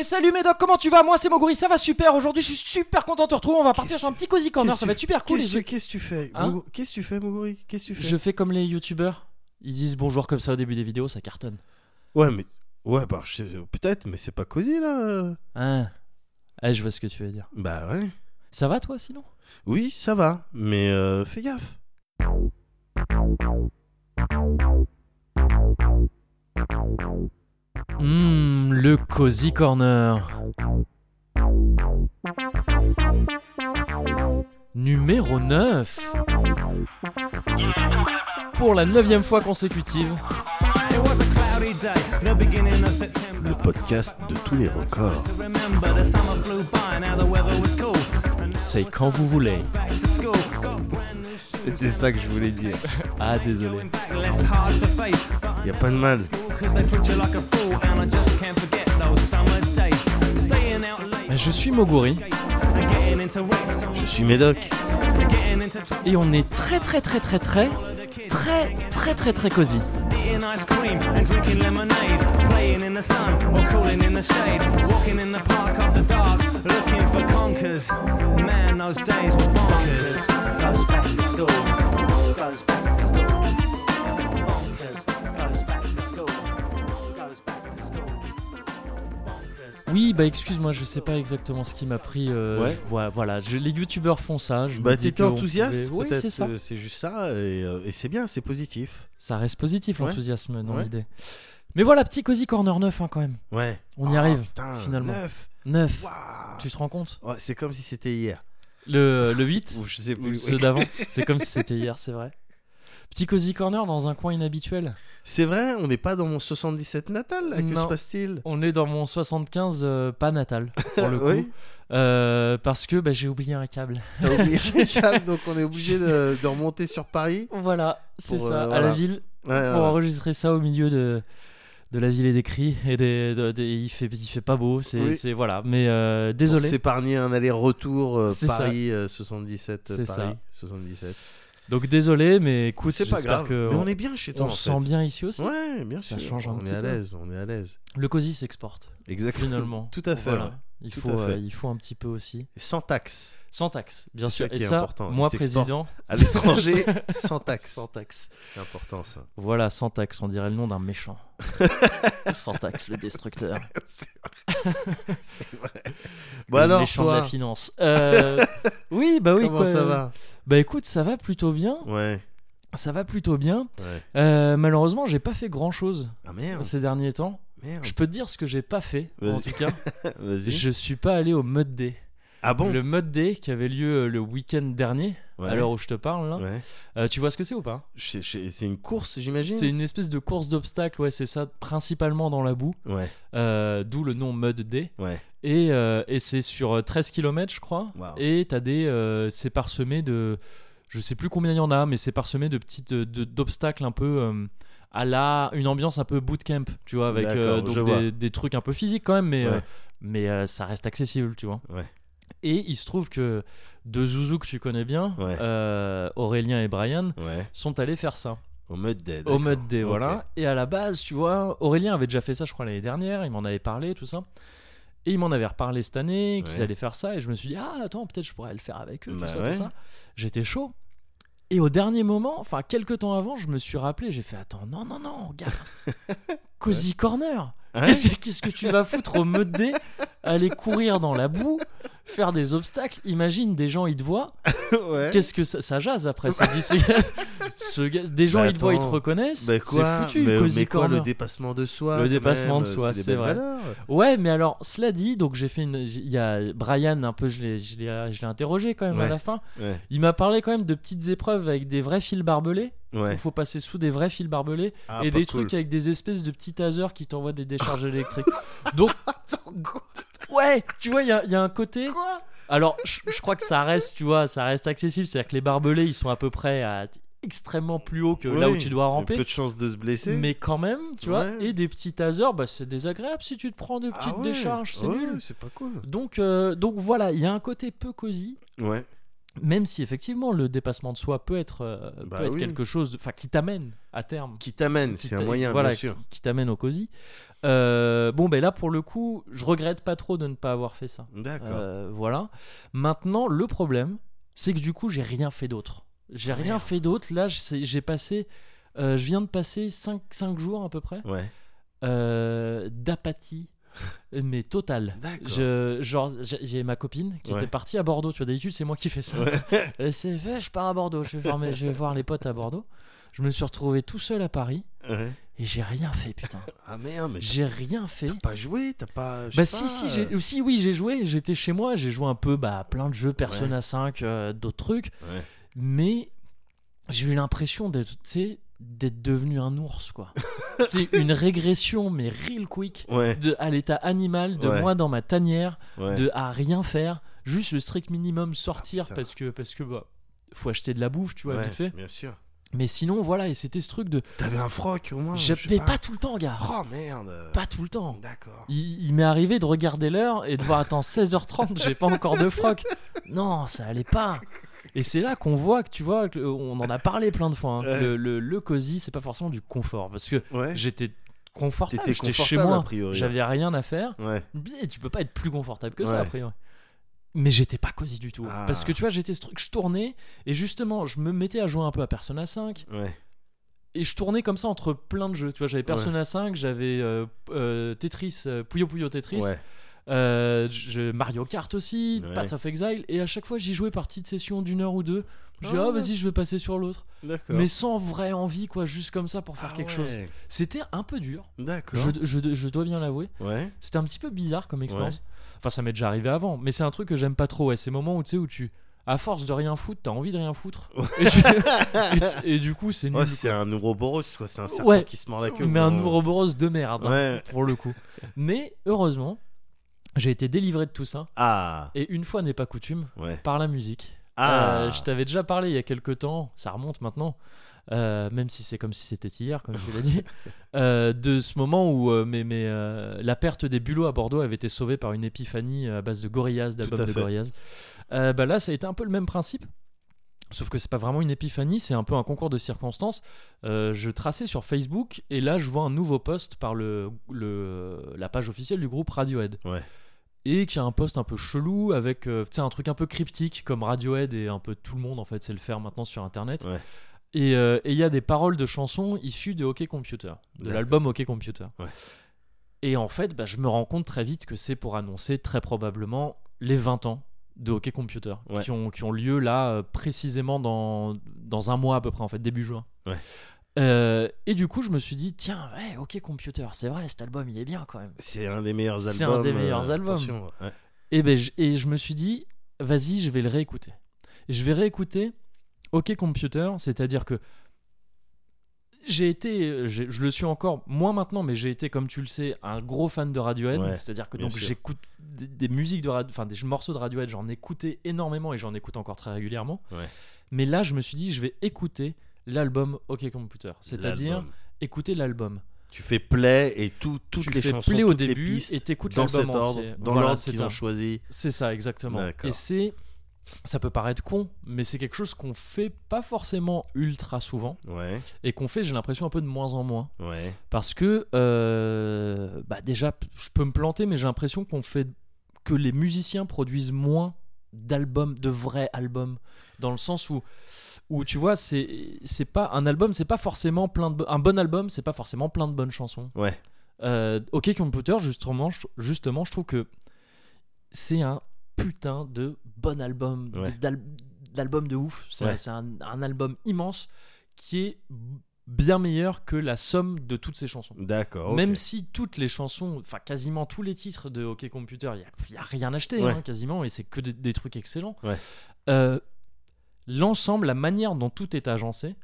Et salut Médoc, comment tu vas? Moi c'est Moguri, ça va super. Aujourd'hui je suis super content de te retrouver. On va partir sur un petit cozy corner, ça va être super cool. Qu'est-ce que tu fais Hein Qu'est-ce que tu fais, Moguri? Qu'est-ce tu fais? Je fais comme les youtubeurs. Ils disent bonjour comme ça au début des vidéos, ça cartonne. Ouais, mais. Ouais, bah, peut-être, mais c'est pas cosy là. Ah. Ah, je vois ce que tu veux dire. Bah ouais. Ça va toi sinon? Oui, ça va, mais euh, fais gaffe. Mmh, le Cozy Corner. Numéro 9. Pour la neuvième fois consécutive. Le podcast de tous les records. C'est quand vous voulez. C'était ça que je voulais dire. Ah désolé. Y a pas de mal. Bah, Je suis Moguri Je suis Médoc. et on est très très très très très très très très très cosy. Eating ice cream and drinking lemonade, playing in the sun or cooling in the shade, walking in the park after dark, looking for conkers. Man, those days were bonkers. Goes back to school. Goes back to school. Bonkers. Goes back to school. Goes back to school. Bonkers. Oui, bah excuse-moi, je sais pas exactement ce qui m'a pris. euh, Ouais. voilà, voilà, je- les youtubeurs font ça. Je Bah t'étais enthousiaste, pouvait- Oui, peut-être. c'est ça. euh, C'est juste ça, et, euh, et c'est bien, c'est positif. Ça reste positif Ouais. l'enthousiasme dans Ouais. l'idée. Mais voilà, petit cozy corner 9 hein, quand même. Ouais. On y Ah, arrive, putain, finalement. neuf. 9. Waouh. Tu te rends compte Ouais, c'est comme si c'était hier. le, le 8 Ou je sais plus. ceux d'avant, c'est comme si c'était hier, c'est vrai. Petit cozy corner dans un coin inhabituel. C'est vrai, on n'est pas dans mon 77 natal, là, que Non. se passe-t-il? On est dans mon 75 euh, pas natal pour le coup. Oui. Euh, parce que bah, j'ai oublié un câble. T'as oublié les chaps, donc on est obligé de, de remonter sur Paris. Voilà, c'est ça, euh, à la ville. Ouais, pour ouais. enregistrer ça au milieu de, de la ville et des cris. Et des, de- des- il, fait, il fait pas beau, c'est Oui. voilà. Mais euh, désolé. s'épargner un aller-retour euh, ça. Paris euh, 77 euh, C'est Paris ça. 77. Donc désolé, mais écoute, C'est pas grave. que Mais on, on est bien chez toi on en se sent fait. bien ici aussi. Ouais, bien Ça sûr. change un on petit est à l'aise, on est à l'aise. Le cosy s'exporte. Exactement. Finalement. Tout à fait. Voilà. ouais. Il, Tout faut, euh, il faut un petit peu aussi. Et Sans taxe. Sans taxe, bien C'est sûr. ça Et ça, important. moi, président. À l'étranger, sans taxe. Sans taxe. C'est important ça. Voilà, sans taxe, on dirait le nom d'un méchant. sans taxe, le destructeur. C'est vrai. Bon le alors, méchant de la toi, finance. Euh, oui, bah oui. comment quoi. ça va Bah écoute, ça va plutôt bien. Ouais. Ça va plutôt bien. Ouais. Euh, malheureusement, j'ai pas fait grand chose Ah merde. ces derniers temps. Merde. Je peux te dire ce que j'ai pas fait. En tout cas, Vas-y. je suis pas allé au Mud Day. Ah bon? Le Mud Day qui avait lieu euh, le week-end dernier, Ouais. à l'heure où je te parle là. Ouais. Euh, tu vois ce que c'est ou pas? C'est une course, j'imagine? C'est une espèce de course d'obstacles, ouais, c'est ça, principalement dans la boue, Ouais. euh, d'où le nom Mud Day. Ouais. Et, euh, et c'est sur euh, 13 km, je crois. Waouh. Et t'as des. c'est parsemé de. Je sais plus combien il y en a, mais c'est parsemé de petites. d'obstacles un peu. À la. Une ambiance un peu bootcamp, tu vois, avec euh, donc des, des trucs un peu physiques quand même, mais, Ouais. euh, mais euh, ça reste accessible, tu vois. Ouais. Et il se trouve que deux zouzous que tu connais bien, Ouais. Aurélien et Brian, sont allés faire ça Au mode dead. au mode D, voilà. Et à la base, tu vois, Aurélien avait déjà fait ça, je crois, l'année dernière, il m'en avait parlé, tout ça. Et il m'en avait reparlé cette année, qu'ils allaient faire ça, et je me suis dit, ah, attends, peut-être je pourrais le faire avec eux, tout Bah ça, tout ça. J'étais chaud. Et au dernier moment, enfin, quelques temps avant, je me suis rappelé, j'ai fait, attends, non, non, non, gars, Cozy Corner, Hein qu'est-ce qu'est-ce que tu vas foutre au D? Aller courir dans la boue, faire des obstacles, imagine, des gens, ils te voient, ouais. Qu'est-ce que ça, ça jase après ça dit, ce gars- Des gens Bah ils te voient, ils te reconnaissent. Bah c'est foutu, mais, mais quoi, le dépassement de soi Le dépassement même, de soi, c'est vrai. valeurs. Ouais, mais alors cela dit, donc j'ai fait une. Il y a Brian un peu, je l'ai, je l'ai, je l'ai interrogé quand même à la fin. Ouais. Il m'a parlé quand même de petites épreuves avec des vrais fils barbelés. Ouais. Il faut passer sous des vrais fils barbelés Ah, et des cool. trucs avec des espèces de petits tasers qui t'envoient des décharges électriques. Donc Attends, quoi? Ouais, tu vois, il y a, il y a un côté. Quoi? Alors, je, je crois que ça reste, tu vois, ça reste accessible. C'est-à-dire que les barbelés, ils sont à peu près à extrêmement plus haut que là où tu dois il y a ramper. Peu de chances de se blesser. Mais quand même, tu vois, et des petits tasers, bah, c'est désagréable si tu te prends de Ah petites ouais, décharges, c'est ouais, nul. C'est pas cool. Donc, euh, donc voilà, il y a un côté peu cosy, Ouais. Même si effectivement le dépassement de soi peut être, euh, Bah peut être oui. quelque chose, enfin qui t'amène à terme, Qui t'amène, c'est un moyen, voilà, bien sûr. qui, qui t'amène au cosy. Euh, bon ben là pour le coup, je regrette pas trop de ne pas avoir fait ça. D'accord. Euh, voilà. Maintenant, le problème, c'est que du coup, j'ai rien fait d'autre. J'ai rien Merde. fait d'autre. Là, j'ai passé. je viens de passer 5, jours à peu près Ouais. d'apathie, mais totale. D'accord. Je, genre, j'ai ma copine qui Ouais. était partie à Bordeaux. Tu vois, d'habitude, c'est moi qui fais ça. Ouais. Elle s'est fait, je pars à Bordeaux, je vais, voir mes- je vais voir les potes à Bordeaux. Je me suis retrouvé tout seul à Paris Ouais. et j'ai rien fait, putain. Ah merde, mais J'ai rien fait. t'as pas joué, t'as pas. Bah si, si, euh, si, oui, j'ai joué, j'étais chez moi, j'ai joué un peu bah, à plein de jeux, Persona 5, euh, d'autres trucs, mais j'ai eu l'impression d'être, tu sais, d'être devenu un ours, quoi. C'est une régression, mais real quick, Ouais. de, à l'état animal, de Ouais. moi dans ma tanière, Ouais. de à rien faire, juste le strict minimum sortir Ah, parce que, parce que bah, faut acheter de la bouffe, tu vois, vite fait. Bien sûr. Mais sinon, voilà, et c'était ce truc de. T'avais un froc au moins. Je mais pas tout le temps, gars. Oh merde. Pas tout le temps. D'accord. Il, il m'est arrivé de regarder l'heure et de voir, attends, 16h30, j'ai pas encore de froc. Non, ça allait pas. Et c'est là qu'on voit que tu vois, que, euh, on en a parlé plein de fois. hein, Ouais. le, le, le cosy, c'est pas forcément du confort. Parce que Ouais. j'étais confortable, j'étais chez moi, j'avais rien à faire. Ouais. Et tu peux pas être plus confortable que ça, a priori. Mais j'étais pas cosy du tout. Ah. Parce que tu vois, j'étais ce truc, je tournais et justement, je me mettais à jouer un peu à Persona 5 Ouais. et je tournais comme ça entre plein de jeux. Tu vois, j'avais Persona 5, j'avais euh, euh, Tetris, euh, Puyo Puyo Tetris. Ouais. Euh, je- Mario Kart aussi, Ouais. Pass of Exile, et à chaque fois j'y jouais par petite session d'une heure ou deux. Je dis, Ah. ah vas-y, je vais passer sur l'autre. Mais sans vraie envie, quoi, juste comme ça pour faire Ah quelque ouais. chose. C'était un peu dur, D'accord. je, je- je dois bien l'avouer. Ouais. C'était un petit peu bizarre comme expérience. Enfin, ça m'est déjà arrivé avant, mais c'est un truc que j'aime pas trop. Ces moments où tu sais, où tu. À force de rien foutre, t'as envie de rien foutre. Et, tu- et- et du coup, c'est nul. Ouais, c'est un Ouroboros, quoi. C'est un serpent Ouais. qui se mord la queue. mais un. Ouroboros de merde, hein, pour le coup. Mais heureusement, j'ai été délivré de tout ça. Ah. Et une fois n'est pas coutume, Ouais. par la musique. Ah. Euh, je t'avais déjà parlé il y a quelques temps, ça remonte maintenant, euh, même si c'est comme si c'était hier, comme tu l'as dit, euh, de ce moment où mais, mais, la perte des bulots à Bordeaux avait été sauvée par une épiphanie à base de Gorillaz, d'albums de. Gorillaz. Bah là, ça a été un peu le même principe. Sauf que c'est pas vraiment une épiphanie, c'est un peu un concours de circonstances. Euh, je traçais sur Facebook et là je vois un nouveau post par le, le- la page officielle du groupe Radiohead Ouais. Et qui a un post un peu chelou avec euh, un truc un peu cryptique comme Radiohead et un peu tout le monde en fait c'est le faire maintenant sur internet Ouais. et euh, et il y a des paroles de chansons issues de OK Computer de l'album OK Computer Ouais. et en fait bah, je me rends compte très vite que c'est pour annoncer très probablement les 20 ans de OK Computer Ouais. qui, ont, qui ont lieu là euh, précisément dans, dans un mois à peu près en fait début juin. Euh, et du coup je me suis dit tiens ouais OK Computer c'est vrai cet album il est bien quand même C'est un des meilleurs albums. C'est un des euh, meilleurs albums. attention, ouais. et, ben, je, et je me suis dit, vas-y, je vais le réécouter. Je vais réécouter OK Computer, c'est-à-dire que j'ai été, je le suis encore, moins maintenant, mais j'ai été, comme tu le sais, un gros fan de Radiohead. Ouais, c'est-à-dire que donc j'écoute des, des musiques de Radiohead, enfin des morceaux de Radiohead, j'en écoutais énormément et j'en écoute encore très régulièrement. Ouais. Mais là, je me suis dit, je vais écouter l'album OK Computer, c'est-à-dire écouter l'album. Tu fais play et tout, toutes tu les fais chansons, play au toutes les début pistes, et t'écoutes dans cet ordre, entier. dans Voilà, l'ordre c'est qu'ils ont choisi. C'est ça, exactement. Et c'est. Ça peut paraître con, mais c'est quelque chose qu'on fait pas forcément ultra souvent Ouais, et qu'on fait, j'ai l'impression, un peu de moins en moins. ouais, Parce que, euh, bah déjà, je peux me planter, mais j'ai l'impression qu'on fait. que les musiciens produisent moins d'albums, de vrais albums. Dans le sens où, où tu vois, c'est c'est pas. Un album, c'est pas forcément plein de. Un bon album, c'est pas forcément plein de bonnes chansons. ouais. Euh, OK Computer, justement, je, justement, je trouve que c'est un putain de bon album, Ouais. d'album de ouf. C'est Ouais. un, un album immense qui est bien meilleur que la somme de toutes ces chansons. D'accord. Même si toutes les chansons, enfin quasiment tous les titres de OK Computer, il n'y a, rien acheté Ouais. hein, quasiment, et c'est que des, des trucs excellents. Ouais. Euh, L'ensemble, la manière dont tout est agencé,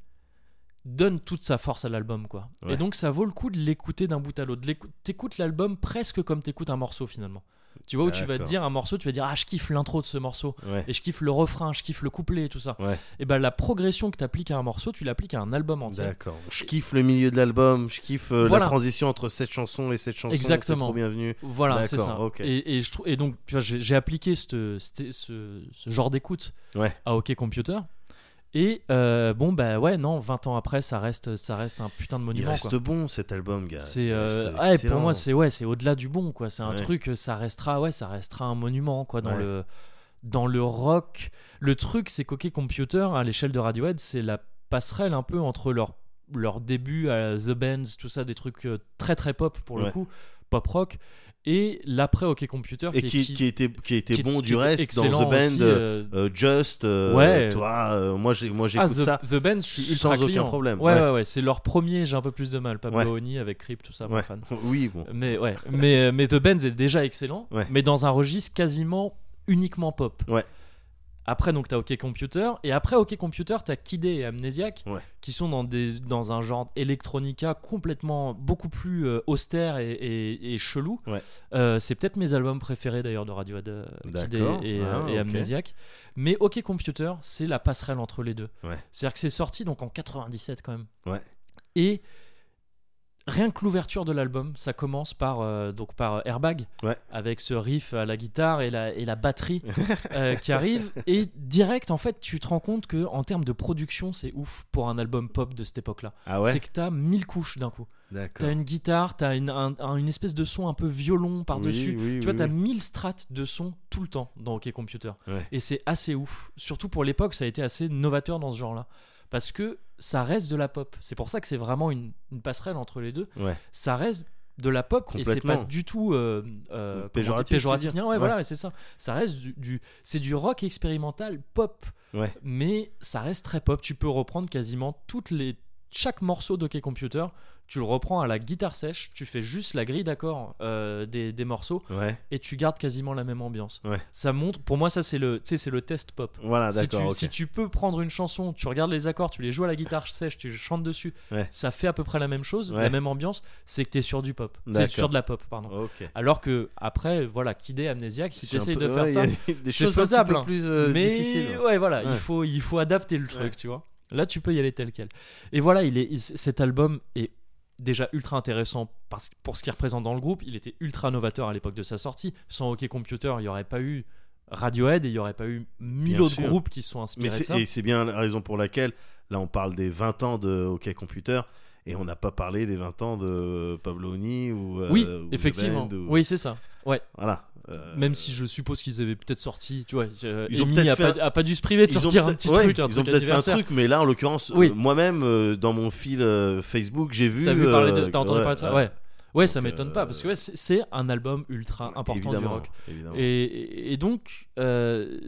donne toute sa force à l'album. quoi. Ouais. Et donc ça vaut le coup de l'écouter d'un bout à l'autre. T'écoutes l'album presque comme t'écoutes un morceau finalement. Tu vois, où tu vas te dire un morceau, tu vas dire Ah, je kiffe l'intro de ce morceau, Ouais. et je kiffe le refrain, je kiffe le couplet et tout ça. Ouais. Et ben la progression que tu appliques à un morceau, tu l'appliques à un album entier. D'accord. Je kiffe le milieu de l'album, je kiffe euh, Voilà. la transition entre cette chanson et cette chanson. Exactement. C'est trop bienvenu. Voilà, c'est ça. Et, et je trouve, et donc, tu vois, j'ai appliqué ce, ce genre d'écoute Ouais. à OK Computer. Et euh, bon, bah ouais, non, 20 ans après, ça reste, ça reste un putain de Il monument. reste quoi. bon cet album, gars. C'est Il euh, reste ouais, pour moi c'est ouais c'est au-delà du bon quoi c'est un Ouais. truc euh, ça restera ouais ça restera un monument quoi dans Ouais. le dans le rock le truc c'est qu'OK Computer à l'échelle de Radiohead c'est la passerelle un peu entre leur leur début à The Bands tout ça des trucs très très pop pour le coup pop rock et l'après OK Computer Et est- qui, qui était, qui était qui- bon qui du reste dans The Band, aussi, euh, euh, Just, euh, Ouais. toi, euh, moi j'ai- moi ah, j'écoute The, ça. The Bands, je suis ultra sans aucun client. problème, Ouais, ouais. ouais, ouais, c'est leur premier, j'ai un peu plus de mal. Pablo Ouais. Honey avec Creep, tout ça, Ouais. fan. Oui, bon. Mais ouais, mais, mais The Benz est déjà excellent, mais dans un registre quasiment uniquement pop. Ouais. Après, donc, t'as OK Computer, et après OK Computer, t'as Kid A et Amnesiac, Ouais. qui sont dans, des, dans un genre electronica complètement beaucoup plus euh, austère et, et- et chelou. Ouais. Euh, c'est peut-être mes albums préférés d'ailleurs de Radiohead, euh, Kid A D'accord. et, Ah, et ok. Amnesiac. Mais OK Computer, c'est la passerelle entre les deux. Ouais. C'est-à-dire que c'est sorti donc en 97 quand même. Et rien que l'ouverture de l'album, ça commence par, euh, donc par Airbag, Ouais. avec ce riff à la guitare et la, et la batterie euh, qui arrive. Et direct, en fait, tu te rends compte que en termes de production, c'est ouf pour un album pop de cette époque-là. Ah ouais C'est que t'as mille couches d'un coup. T'as une guitare, t'as une, un- un- une espèce de son un peu violon par-dessus. Oui, oui, tu vois, oui, t'as mille strates de son tout le temps dans OK Computer. Ouais. Et c'est assez ouf. Surtout pour l'époque, ça a été assez novateur dans ce genre-là. Parce que ça reste de la pop. C'est pour ça que c'est vraiment une, une passerelle entre les deux. Ouais. Ça reste de la pop et c'est pas du tout euh, euh, dit, Péjoratif, Non, ouais, Ouais. voilà, c'est ça. Ça reste du, du- c'est du rock expérimental pop, Ouais. mais ça reste très pop. Tu peux reprendre quasiment toutes les chaque morceau d'OK Computer, tu le reprends à la guitare sèche, tu fais juste la grille d'accords euh, des, des morceaux Ouais. et tu gardes quasiment la même ambiance. Ouais. Ça montre, pour moi, ça c'est le, tu c'est le test pop. Voilà, si, tu, si tu peux prendre une chanson, tu regardes les accords, tu les joues à la guitare sèche, tu chantes dessus, Ouais. ça fait à peu près la même chose, la même ambiance, c'est que t'es sur du pop. C'est sur de la pop, pardon. Alors que après, voilà, Kid A, Amnesiac, si tu essayes peu- de faire ça, c'est faisable, hein. plus euh, mais difficiles. ouais, voilà, il faut, il faut adapter le truc, tu vois. Là, tu peux y aller tel quel. Et voilà, il est, il- cet album est déjà ultra intéressant parce, pour ce qu'il représente dans le groupe. Il était ultra novateur à l'époque de sa sortie. Sans OK Computer, il n'y aurait pas eu Radiohead et il n'y aurait pas eu mille Bien autres sûr. groupes qui se sont Mais inspirés de c'est- ça. et c'est bien la raison pour laquelle, là, on parle des 20 ans de OK Computer et on n'a pas parlé des 20 ans de Pablo Honey ou. euh, oui, ou effectivement. Band ou- Oui, c'est ça. Ouais. Voilà. Euh, Même si je suppose qu'ils avaient peut-être sorti, tu vois, euh, Ils ont Amy peut-être a, fait pas, a pas dû se priver de ils ont sortir un petit ouais, truc, un ils ont peut-être fait un truc, mais là, en l'occurrence, Oui. euh, moi-même, euh, dans mon fil euh, Facebook, j'ai vu. T'as vu parler de, euh, t'as entendu ouais, parler de ça ouais. Ouais. Ouais, ça Donc, m'étonne euh, pas parce que c'est un album ultra important du rock. évidemment. Et, et- donc, euh,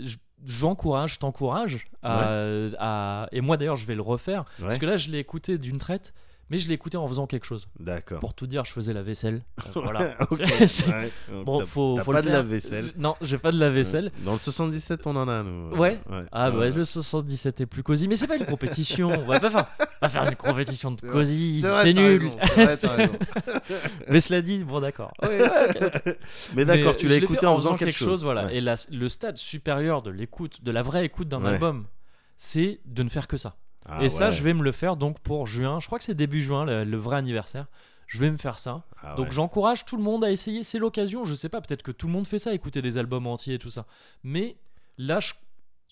j'encourage, je t'encourage à, à- Et moi d'ailleurs, je vais le refaire. Parce que là, je l'ai écouté d'une traite, mais je l'ai écouté en faisant quelque chose. D'accord. Pour tout dire, je faisais la vaisselle. Euh, voilà. Ok, C'est- ouais. Donc, Bon, faut, t'as faut pas le de faire. lave-vaisselle. J- Non, j'ai pas de lave-vaisselle. Ouais. Dans le 77, on en a, nous. Ouais. Ah, bah, Ouais. le 77 est plus cosy, mais c'est pas une compétition. on va pas faire, va faire une compétition de cosy. C'est nul. vrai, mais cela dit, bon, d'accord. Ouais, ouais. Mais d'accord, tu l'as écouté en faisant quelque chose. voilà. Ouais. Et la- le stade supérieur de l'écoute, de la vraie écoute d'un Ouais. album, c'est de ne faire que ça. Ah, et ça, je vais me le faire donc pour juin. Je crois que c'est début juin, le, le vrai anniversaire. Je vais me faire ça. Ah, donc ouais. j'encourage tout le monde à essayer. C'est l'occasion. Je sais pas, peut-être que tout le monde fait ça, écouter des albums entiers et tout ça. Mais là, je-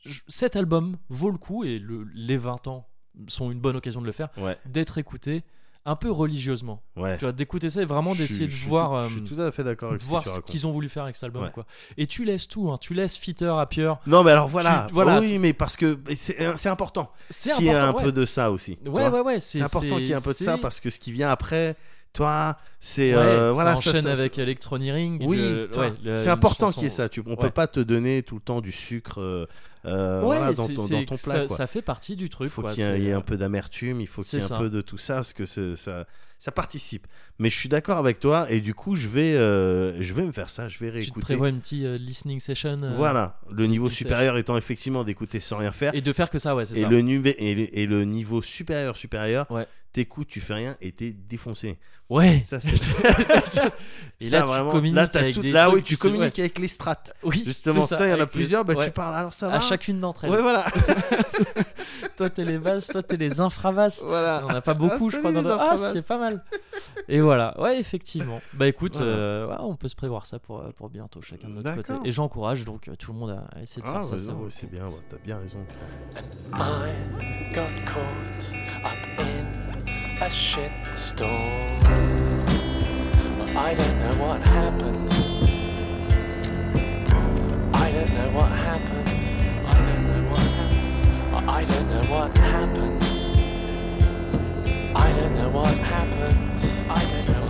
je- cet album vaut le coup et le- les 20 ans sont une bonne occasion de le faire, Ouais, d'être écouté un peu religieusement. ouais. Tu vois, d'écouter ça et vraiment Je d'essayer de je suis voir. tout- euh, Je suis tout à fait d'accord avec ce voir ce qu'ils ont voulu faire avec cet album Ouais. quoi et tu laisses tout hein. tu laisses Fitter Happier Non, mais alors voilà. Tu- voilà, oui, mais parce que c'est c'est important c'est qu'il y ait un important ouais. peu de ça aussi. ouais ouais ouais C'est important qu'il y ait un peu de ça parce que ce qui vient après, toi, c'est ouais, euh, voilà, ça- enchaîne ça- avec Electronic Ring Oui, ouais, c'est important qu'il y ait ça. Tu, on Ouais. peut pas te donner tout le temps du sucre euh, euh, ouais voilà, dans, ton, dans ça, plat. quoi. ça fait partie du Il truc faut quoi, qu'il y ait, c'est- il y ait un peu d'amertume, il faut qu'il y ait un peu de tout ça, parce que c'est- ça, ça participe. Mais je suis d'accord avec toi, et du coup, je vais, euh, je vais me faire ça, je vais tu te réécouter. prévois une petite euh, listening session euh, Voilà, le niveau supérieur étant effectivement d'écouter sans rien faire. et de faire que ça ouais c'est ça le, et, le, et le niveau supérieur, supérieur, Ouais. t'écoutes, tu fais rien et t'es défoncé. Ouais. Ça, c'est- Et ça, là, tu communiques là, avec tout- des là, trucs, oui, tu ouais. communiques avec les strates. Oui, Justement, il y en a les- plusieurs, bah, ouais. tu parles, alors ça va À chacune d'entre elles. Ouais, voilà. toi, t'es les basses, toi, t'es les infravasses. voilà. On en a pas beaucoup, Ah, je crois. Dans. Ah, c'est pas mal. Et voilà, ouais, effectivement. Bah écoute, Voilà. euh, ouais, on peut se prévoir ça pour, euh, pour bientôt, chacun de notre côté. Et j'encourage donc euh, tout le monde à essayer de Ah, faire ça. ouais, c'est bien, ouais, t'as bien raison. I got caught up in a shitstorm. I don't know what happened. I don't know what happened. I don't know what happened. I don't know what happened. I don't know what happened. I don't know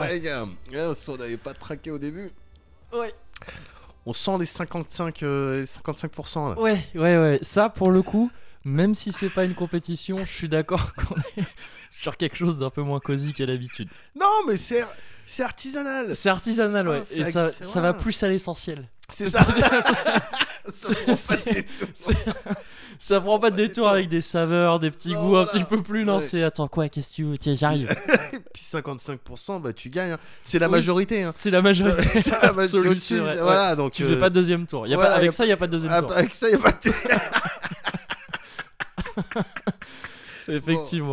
ouais, gars, ouais, si on n'avait pas traqué au début, Ouais. on sent les 55, euh, les 55% là. Ouais, ouais, ouais. Ça, pour le coup, même si c'est pas une compétition, je suis d'accord qu'on est sur quelque chose d'un peu moins cosy qu'à l'habitude. Non, mais c'est c'est artisanal. C'est artisanal, ouais. Ah, c'est Et ça, c'est- ça va plus à l'essentiel. C'est ça. Ça prend pas de détour. Ça prend pas de détour avec des saveurs, des petits Non, goûts voilà. un petit peu plus. Non, Ouais. c'est attends quoi, qu'est-ce que tu veux? Tiens, j'arrive. Puis 55%, bah tu gagnes. hein. C'est la Oui. majorité. Hein. C'est la majorité. C'est la majorité. absolue, c'est vrai. Voilà, donc. Tu euh, fais pas de deuxième tour. Y a voilà, pas, avec y a- ça, il y a pas de deuxième ah, tour. Avec ça, il a pas de. Effectivement.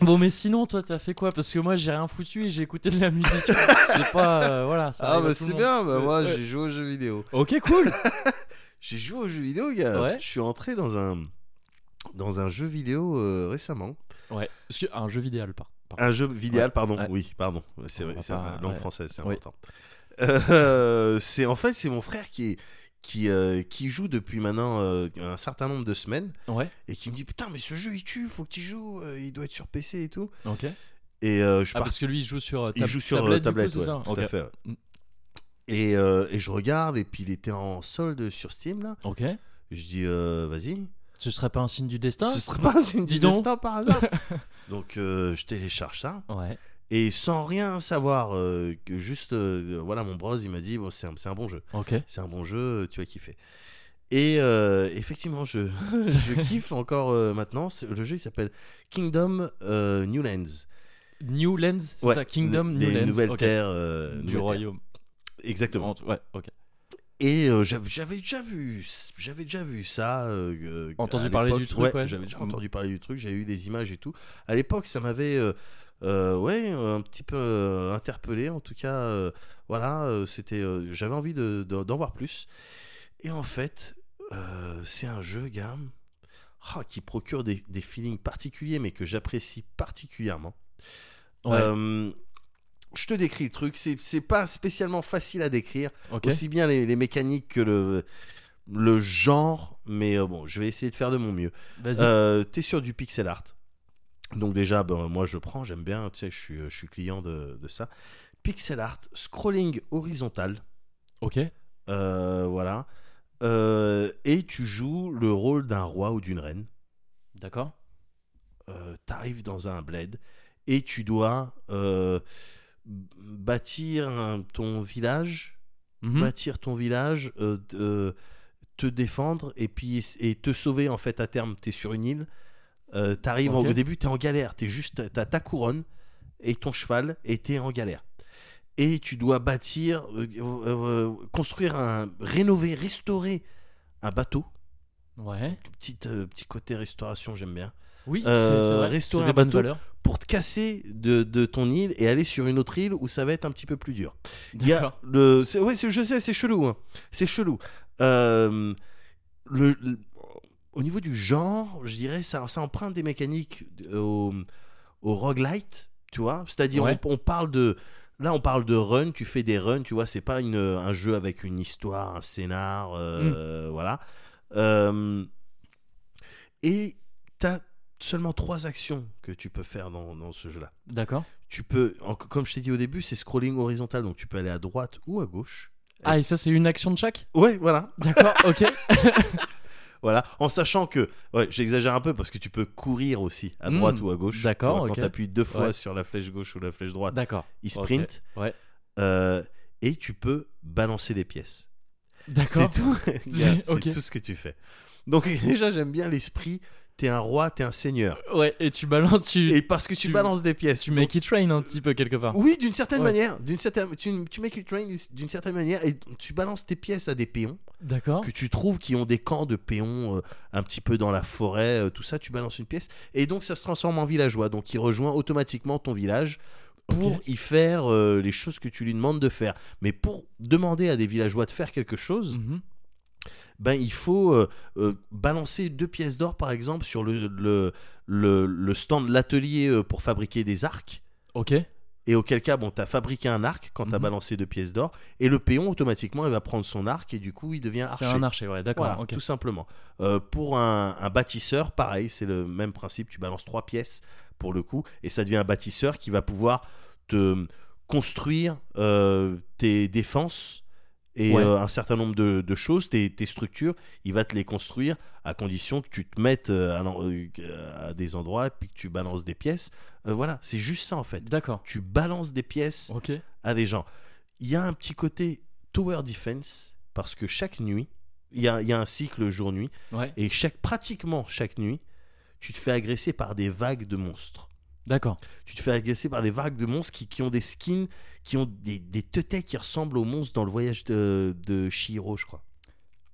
Bon, mais sinon, toi, t'as fait quoi? Parce que moi, j'ai rien foutu et j'ai écouté de la musique. c'est pas. euh, voilà. Ça Ah, bah c'est bien. Bah, Ouais, moi, ouais. j'ai joué aux jeux vidéo. Ok, cool. J'ai joué aux jeux vidéo, gars. Ouais. Je suis entré dans un dans un jeu vidéo euh, récemment. ouais. Parce que un jeu vidéo, par. par- Un jeu vidéo, Ouais. pardon. Oui, pardon. C'est vrai, c'est langue française, c'est important. Euh, c'est en fait c'est mon frère qui est qui euh, qui joue depuis maintenant euh, un certain nombre de semaines Ouais. et qui me dit putain mais ce jeu il tue, faut que tu joues, euh, il doit être sur PC et tout. Ok. Et je Ah, pars parce que lui, il joue sur. euh, il tab- joue sur tablette, tablette, du coup, c'est ouais, ça tout à fait. ouais. Mm. Et, et je regarde et puis il était en solde sur Steam là. Ok. Je dis vas-y. Ce serait pas un signe du destin? Ce serait pas un signe du donc. destin par hasard. Donc je télécharge ça Ouais. Et sans rien savoir euh, que juste euh, voilà mon bros il m'a dit bon c'est un, un bon jeu. Ok. C'est un bon jeu, tu vas kiffer. Et euh, effectivement, je, je kiffe encore maintenant. Le jeu il s'appelle Kingdom euh, New Lands. New Lens, c'est Ouais, ça Kingdom les New Lens. nouvelles ok. terres Du nouvelles terres. royaume. Exactement. Ouais, ok. Et euh, j'avais déjà vu, j'avais déjà vu ça. euh, euh, Entendu parler du truc, ouais. J'avais déjà Mm. entendu parler du truc. J'avais eu des images et tout. À l'époque, ça m'avait, euh, euh, ouais, un petit peu euh, interpellé. En tout cas, euh, voilà, c'était, j'avais envie de- de- d'en voir plus. Et en fait, c'est un jeu, gars, ah, qui procure des, des feelings particuliers, mais que j'apprécie particulièrement. Ouais. Je te décris le truc. C'est c'est pas spécialement facile à décrire aussi bien les, les mécaniques que le, le genre, mais euh, bon, je vais essayer de faire de mon mieux. Vas-y. Euh, T'es sur du pixel art. Donc déjà, ben, moi je prends, j'aime bien, tu sais, je suis, je suis client de, de ça. Pixel art, scrolling horizontal, Ok. euh, voilà. Euh, et tu joues le rôle d'un roi ou d'une reine. D'accord. Euh, T'arrives dans un bled et tu dois b- bâtir un- ton village Mhm. bâtir ton village, te défendre et puis et te sauver en fait à terme. T'es sur une île, euh, t'arrives au début, t'es en galère, t'es juste, t'as ta couronne et ton cheval et t'es en galère. Et tu dois bâtir, euh, euh, euh, construire un, rénover, restaurer un bateau. Ouais. Petit, petit côté restauration, j'aime bien. Oui, c'est c'est vrai. restaurer C'est un bateau. Pour te casser de, de ton île et aller sur une autre île où ça va être un petit peu plus dur. Il y a D'accord. le, c'est- ouais, je sais, c'est chelou, hein. c'est chelou. Le, le- au niveau du genre, je dirais ça, ça emprunte des mécaniques au, au roguelite, tu vois. C'est-à-dire, Ouais. on, on parle de, là, on parle de run. Tu fais des runs, tu vois. C'est pas une, un jeu avec une histoire, un scénar, euh, Mm. voilà. Euh, et t'as seulement trois actions que tu peux faire dans, dans ce jeu-là D'accord. tu peux, en- comme je t'ai dit au début, c'est scrolling horizontal, donc tu peux aller à droite ou à gauche. Ah, et ça, c'est une action de chaque? Ouais, voilà, D'accord, ok. voilà. En sachant que, ouais, j'exagère un peu parce que tu peux courir aussi à Mm, droite ou à gauche. d'accord, vois, Quand tu appuies deux fois Ouais. sur la flèche gauche ou la flèche droite, D'accord. il sprint. ouais. Euh, et tu peux balancer des pièces. D'accord. C'est tout. C'est tout ce que tu fais. Donc déjà, j'aime bien l'esprit. T'es un roi, t'es un seigneur. Ouais, et tu balances, tu, Et parce que tu, tu- balances des pièces. tu donc- make it rain un petit peu quelque part. Oui, d'une certaine Ouais. manière. D'une certaine, tu, tu make it rain d'une certaine manière et tu balances tes pièces à des péons D'accord. que tu trouves qui ont des camps de péons euh, un petit peu dans la forêt, euh, tout ça. Tu balances une pièce et donc ça se transforme en villageois. Donc il rejoint automatiquement ton village pour y faire euh, les choses que tu lui demandes de faire. Mais pour demander à des villageois de faire quelque chose, Mhm. Ben il faut euh, euh, balancer deux pièces d'or par exemple sur le, le, le, le stand de l'atelier euh, pour fabriquer des arcs. Ok. Et auquel cas, bon, t'as fabriqué un arc quand t'as Mhm. balancé deux pièces d'or, et le péon automatiquement il va prendre son arc et du coup il devient C'est archer. un archer, ouais, d'accord. Voilà, tout simplement. Euh, pour un, un bâtisseur, pareil, c'est le même principe. Tu balances trois pièces pour le coup, et ça devient un bâtisseur qui va pouvoir te construire tes défenses et Ouais. euh, un certain nombre de, de choses, tes, tes structures. Il va te les construire à condition que tu te mettes euh, à, euh, à des endroits et puis que tu balances des pièces. Euh, voilà, c'est juste ça en fait. D'accord. Tu balances des pièces à des gens. Il y a un petit côté tower defense parce que chaque nuit, il y a, il y a un cycle jour-nuit Ouais. et chaque, pratiquement chaque nuit, tu te fais agresser par des vagues de monstres. D'accord. Tu te fais agresser par des vagues de monstres qui, qui ont des skins, qui ont des, des teutés qui ressemblent aux monstres dans le voyage de, de Shihiro, je crois.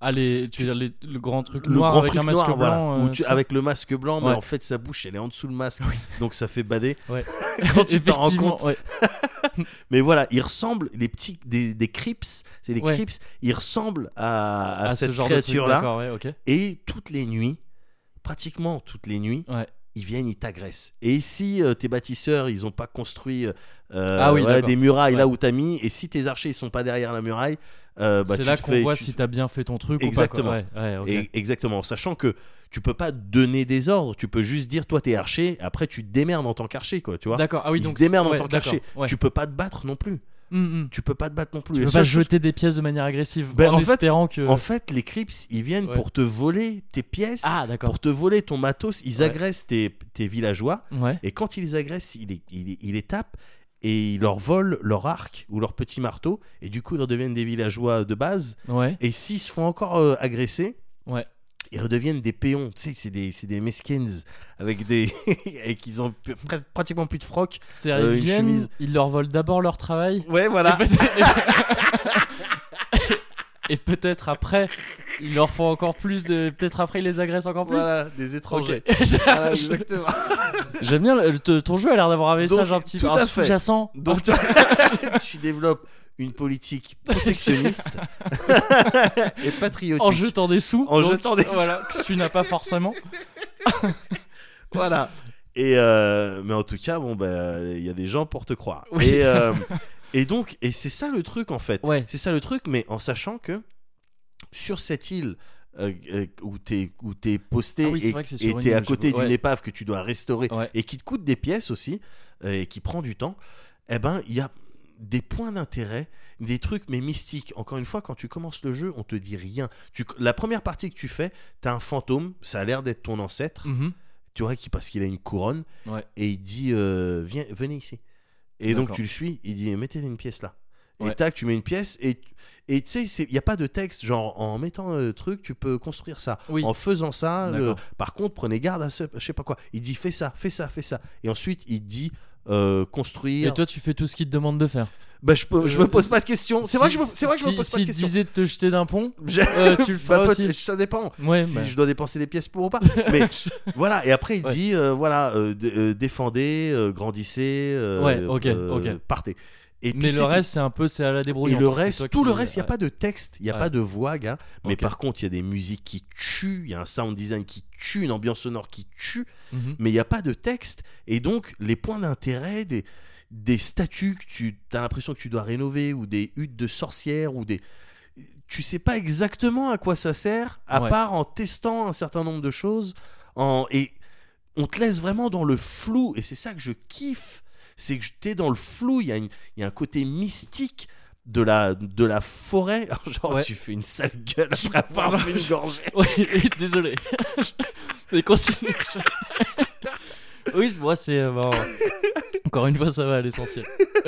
Allez, tu veux dire les- le grand truc Le noir grand avec truc un masque noir, blanc. voilà, euh, tu- avec le masque blanc, mais en fait sa bouche elle est en dessous le masque, donc ça fait bader. Ouais. Quand tu t'en rends compte. ouais. Mais voilà, ils ressemblent, les petits, des, des crips, c'est des crips, ils ressemblent à, à À ce cette truc, créature-là. Et toutes les nuits, pratiquement toutes les nuits, Ouais. Ils viennent, ils t'agressent. Et si euh, tes bâtisseurs, ils ont pas construit euh, Ah oui, voilà, d'accord. des murailles là où t'as mis, et si tes archers ils sont pas derrière la muraille, euh, bah, c'est tu là qu'on voit tu si te- t'as bien fait ton truc Exactement. ou pas. quoi. Ouais, ouais, ok. Et- exactement, sachant que tu peux pas donner des ordres, tu peux juste dire toi t'es archer, après tu te démerdes en tant qu'archer quoi, tu vois. D'accord. Ah oui, Ils donc se démerdent en tant qu'archer. Tu peux pas te battre non plus. Hum, hum. Tu peux pas te battre non plus. Tu peux pas jeter des pièces de manière agressive Ben, en, en fait- espérant que. En fait, les Crips, ils viennent Ouais. pour te voler tes pièces, ah, d'accord. pour te voler ton matos. Ils Ouais. agressent tes, tes villageois. Ouais. Et quand ils les agressent, ils les, ils, ils les tapent et ils leur volent leur arc ou leur petit marteau. Et du coup, ils redeviennent des villageois de base. Ouais. Et s'ils se font encore euh, agresser, Ouais. Ils redeviennent des péons. Tu sais, c'est des, c'est des meskins avec des. et qu'ils ont pratiquement plus de froc. C'est Euh, ils une viennent, chemise. ils leur volent d'abord leur travail. Ouais, voilà. Et peut-être- Et peut-être après, ils leur font encore plus de. Peut-être après, ils les agressent encore plus. Voilà, des étrangers. Ok. Voilà, exactement. J'aime bien le- te- ton jeu a l'air d'avoir un message un petit tout peu à fait. sous-jacent. Donc tu, tu développes une politique protectionniste et patriotique. en jetant des sous. En donc, jetant des sous. Voilà, que tu n'as pas forcément. Voilà. Et euh, mais en tout cas, bon bah il y a des gens pour te croire. Oui. Et, euh, et donc et c'est ça le truc en fait. Ouais. C'est ça le truc, mais en sachant que sur cette île euh, euh, où t'es où t'es posté Ah oui, et t'es à côté d'une Ouais. épave que tu dois restaurer Ouais. et qui te coûte des pièces aussi euh, et qui prend du temps, eh ben il y a des points d'intérêt, des trucs mais mystiques. Encore une fois, quand tu commences le jeu, on te dit rien. Tu, la première partie que tu fais, t'as un fantôme, ça a l'air d'être ton ancêtre, Mhm. tu vois, qui parce qu'il a une couronne Ouais. et il dit viens, venez ici. Et donc tu le suis, il dit mettez une pièce là. Et tac, tu mets une pièce et et tu sais, il n'y a pas de texte, genre en mettant le truc, tu peux construire ça. Oui. En faisant ça, euh, par contre, prenez garde à ce, je sais pas quoi. Il dit fais ça, fais ça, fais ça. Et ensuite, il dit euh, construire. Et toi, tu fais tout ce qu'il te demande de faire. bah, je, peux, je Euh, me pose si- pas de questions. C'est vrai que je me, Si- c'est vrai que je me si- pose pas de questions. disait de te jeter d'un pont, euh, tu le Bah, feras aussi. ça dépend. Ouais, si bah. je dois dépenser des pièces pour ou pas. Mais voilà, et après il Ouais. dit euh, voilà, défendez, grandissez, Ouais, ok, euh, ok. partez. Et Mais le reste, c'est un peu, c'est à la Et débrouillante. le reste, tout le reste, il n'y a pas de texte, il n'y a Ouais. pas de voix, gars. Mais par contre, il y a des musiques qui tuent, il y a un sound design qui tue, une ambiance sonore qui tue, Mhm. mais il n'y a pas de texte. Et donc, les points d'intérêt, des, des statues que tu as l'impression que tu dois rénover, ou des huttes de sorcières, ou des. Tu sais pas exactement à quoi ça sert, à Ouais. part en testant un certain nombre de choses. En... Et on te laisse vraiment dans le flou, et c'est ça que je kiffe. C'est que t'es dans le flou. Il y, a une- il y a un côté mystique de la, de la forêt. Genre, Ouais. tu fais une sale gueule après avoir bu une gorgée. Ouais, désolé. Mais continue. oui, moi c'est euh, bon. Encore une fois, ça va à l'essentiel.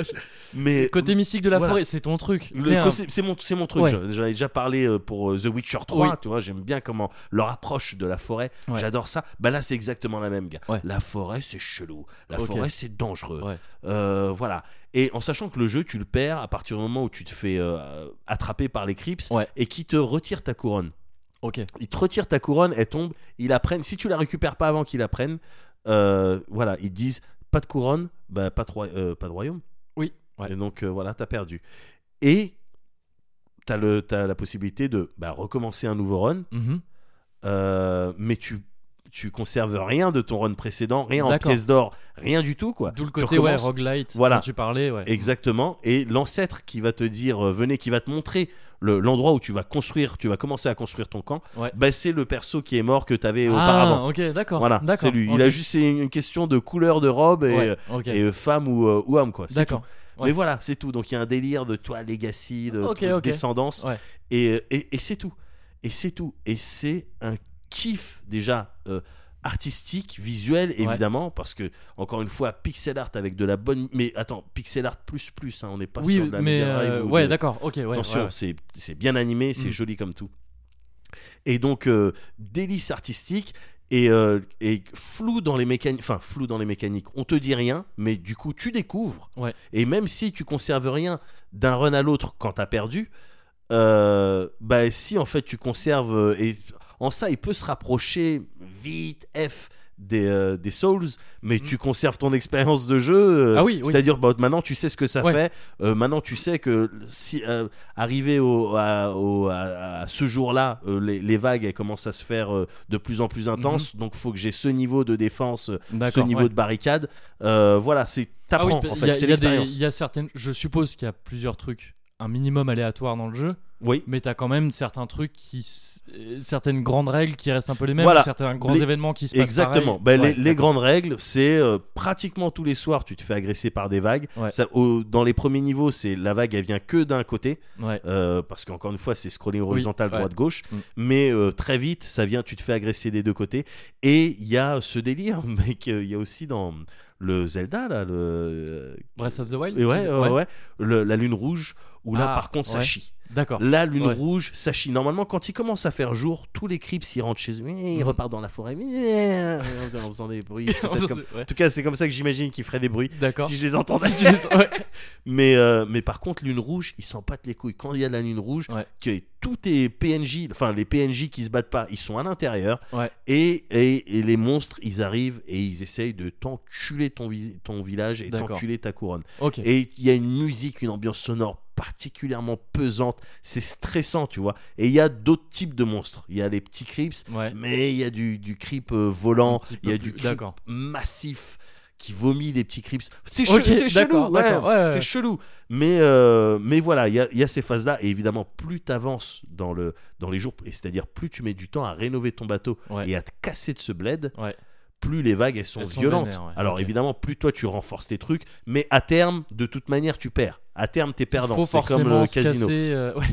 Mais Côté mystique de la Voilà. forêt, c'est ton truc. Un- c'est mon, truc. Ouais. J'en- ai déjà parlé euh, pour euh, The Witcher 3. Oui. Tu vois, j'aime bien comment leur approche de la forêt. Ouais. J'adore ça. Bah là, c'est exactement la même, gars. Ouais. La forêt, c'est chelou. La forêt, c'est dangereux. Euh, voilà. Et en sachant que le jeu, tu le perds à partir du moment où tu te fais euh, attraper par les creeps et qui te retire ta couronne. Ok. Ils te retirent ta couronne, elle tombe, ils la prennent. Si tu la récupères pas avant qu'ils la prennent, euh, voilà, ils disent pas de couronne, bah, pas, de roi- euh, pas de royaume. Oui. Ouais. Et donc euh, voilà, t'as perdu. Et t'as le, t'as la possibilité de bah, recommencer un nouveau run, Mhm. euh, mais tu tu conserves rien de ton run précédent, rien en pièces d'or, rien du tout quoi. D'où le côté ouais, roguelite Voilà. dont tu parlais. Ouais. Exactement. Et l'ancêtre qui va te dire, euh, venez, qui va te montrer le- l'endroit où tu vas construire, tu vas commencer à construire ton camp, Ouais. bah, c'est le perso qui est mort que tu avais Ah, auparavant. ok, d'accord. Voilà, d'accord. c'est lui. ok. Il a juste c'est une question de couleur de robe et, Ouais, euh, et, euh, femme ou, euh, ou homme quoi. D'accord. Ouais. Mais voilà, c'est tout. Donc il y a un délire de toi legacy, de descendance, Ouais. et, et, et c'est tout. Et c'est tout. Et c'est un kiff déjà euh, artistique, visuel évidemment, parce que encore une fois pixel art avec de la bonne. Mais attends, pixel art plus plus, hein, on n'est pas oui, sur de la mais euh, ou ouais, de- d'accord. Ok, ouais. Attention, ouais, c'est c'est bien animé, c'est Mm. joli comme tout. Et donc, euh, délice artistique et, euh, et flou dans les mécaniques. Enfin, flou dans les mécaniques. On te dit rien, mais du coup, tu découvres. Ouais. Et même si tu conserves rien d'un run à l'autre quand t'as perdu, euh, bah si en fait tu conserves. et en ça, il peut se rapprocher vite, F. Des, euh, des Souls, mais Mm. tu conserves ton expérience de jeu. euh, Ah oui, oui. C'est-à-dire, bah, maintenant tu sais ce que ça Ouais. fait. Euh, maintenant tu sais que si arrivé au, à, au- à- à ce jour-là, les, les vagues elles commencent à se faire de plus en plus intenses. Donc faut que j'ai ce niveau de défense, ce Mhm. Niveau ouais. de barricade. Voilà, c'est Ah oui, t'apprends en il fait, y a- c'est l'expérience. Il y a certaines. Je suppose qu'il y a plusieurs trucs, un minimum aléatoire dans le jeu, Oui, mais t'as quand même certains trucs qui, certaines grandes règles qui restent un peu les mêmes, Voilà. ou certains grands Les- événements qui se passent exactement. pareil. Ben, Ouais, les, grandes règles, c'est euh, pratiquement tous les soirs, tu te fais agresser par des vagues. Ouais. Ça, au- dans les premiers niveaux, c'est la vague, elle vient que d'un côté. Ouais. Euh, parce qu'encore une fois c'est scrolling horizontal droite gauche Mm. mais euh, très vite ça vient tu te fais agresser des deux côtés et il y a ce délire mais qu'il y a aussi dans le Zelda là le Breath of the Wild. ouais, ouais, ouais, le- la lune rouge où là Ah, par contre ça chie D'accord. la lune Ouais. rouge ça chie normalement quand il commence à faire jour tous les creeps ils rentrent chez eux ils Mhm. repartent dans la forêt en faisant des bruits en tout cas c'est comme ça que j'imagine qu'ils feraient des bruits D'accord. si je les entendais Si les- ouais. mais, euh, mais par contre, lune rouge, ils s'en battent les couilles. Quand il y a la lune rouge, que tout est PNJ, enfin les PNJ qui se battent pas, ils sont à l'intérieur. Ouais. Et, et, et les monstres, ils arrivent et ils essayent de t'enculer ton, vi- ton village et t'enculer ta couronne. Et il y a une musique, une ambiance sonore particulièrement pesante. C'est stressant, tu vois. Et il y a d'autres types de monstres. Il y a les petits creeps, Ouais. mais il y a du, du creep euh, volant. Il y a du creep massif qui vomit des petits creeps. C'est chelou, ouais, ouais, c'est chelou. Mais, euh, mais voilà, il y a, il y a ces phases-là. Et évidemment, plus tu avances dans, le, dans les jours, et c'est-à-dire plus tu mets du temps à rénover ton bateau et à te casser de ce bled, Ouais. Plus les vagues elles sont Elles sont violentes. vénères, ouais, Alors évidemment, plus toi tu renforces tes trucs, mais à terme, de toute manière, tu perds. À terme, t'es perdant. C'est comme le casino. casser. euh, ouais.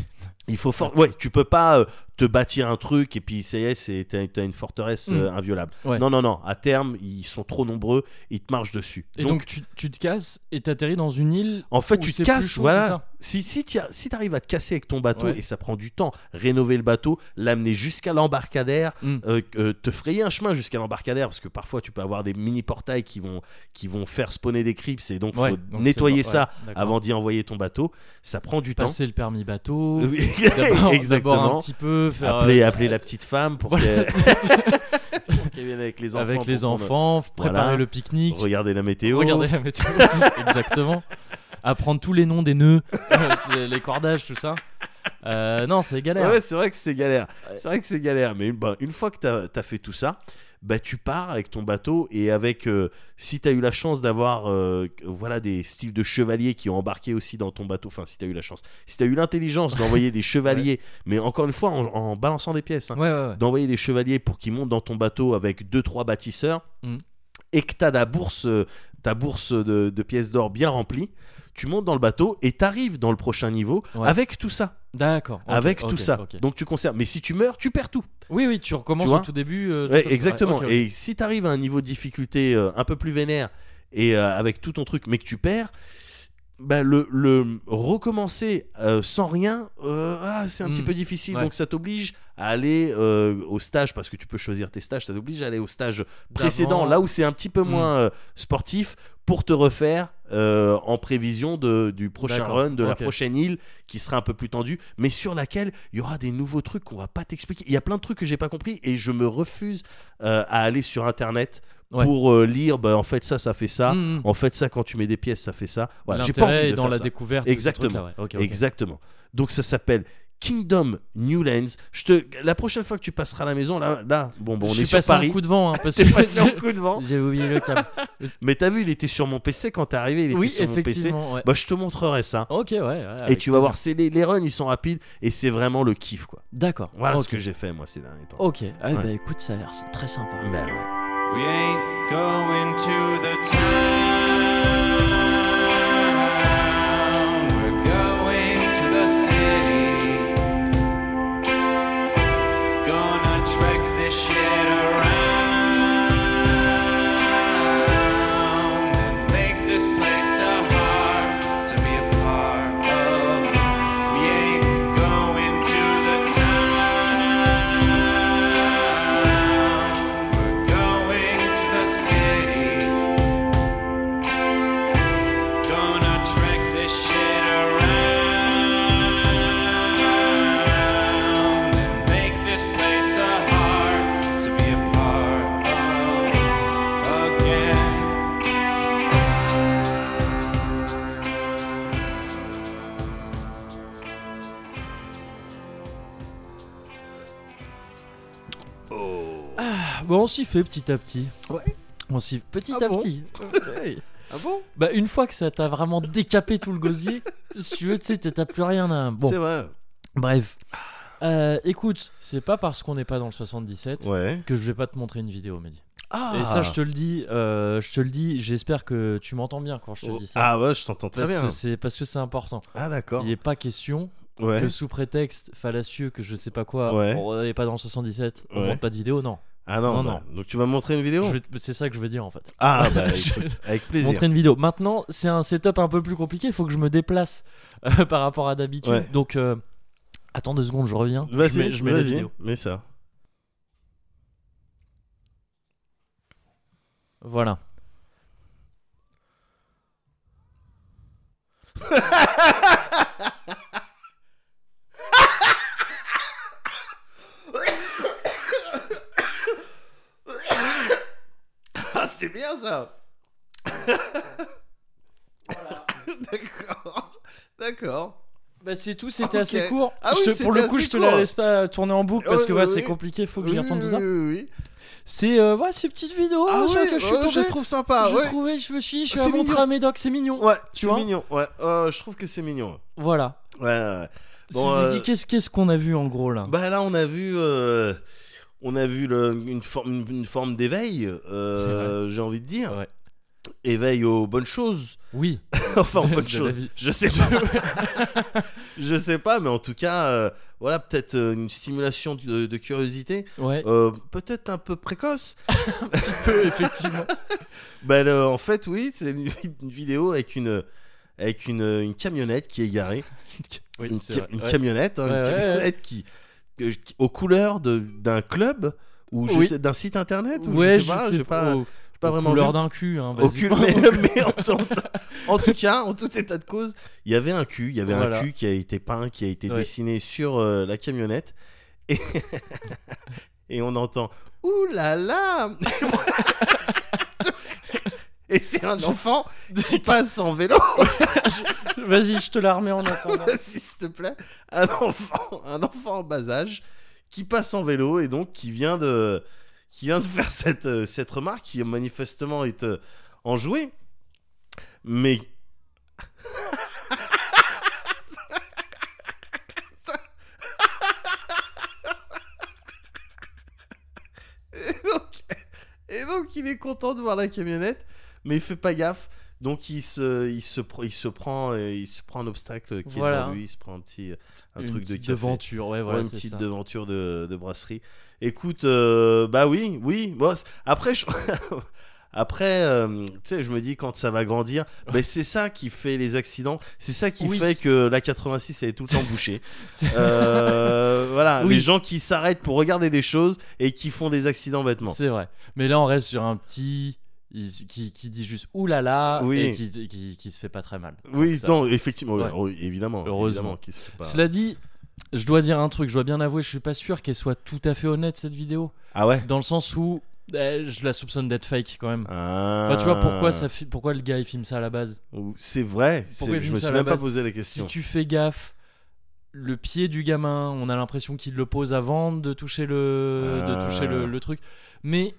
Il faut for- ouais, tu peux pas euh, te bâtir un truc et puis ça y est, c'est t'as, une forteresse Mm. euh, inviolable. Ouais. Non, non, non. À terme, ils sont trop nombreux, ils te marchent dessus. Et donc, tu, tu te casses et t'atterris dans une île. En fait, où tu te casses, chaud, voilà. Si, si si arrives à te casser avec ton bateau, Ouais. et ça prend du temps, rénover le bateau, l'amener jusqu'à l'embarcadère, Mm. euh, euh, te frayer un chemin jusqu'à l'embarcadère, parce que parfois tu peux avoir des mini portails qui vont, qui vont faire spawner des creeps, et donc Ouais, faut donc nettoyer ça avant d'y envoyer ton bateau. Ça prend du Passer le permis bateau. temps. Exactement. un petit peu. Faire, Appeler, euh, appeler la petite femme pour voilà, qu'elle vienne avec les enfants. avec les enfants, préparer Voilà. le pique-nique, Regarder la météo. regarder la météo aussi, exactement, apprendre tous les noms des nœuds, les cordages, tout ça. Euh, non, c'est galère. Ouais, c'est vrai que c'est galère. C'est vrai que c'est galère. Mais bah, une fois que tu as, fait tout ça, bah, tu pars avec ton bateau et avec. euh, si tu as eu la chance d'avoir euh, voilà, des styles de chevaliers qui ont embarqué aussi dans ton bateau, enfin, si tu as eu la chance, si tu as eu l'intelligence d'envoyer des chevaliers, mais encore une fois, en, en balançant des pièces, hein, Ouais, ouais, ouais. d'envoyer des chevaliers pour qu'ils montent dans ton bateau avec 2-3 bâtisseurs. Mm. Et que t'as la bourse euh, ta bourse de, de pièces d'or bien remplie. Tu montes dans le bateau et t'arrives dans le prochain niveau Ouais. avec tout ça. D'accord. avec tout ça. Donc tu conserves. Mais si tu meurs, tu perds tout. Oui, oui, tu recommences Tu au tout début. euh, Ouais, exactement. Ouais. Et si tu arrives à un niveau de difficulté euh, un peu plus vénère et euh, avec tout ton truc, mais que tu perds, bah, le, le recommencer euh, sans rien, euh, ah, c'est un petit peu difficile. Ouais. Donc ça t'oblige à aller euh, au stage, parce que tu peux choisir tes stages, ça t'oblige à aller au stage précédent, là où c'est un petit peu Mm. moins sportif, pour te refaire euh, en prévision de, du prochain run, de la prochaine île qui sera un peu plus tendue, mais sur laquelle il y aura des nouveaux trucs qu'on va pas t'expliquer. Il y a plein de trucs que j'ai pas compris et je me refuse euh, à aller sur internet Ouais. pour euh, lire bah, en fait ça ça fait ça Mm, mm. en fait ça quand tu mets des pièces ça fait ça voilà j'ai pas envie de dans faire la ça. découverte. Exactement. ouais. Exactement donc ça s'appelle Kingdom Newlands je te la prochaine fois que tu passeras à la maison là là bon bon on je est suis sur Paris un coup de vent, hein, parce que passé un coup de vent j'ai oublié le câble. mais t'as vu il était sur mon PC quand t'es arrivé il était oui, sur mon PC effectivement. Ouais. bah je te montrerai ça Ok, ouais. ouais, et tu vas plaisir. voir c'est les, les runs ils sont rapides et c'est vraiment le kiff quoi D'accord. voilà ce que j'ai fait moi ces derniers temps Ok. Ah, Ouais. bah écoute, ça a l'air très sympa. Bah ouais. We ain't going to the town. Ah, bon, on s'y fait petit à petit. Ouais. On s'y petit Ah à bon petit. Ouais. ah bon? Bah une fois que ça t'a vraiment décapé tout le gosier, si tu veux, tu sais, t'as plus rien à. Bon, c'est vrai bref. Euh, écoute, c'est pas parce qu'on n'est pas dans le 77 ouais que je vais pas te montrer une vidéo, Mehdi. ah Et ça, je te le dis, euh, je te le dis. J'espère que tu m'entends bien quand je te Oh, dis ça. ah ouais je t'entends très parce bien c'est parce que c'est important. ah d'accord Il n'est pas question ouais que sous prétexte fallacieux que je sais pas quoi, Ouais. on n'est pas dans le 77, on monte pas de vidéo, non. Ah non, Non, bah, non. donc tu vas me montrer une vidéo Je C'est ça que je veux dire en fait. Ah bah Je- écoute, avec plaisir. montrer une vidéo. Maintenant, c'est un setup un peu plus compliqué. Il faut que je me déplace euh, par rapport à d'habitude. Ouais. Donc, euh, attends deux secondes, je reviens. Je Vas-y, mets, je mets la vidéo. mets ça. Voilà. Ah c'est bien ça. D'accord, d'accord. Bah, c'est tout. C'était Ok. assez court. Ah Je oui, te- pour c'était le coup, assez je te court. la laisse pas tourner en boucle parce Oui, que oui, voilà, c'est oui. compliqué. Faut que j'y retourne tout ça. Oui, oui, oui. C'est euh, ouais, ces petites vidéos Ah sur ouais, lesquelles je suis ouais, tombé. je trouve sympa. je ouais. trouvais, je me suis, dit, je suis C'est à montrer mignon. à mes docs, c'est mignon. Ouais, Tu c'est vois mignon. Ouais, euh, je trouve que c'est mignon. Voilà. Ouais, ouais. ouais. Bon, C'est- euh, Qu'est-ce qu'est-ce qu'on a vu en gros là? Bah là, on a vu, euh, on a vu le- une, forme, une, une forme d'éveil. euh, J'ai envie de dire, Ouais. éveil aux bonnes choses. Oui. enfin, aux bonnes choses. Je sais pas. je sais pas, mais en tout cas, euh, voilà, peut-être euh, une stimulation de, de curiosité, Ouais. euh, peut-être un peu précoce. un petit peu effectivement. Le- en fait, oui, c'est une, une vidéo avec une avec une, une camionnette qui est garée, Oui, une, ca- vrai. une camionnette, hein, Ouais, une camionnette qui- aux couleurs d'un club ou je Oui. sais- d'un site internet ou Ouais, je sais pas, j'ai pas, au- j'ai pas aux vraiment couleurs vu. d'un cul. Hein, Aucune, basiquement. mais, mais en, en- en tout cas, en tout état de cause, il y avait un cul, il y avait Voilà. un cul qui a été peint, qui a été Ouais. dessiné sur euh, la camionnette, et, et on entend Ouh là là Et c'est un enfant qui passe en vélo, Vas-y, je te la remets en attendant. s'il te plaît, un enfant, un enfant en bas âge qui passe en vélo et donc qui vient de, qui vient de faire cette, euh, cette remarque qui manifestement est euh, enjouée. Mais et, donc, et donc, il est content de voir la camionnette. Mais il fait pas gaffe. Donc il se, il se, il se prend, euh, il se prend un obstacle qui est devant lui. Il se prend un petit, un une truc de café. devanture, ouais, voilà, Ouais, une petite ça. devanture de, de brasserie. Écoute, euh, bah oui, oui. Bon, après, je... après, euh, tu sais, je me dis quand ça va grandir, bah, c'est ça qui fait les accidents. C'est ça qui Oui. fait que la 86 elle est tout le temps bouchée. Euh, voilà, Oui. les gens qui s'arrêtent pour regarder des choses et qui font des accidents bêtement. C'est vrai. Mais là, on reste sur un petit il- qui, qui dit juste oulala Oui. et qui, qui, qui se fait pas très mal. Oui, Ça. non, effectivement, Ouais. évidemment, Heureusement. évidemment qu'il se fait pas- Cela dit, je dois dire un truc, je dois bien avouer, je suis pas sûr qu'elle soit tout à fait honnête cette vidéo. Ah ouais? Dans le sens où eh, je la soupçonne d'être fake quand même. Ah. Enfin, tu vois pourquoi, ça fi- pourquoi le gars il filme ça à la base? C'est vrai. Pourquoi Je me suis même pas posé la Si question. tu fais gaffe, le pied du gamin, on a l'impression qu'il le pose avant de toucher le, Ah. de toucher le, le truc. Mais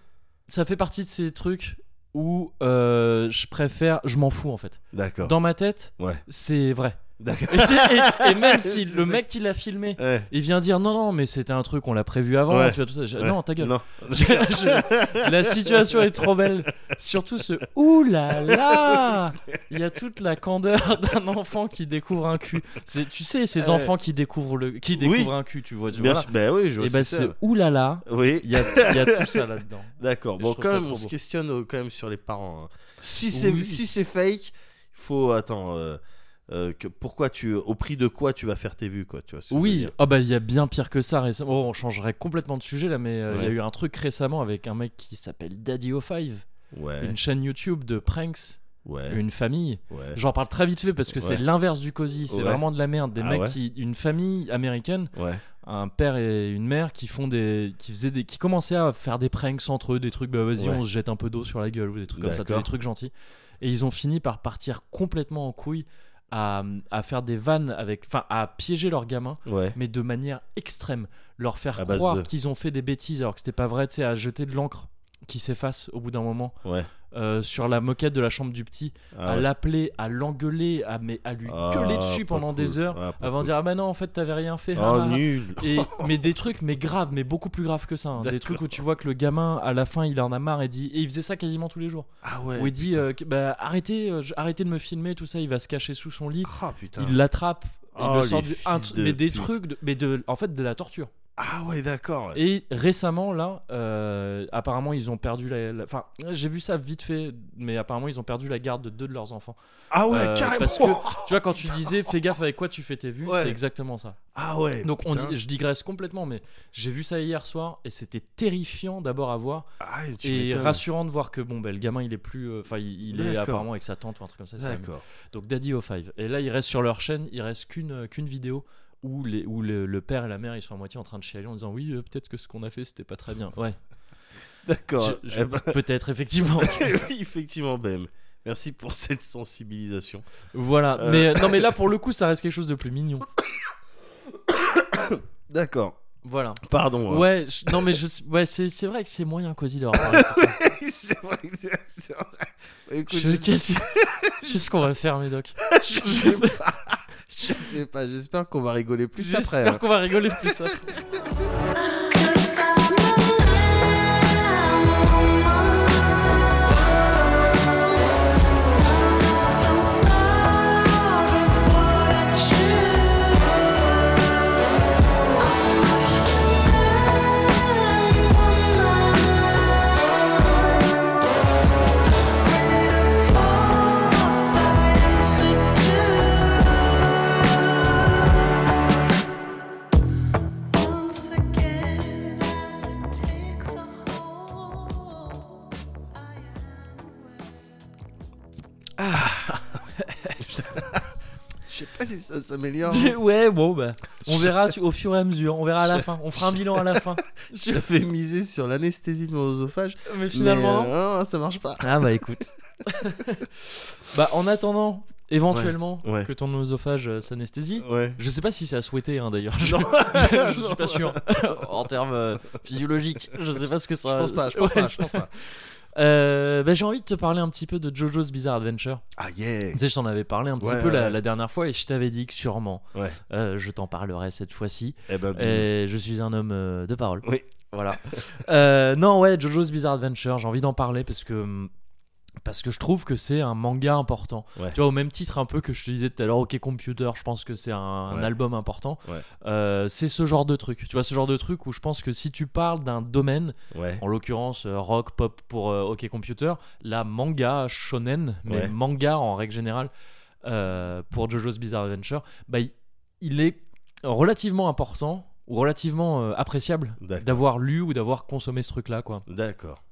ça fait partie de ces trucs où euh, je préfère, je m'en fous en fait. D'accord. Dans ma tête, Ouais. c'est vrai. Et, même si C'est le ça. mec qui l'a filmé, Ouais. il vient dire non non mais c'était un truc on l'a prévu avant, Ouais. tu vois tout ça. Je- Ouais. Non ta gueule. Non. Je- je- la situation est trop belle. Surtout ce ouh là là. Il y a toute la candeur d'un enfant qui découvre un cul. C'est, tu sais, ces Ouais. enfants qui découvrent le, qui Oui. découvrent un cul, tu vois. tu Bien vois. sûr. Ben oui, je vois Et ce bah que c'est. c'est ouh là là. Oui. Il y a, il y a tout ça là-dedans. D'accord. Bon, trouve quand ça même, trop on se beau. questionne euh, quand même sur les parents. hein. Si c'est Oui. si c'est fake, il faut attends. euh, euh, que, pourquoi tu au prix de quoi tu vas faire tes vues quoi tu vois ce que je veux Oui, dire. oh bah il y a bien pire que ça récemment. Oh, on changerait complètement de sujet là, mais euh, il y a eu un truc récemment avec un mec qui s'appelle Daddy O5, ouais. Une chaîne YouTube de pranks, ouais. Une famille. J'en parle très vite fait parce que c'est l'inverse du cosy, c'est vraiment de la merde. Des Ah mecs qui, une famille américaine, un père et une mère qui font des, qui faisaient des, qui commençaient à faire des pranks entre eux, des trucs, bah vas-y on se jette un peu d'eau sur la gueule ou des trucs comme ça, des trucs gentils. Et ils ont fini par partir complètement en couille à, à faire des vannes avec, enfin à piéger leurs gamins ouais. mais de manière extrême. Leur faire À croire de- qu'ils ont fait des bêtises alors que c'était pas vrai, tu sais, à jeter de l'encre qui s'efface au bout d'un moment. Ouais euh, sur la moquette de la chambre du petit, Ah à ouais. l'appeler, à l'engueuler, à, mais, à lui Ah, gueuler dessus pendant cool. des heures Ah, avant de dire ah bah non en fait t'avais rien fait. oh nul Et, mais des trucs mais graves, mais beaucoup plus graves que ça. hein. Des trucs où tu vois que le gamin à la fin il en a marre et dit et il faisait ça quasiment tous les jours. ah ouais où il dit euh, bah, arrêtez, euh, arrêtez de me filmer tout ça, il va se cacher sous son lit. ah Il l'attrape. Oh, le sort de mais des pute. trucs, de- mais de, en fait de la torture. Ah ouais d'accord Et récemment, là, euh, apparemment, ils ont perdu la. la- Enfin, j'ai vu ça vite fait, mais apparemment, ils ont perdu la garde de deux de leurs enfants. ah ouais Euh, carrément parce que- Tu vois, quand tu disais fais gaffe avec quoi tu fais tes vues, Ouais. c'est exactement ça. ah ouais Donc, on putain. dit, je digresse complètement, mais j'ai vu ça hier soir et c'était terrifiant d'abord à voir Ah, et rassurant de voir que bon, ben, le gamin il est plus. euh, Enfin, il, il est apparemment avec sa tante ou un truc comme ça. d'accord Donc, Daddy O5. Et là, il reste sur leur chaîne, il reste qu'une qu'une vidéo. Où, les, où le, le père et la mère ils sont à moitié en train de chialer en disant oui euh, peut-être que ce qu'on a fait c'était pas très bien ouais d'accord Eh ben, Peut-être, effectivement. oui effectivement Ben merci pour cette sensibilisation voilà. Euh. Mais euh, non, mais là, pour le coup, ça reste quelque chose de plus mignon. d'accord Voilà. pardon hein. Ouais, je- non, mais je, ouais, c'est, c'est vrai que c'est moyen, Quasi, d'avoir parlé ça. c'est vrai, c'est vrai. Écoute, Je, qu'est-ce qu'on va faire, Médoc? Je sais pas. Je sais pas, j'espère qu'on va rigoler plus J'espère après. hein. qu'on va rigoler plus après. Je sais pas si ça s'améliore. ouais, bon, bah, on verra tu- au fur et à mesure. On verra à la fin. On fera un bilan à la fin. J'avais misé sur l'anesthésie de mon oesophage. Mais finalement. mais, euh, non, ça marche pas. Ah bah écoute. bah en attendant, éventuellement, Ouais, ouais. que ton oesophage euh, s'anesthésie. Ouais. Je sais pas si c'est à souhaiter hein, d'ailleurs. Je, Non. je- je suis pas sûr. en termes euh, physiologiques, je sais pas ce que ça. Je pense pas, je pense pas, je pense pas. Euh, bah, j'ai envie de te parler un petit peu de JoJo's Bizarre Adventure. Ah yeah. Tu sais, je t'en avais parlé un petit Ouais, peu ouais, la, dernière fois et je t'avais dit que sûrement Ouais. euh, je t'en parlerai cette fois-ci. Eh ben. Et je suis un homme euh, de parole. Oui. Voilà. Euh, non, ouais, JoJo's Bizarre Adventure, j'ai envie d'en parler parce que hum, parce que je trouve que c'est un manga important. Ouais. Tu vois, au même titre un peu que je te disais tout à l'heure, OK Computer, je pense que c'est un, Ouais. album important. Ouais. Euh, c'est ce genre de truc. Tu vois, ce genre de truc où je pense que si tu parles d'un domaine, en l'occurrence euh, rock, pop pour euh, OK Computer, la manga, shonen, mais manga en règle générale, pour JoJo's Bizarre Adventure, bah, il, est relativement important ou relativement appréciable d'avoir lu ou d'avoir consommé ce truc-là, quoi. D'accord.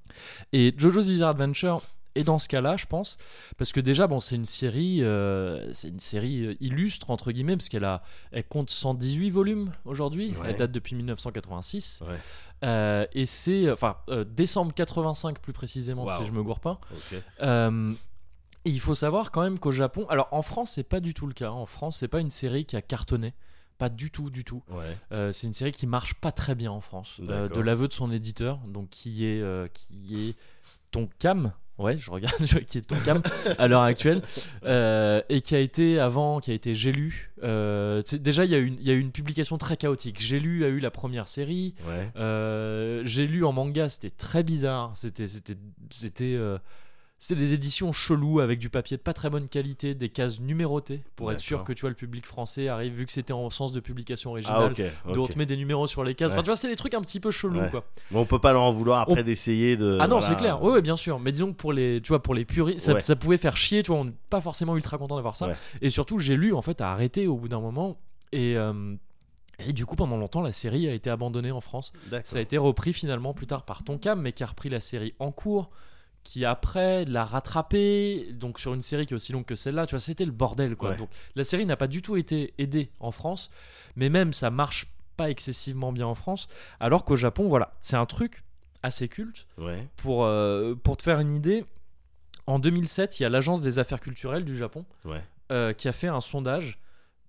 Et JoJo's Bizarre Adventure est dans ce cas-là, je pense, parce que déjà, bon, c'est une série, euh, c'est une série euh, illustre entre guillemets, parce qu'elle a, elle compte 118 volumes aujourd'hui. Ouais. Elle date depuis 1986. Ouais. Euh, et c'est, enfin, euh, décembre 85 plus précisément, si je me gourre pas. Euh, et il faut savoir quand même qu'au Japon, alors en France, c'est pas du tout le cas. En France, c'est pas une série qui a cartonné. Pas du tout, du tout. Ouais. Euh, c'est une série qui marche pas très bien en France, euh, de l'aveu de son éditeur, donc qui est euh, qui est Tonkam. Ouais, je regarde je qui est Tonkam à l'heure actuelle euh, et qui a été avant, qui a été J'ai lu. Euh, déjà, il y a eu une, il y a eu une publication très chaotique. J'ai lu a eu la première série. Ouais. Euh, J'ai lu en manga, c'était très bizarre. C'était c'était c'était des éditions cheloues avec du papier de pas très bonne qualité, des cases numérotées pour être sûr que tu vois le public français arrive vu que c'était en sens de publication Ah, originale de on te met des numéros sur les cases. Enfin, tu vois, c'était des trucs un petit peu chelous, Ouais. quoi. Mais on peut pas leur en vouloir après d'essayer de. ah non, voilà. c'est clair. Oui, bien sûr. Mais disons que pour les, tu vois, pour les puristes, ça, pouvait faire chier. Tu vois, on n'est pas forcément ultra content d'avoir ça. Et surtout, j'ai lu en fait à arrêter au bout d'un moment. Et euh, et du coup, pendant longtemps, la série a été abandonnée en France. Ça a été repris finalement plus tard par Tonkam, mais qui a repris la série en cours, qui après l'a rattrapé, donc sur une série qui est aussi longue que celle-là, tu vois, c'était le bordel quoi. Ouais. Donc la série n'a pas du tout été aidée en France, mais même ça marche pas excessivement bien en France, alors qu'au Japon, voilà, c'est un truc assez culte. Ouais. Pour, euh, pour te faire une idée, en 2007, il y a l'Agence des affaires culturelles du Japon Ouais. euh, qui a fait un sondage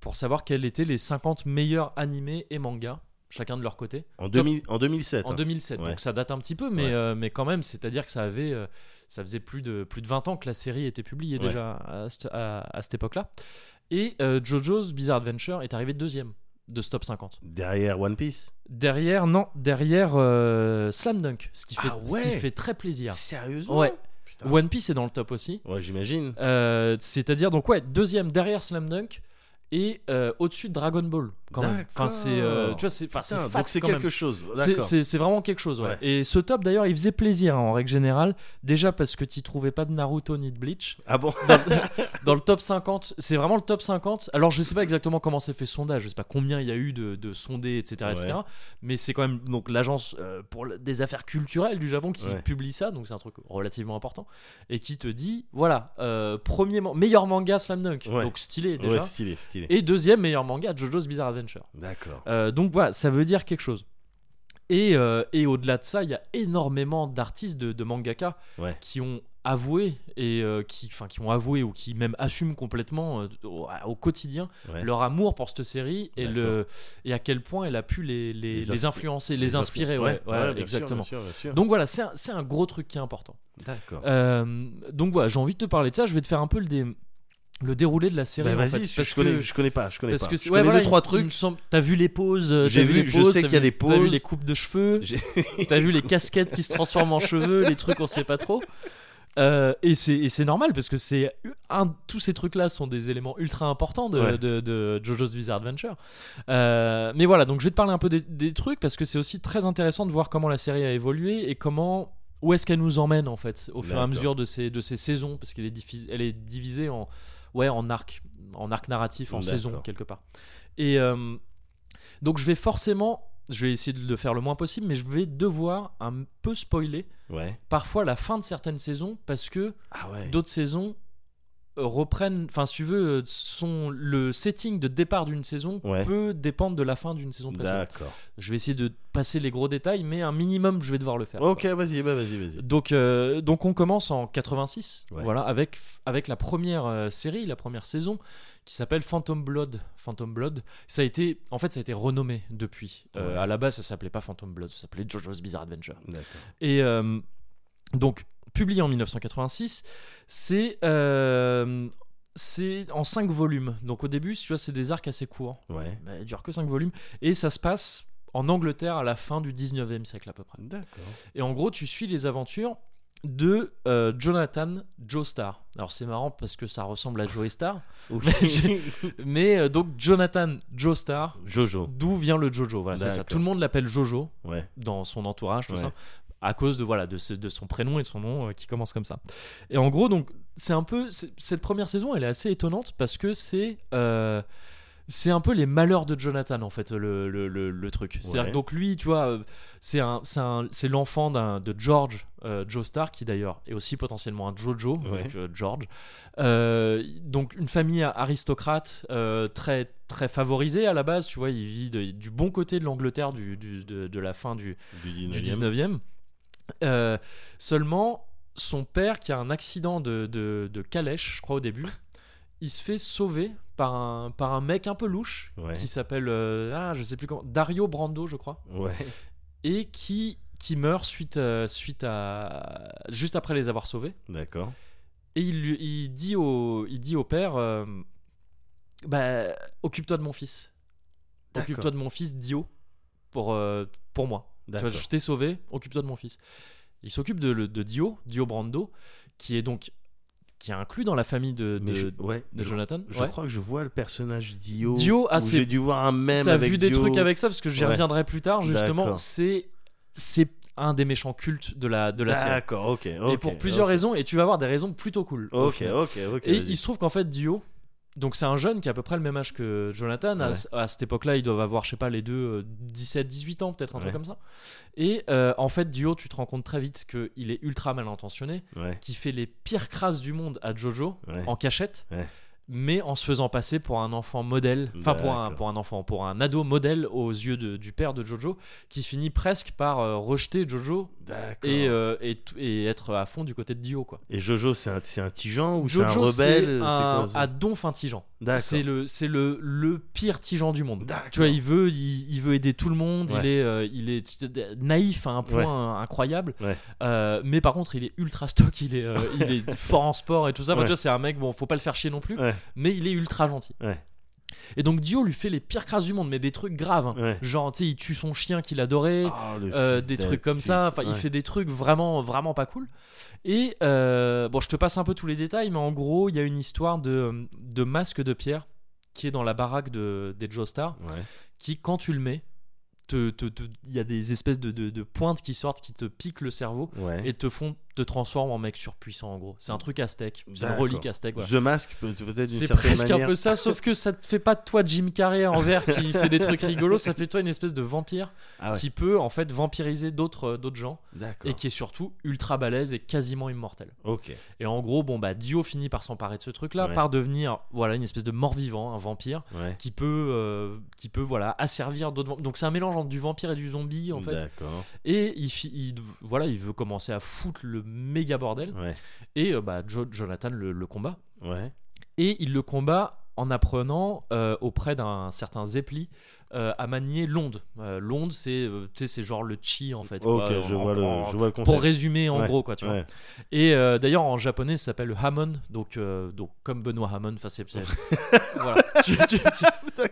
pour savoir quels étaient les 50 meilleurs animés et mangas, chacun de leur côté. En, 2000 en 2007. En hein. 2007, Ouais. donc ça date un petit peu, mais, Ouais. euh, mais quand même, c'est-à-dire que ça avait, euh, ça faisait plus de plus de 20 ans que la série était publiée Ouais. déjà à, cette- à- à cette époque-là. Et euh, JoJo's Bizarre Adventure est arrivé deuxième de ce top 50. Derrière One Piece. Derrière, non, derrière Slam Dunk, ce qui fait, Ah ce qui fait très plaisir. Sérieusement Ouais. Putain. One Piece est dans le top aussi. Ouais, j'imagine. C'est-à-dire donc ouais deuxième derrière Slam Dunk et euh, au-dessus de Dragon Ball quand même. Enfin c'est euh, tu vois c'est enfin c'est c'est quelque même. chose. C'est-. C'est c'est vraiment quelque chose, ouais. Ouais. Et ce top d'ailleurs, il faisait plaisir hein, en règle générale. Déjà parce que tu trouvais pas de Naruto ni de Bleach. Ah bon? Dans le top 50, c'est vraiment le top 50. Alors je sais pas exactement comment s'est fait sondage, je sais pas combien il y a eu de, de sondés, etc. mais c'est quand même donc l'agence euh, pour des affaires culturelles du Japon qui publie ça, donc c'est un truc relativement important, et qui te dit voilà, euh, premier meilleur manga Slam Dunk, donc stylé déjà. Ouais, stylé, stylé. Et deuxième meilleur manga JoJo's Bizarre Adventure. D'accord. Euh, donc voilà, ça veut dire quelque chose. Et, euh, et au-delà de ça, il y a énormément d'artistes, de, de mangaka, Ouais. qui ont avoué et euh, qui, enfin, qui ont avoué ou qui même assument complètement euh, au, au quotidien Ouais. leur amour pour cette série et, le, et à quel point elle a pu les, les, Les les inspi- influencer, les, inspirer. Ouais, ouais, bien sûr, exactement. bien sûr, bien sûr. Donc voilà, c'est un, un gros truc qui est important. D'accord. Donc voilà, j'ai envie de te parler de ça. Je vais te faire un peu le, dé- le déroulé de la série. Bah, en vas-y, fait, je, connais, je connais pas, je connais parce pas. que je c'est- connais ouais, voilà, deux trois trucs. semble- T'as vu les euh, J'ai vu- les je poses, sais qu'il y a des T'as vu les coupes de cheveux. T'as vu les casquettes qui se transforment en cheveux, les trucs on sait pas trop. Euh, et c'est normal parce que c'est tous ces trucs là sont des éléments ultra importants de, Ouais. de, de JoJo's Bizarre Adventure. Euh, mais voilà, donc je vais te parler un peu des, des trucs parce que c'est aussi très intéressant de voir comment la série a évolué et comment où est-ce qu'elle nous emmène en fait au fur et à mesure de ces de ces saisons parce qu'elle est diffi- elle est divisée en ouais en arc en arc narratif en saison quelque part. Et euh, donc je vais forcément je vais essayer de le faire le moins possible mais je vais devoir un peu spoiler Ouais. parfois la fin de certaines saisons parce que Ah ouais. d'autres saisons reprennent enfin si tu veux euh, son le setting de départ d'une saison Ouais. peut dépendre de la fin d'une saison précédente. D'accord. Je vais essayer de passer les gros détails mais un minimum je vais devoir le faire. Ok, vas-y, bah, vas-y, vas-y. Donc, euh, donc on commence en 86, Ouais. voilà, avec, avec la première euh, série, la première saison, qui s'appelle Phantom Blood. Phantom Blood, ça a été, en fait, ça a été renommé depuis. Euh, Ouais. À la base, ça s'appelait pas Phantom Blood, ça s'appelait JoJo's Bizarre Adventure. D'accord. Et euh, donc, publié en 1986, c'est euh, c'est en 5 volumes. Donc au début, tu vois, c'est des arcs assez courts. Ouais. Bah, il dure que 5 volumes. Et ça se passe en Angleterre à la fin du 19e siècle à peu près. D'accord. Et en gros, tu suis les aventures de euh, Jonathan Joestar. Alors c'est marrant parce que ça ressemble à Joey Star, Oui. mais euh, donc Jonathan Joestar. Jojo. D'où vient le Jojo? Voilà, c'est ça. Tout le monde l'appelle Jojo ouais. dans son entourage, tout Ouais. ça, à cause de voilà de, ce- de son prénom et de son nom euh, qui commence comme ça. Et en gros, donc c'est un peu cette première saison, elle est assez étonnante parce que c'est euh, c'est un peu les malheurs de Jonathan en fait le, le, le- le truc. C'est-à-dire Ouais. donc lui, tu vois, euh, c'est un c'est l'enfant d'un de George euh, Joestar qui d'ailleurs est aussi potentiellement un Jojo, Ouais. euh, George. Donc une famille aristocrate très très favorisée à la base, tu vois, il vit de- du bon côté de l'Angleterre du, du- de, de la fin du, Du du 19e. 19e. Euh, seulement, son père, qui a un accident de, de, de calèche, je crois au début, il se fait sauver par un, par un mec un peu louche Ouais. qui s'appelle, euh, ah, je sais plus comment, Dario Brando, je crois, Ouais. et qui, qui meurt suite, euh, suite à, juste après les avoir sauvés. D'accord. Et il, il, dit, au, il dit au père, euh, bah, occupe-toi de mon fils. Occupe-toi de mon fils, Dio, pour, pour moi. Tu vois, D'accord. je t'ai sauvé, occupe-toi de mon fils. Il s'occupe de, de Dio, Dio Brando, qui est donc qui est inclus dans la famille de, Mais de, je, ouais, de je, Jonathan. je Ouais. crois que je vois le personnage Dio. Dio, ah, j'ai dû voir un même T'as vu des Dio. trucs avec ça parce que j'y Ouais. reviendrai plus tard. Justement, c'est c'est un des méchants cultes de la de la série. D'accord, ok. Et pour plusieurs raisons, et tu vas avoir des raisons plutôt cool. Ok, ok, ok. Et il se trouve qu'en fait, Dio, donc c'est un jeune qui a à peu près le même âge que Jonathan. À, Ouais. à cette époque-là, ils doivent avoir, je sais pas, les deux euh, 17, 18 ans, peut-être un truc comme ça. Et euh, en fait, Dio, tu te rends compte très vite qu'il est ultra mal intentionné, Ouais, qui fait les pires crasses du monde à Jojo en cachette. Mais en se faisant passer pour un enfant modèle, enfin pour un, pour un enfant, pour un ado modèle aux yeux de- du père de Jojo, qui finit presque par euh, rejeter Jojo et, euh, et, être à fond du côté de Dio. Quoi. Et Jojo, c'est un, un tigeant ou c'est un rebelle? Un, quoi, à donf intelligent. D'accord. C'est le, le, le pire tigeant du monde. Tu vois, il veut, il, il veut aider tout le monde. Il est, euh, il est naïf à un point incroyable. Ouais. Mais par contre, il est ultra stock. Il est, il est fort en sport et tout ça. Enfin, Ouais. tu vois, c'est un mec. Bon, faut pas le faire chier non plus. Mais il est ultra gentil. Ouais. Et donc Dio lui fait les pires crasses du monde, mais des trucs graves. hein. Ouais. Genre, tu sais, il tue son chien qu'il adorait. Le Euh, fils des de trucs comme pute. ça. Enfin, il Ouais. fait des trucs vraiment, vraiment pas cool. Et euh, bon, je te passe un peu tous les détails, mais en gros, il y a une histoire de, de masque de pierre qui est dans la baraque de, des Joestar, Ouais. qui, quand tu le mets, te- te- te- il y a des espèces de, de- de pointes qui sortent, qui te piquent le cerveau Ouais. et te font, te transforment en mec surpuissant en gros. C'est un truc aztèque, c'est une relique aztèque. voilà. The Mask, peut- peut-être d'une C'est presque manière. un peu ça, sauf que ça te fait pas de toi Jim Carrey en vert qui fait des trucs rigolos, ça fait toi une espèce de vampire Ah ouais. qui peut en fait vampiriser d'autres euh, d'autres gens et qui est surtout ultra balèze et quasiment immortel. Ok. Et en gros, bon bah Dio finit par s'emparer de ce truc-là, Ouais. par devenir voilà une espèce de mort-vivant, un vampire Ouais. qui peut euh, qui peut voilà asservir d'autres. Donc c'est un mélange entre du vampire et du zombie en fait. Et il, il- voilà, il veut commencer à foutre le méga bordel. Ouais. Et euh, bah Jo- Jonathan le, le combat. Ouais. Et il le combat en apprenant euh, auprès d'un certain Zepli euh, à manier l'onde. Euh, l'onde, c'est c'est genre le chi en fait. Ok, quoi, je en- vois le, en- je vois le concept. pour résumer en Ouais, gros quoi tu vois. Et d'ailleurs en japonais ça s'appelle le Hammond donc donc comme Benoît Hammond enfin c'est voilà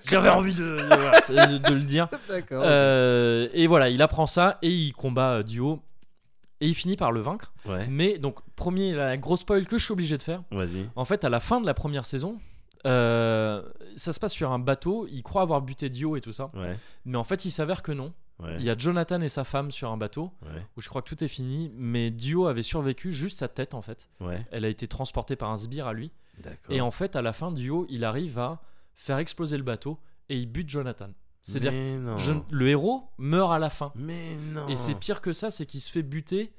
j'avais envie de, de- voilà, de- de le dire et voilà il apprend ça et il combat Duo et il finit par le vaincre Ouais. mais donc premier la grosse spoil que je suis obligé de faire Vas-y. en fait à la fin de la première saison euh, ça se passe sur un bateau il croit avoir buté Dio et tout ça Ouais. mais en fait il s'avère que non Ouais. il y a Jonathan et sa femme sur un bateau Ouais. où je crois que tout est fini mais Dio avait survécu juste sa tête en fait Ouais. elle a été transportée par un sbire à lui. Et en fait, à la fin, Duo, il arrive à faire exploser le bateau et il bute Jonathan. C'est-à-dire le héros meurt à la fin. Mais non. Et c'est pire que ça, c'est qu'il se fait buter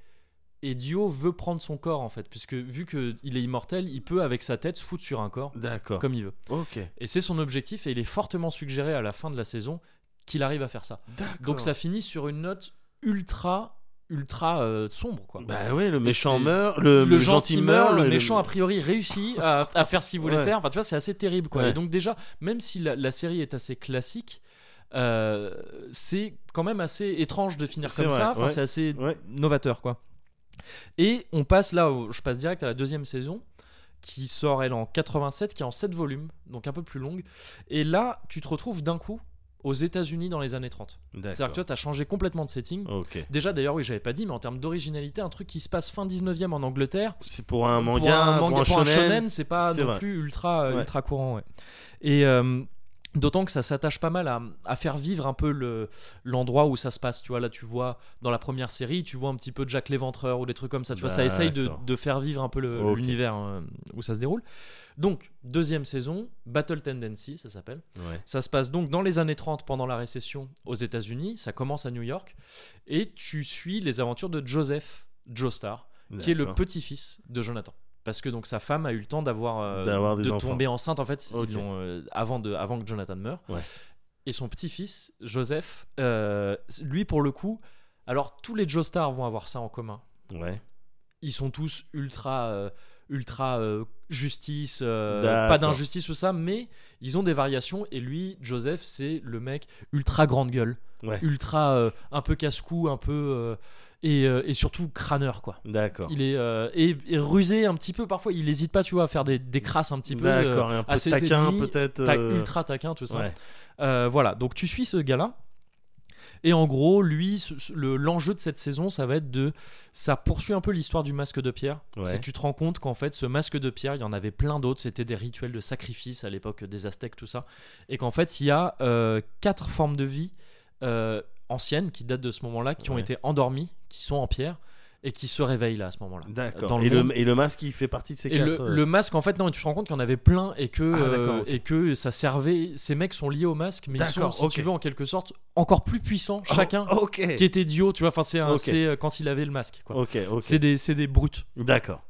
et Dio veut prendre son corps en fait. Puisque vu qu'il est immortel, il peut avec sa tête se foutre sur un corps D'accord. comme il veut. Ok. Et c'est son objectif et il est fortement suggéré à la fin de la saison qu'il arrive à faire ça. Donc ça finit sur une note ultra, ultra euh, sombre quoi. Bah ouais, le méchant meurt, le, le, gentil meurt, le méchant a priori réussit à, à faire ce qu'il voulait Ouais. faire. Enfin, tu vois, c'est assez terrible, quoi. Ouais. Et donc déjà, même si la, la série est assez classique, euh, c'est quand même assez étrange de finir comme vrai, ça. Enfin, ouais. c'est assez Ouais. novateur, quoi. Et on passe là, au- je passe direct à la deuxième saison qui sort elle en 87, qui est en 7 volumes, donc un peu plus longue. Et là, tu te retrouves d'un coup aux États-Unis dans les années 30. C'est-à-dire que toi, tu as changé complètement de setting. Déjà, d'ailleurs, oui, j'avais pas dit, mais en termes d'originalité, un truc qui se passe fin 19e en Angleterre, C'est pour un pour manga, un, manga- pour un shonen. c'est pas non vrai. plus ultra, Ouais. ultra courant. ouais. Et euh, d'autant que ça s'attache pas mal à, à faire vivre un peu le- l'endroit où ça se passe. Tu vois, là, tu vois dans la première série, tu vois un petit peu Jack l'Éventreur ou des trucs comme ça. Tu vois, ça essaye de, faire vivre un peu le- l'univers euh, où ça se déroule. Donc, deuxième saison, Battle Tendency, ça s'appelle. Ouais. Ça se passe donc dans les années 30 pendant la récession aux États-Unis. Ça commence à New York. Et tu suis les aventures de Joseph Joestar, qui est le petit-fils de Jonathan. Parce que donc sa femme a eu le temps d'avoir euh, de enfants. tomber enceinte en fait ils euh, avant de avant que Jonathan meure. Ouais. Et son petit-fils Joseph, euh, lui pour le coup, alors tous les Joestars vont avoir ça en commun. Ouais. Ils sont tous ultra ultra justice, pas d'injustice ou ça, mais ils ont des variations. Et lui, Joseph, c'est le mec ultra grande gueule, Ouais. ultra un peu casse-cou, un peu et, euh, et surtout crâneur quoi. D'accord. Il est euh, et, et rusé un petit peu parfois. Il hésite pas, tu vois, à faire des, des crasses un petit peu. euh, D'accord. un peu à ses taquin peut-être. ultra taquin, tout ça. Ouais. Voilà, donc tu suis ce gars-là. Et en gros, lui, le- l'enjeu de cette saison, ça va être de. Ça poursuit un peu l'histoire du masque de pierre. Ouais. Si tu te rends compte qu'en fait, ce masque de pierre, il y en avait plein d'autres. C'était des rituels de sacrifice à l'époque des Aztèques, tout ça. Et qu'en fait, il y a euh, quatre formes de vie euh, anciennes qui datent de ce moment-là, qui ont été endormies, qui sont en pierre et qui se réveillent là à ce moment-là. D'accord. Et le, monde. et le masque, il fait partie de ces Et quatre. le, euh, le masque, en fait, non, tu te rends compte qu'il y en avait plein et que, Ah, euh, et que ça servait. Ces mecs sont liés au masque, mais ils sont, si tu veux, en quelque sorte, encore plus puissants, chacun, Oh, qui était duo, tu vois. Enfin, c'est euh, quand il avait le masque, quoi. C'est des, des brutes. D'accord.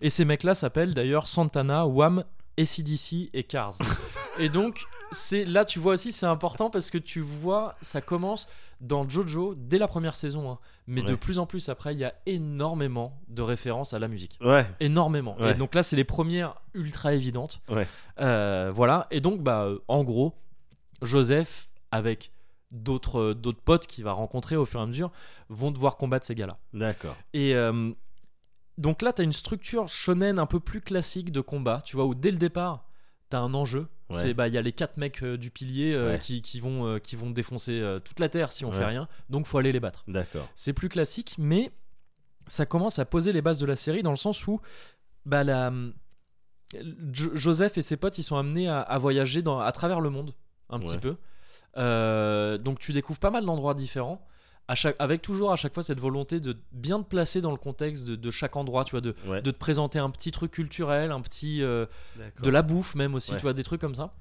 Et ces mecs-là s'appellent d'ailleurs Santana, Wham, ACDC et Cars. et donc, c'est là, tu vois aussi, c'est important parce que tu vois, ça commence dans Jojo dès la première saison, hein. mais de plus en plus après, il y a énormément de références à la musique Ouais. énormément. Ouais. Et donc là, c'est les premières ultra évidentes. Ouais. Euh, voilà. Et donc, bah, euh, en gros, Joseph, avec d'autres euh, d'autres potes qu'il va rencontrer au fur et à mesure, vont devoir combattre ces gars-là. D'accord. Et euh, donc là, tu as une structure shonen un peu plus classique de combat, tu vois, où dès le départ, tu as un enjeu. Ouais. C'est bah il y a les quatre mecs euh, du pilier euh, Ouais. qui, qui vont euh, qui vont défoncer toute la terre si on Ouais. fait rien. Donc faut aller les battre. D'accord. C'est plus classique, mais ça commence à poser les bases de la série dans le sens où bah, la, Jo- Joseph et ses potes ils sont amenés à, à voyager dans, à travers le monde un petit peu. Donc tu découvres pas mal d'endroits différents. À chaque, avec toujours à chaque fois cette volonté de bien te placer dans le contexte de, de chaque endroit, tu vois, de, Ouais. de te présenter un petit truc culturel, un petit euh, de la bouffe même aussi, Ouais. tu vois, des trucs comme ça.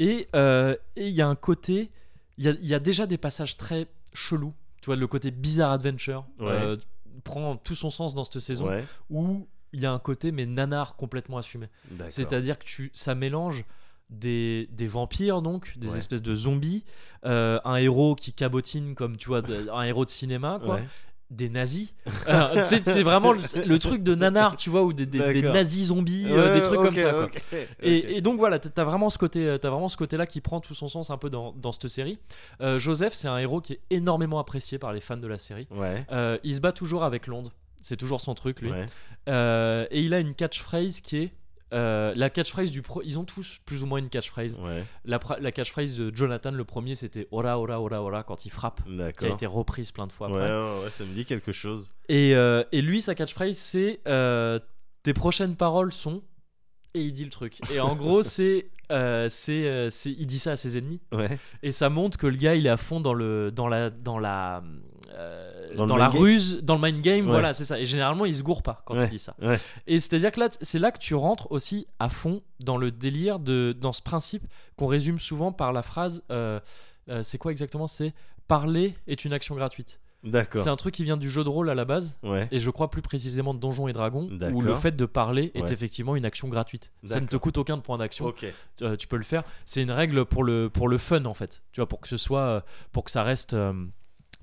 Et euh, et il y a un côté, il y a, y a déjà des passages très chelous, tu vois, le côté bizarre adventure Ouais. euh, prend tout son sens dans cette saison où il y a un côté mais nanar complètement assumé. C'est-à-dire que tu, ça mélange des, des vampires donc, des Ouais. espèces de zombies, euh, un héros qui cabotine comme tu vois, un héros de cinéma quoi. Ouais. Des nazis, Euh, c'est vraiment le, le truc de nanar, tu vois, ou des, des- des D'accord. nazis zombies, euh, des trucs comme ça. quoi. Et, et donc voilà, t'as vraiment ce côté, t'as vraiment ce côté-là qui prend tout son sens un peu dans, dans cette série. Joseph, c'est un héros qui est énormément apprécié par les fans de la série. Il se bat toujours avec l'onde, c'est toujours son truc lui. Et il a une catchphrase qui est euh, la catchphrase du pro. Ils ont tous plus ou moins une catchphrase. Ouais. La, la catchphrase de Jonathan, le premier, c'était ora ora ora ora quand il frappe, qui a été reprise plein de fois Ouais, après. ouais, ouais, ça me dit quelque chose. Et, euh, et lui, sa catchphrase, c'est euh, tes prochaines paroles sont. Et il dit le truc. Et en gros, c'est. euh, c'est, euh, c'est- il dit ça à ses ennemis. Ouais. Et ça montre que le gars, il est à fond dans, le, dans la. Dans la euh, Dans la game ruse, dans le mind game, Ouais. voilà, c'est ça. Et généralement, il se gourre pas quand Ouais. il dit ça. Ouais. Et c'est-à-dire que là, c'est là que tu rentres aussi à fond dans le délire, de, dans ce principe qu'on résume souvent par la phrase euh, euh, c'est quoi exactement? C'est parler est une action gratuite. D'accord. C'est un truc qui vient du jeu de rôle à la base, Ouais. et je crois plus précisément de Donjons et Dragons, où le fait de parler est effectivement une action gratuite. Ça ne te coûte aucun point d'action, Ok. euh, tu peux le faire. C'est une règle pour le, pour le fun en fait, tu vois, pour que ce soit, pour que ça reste,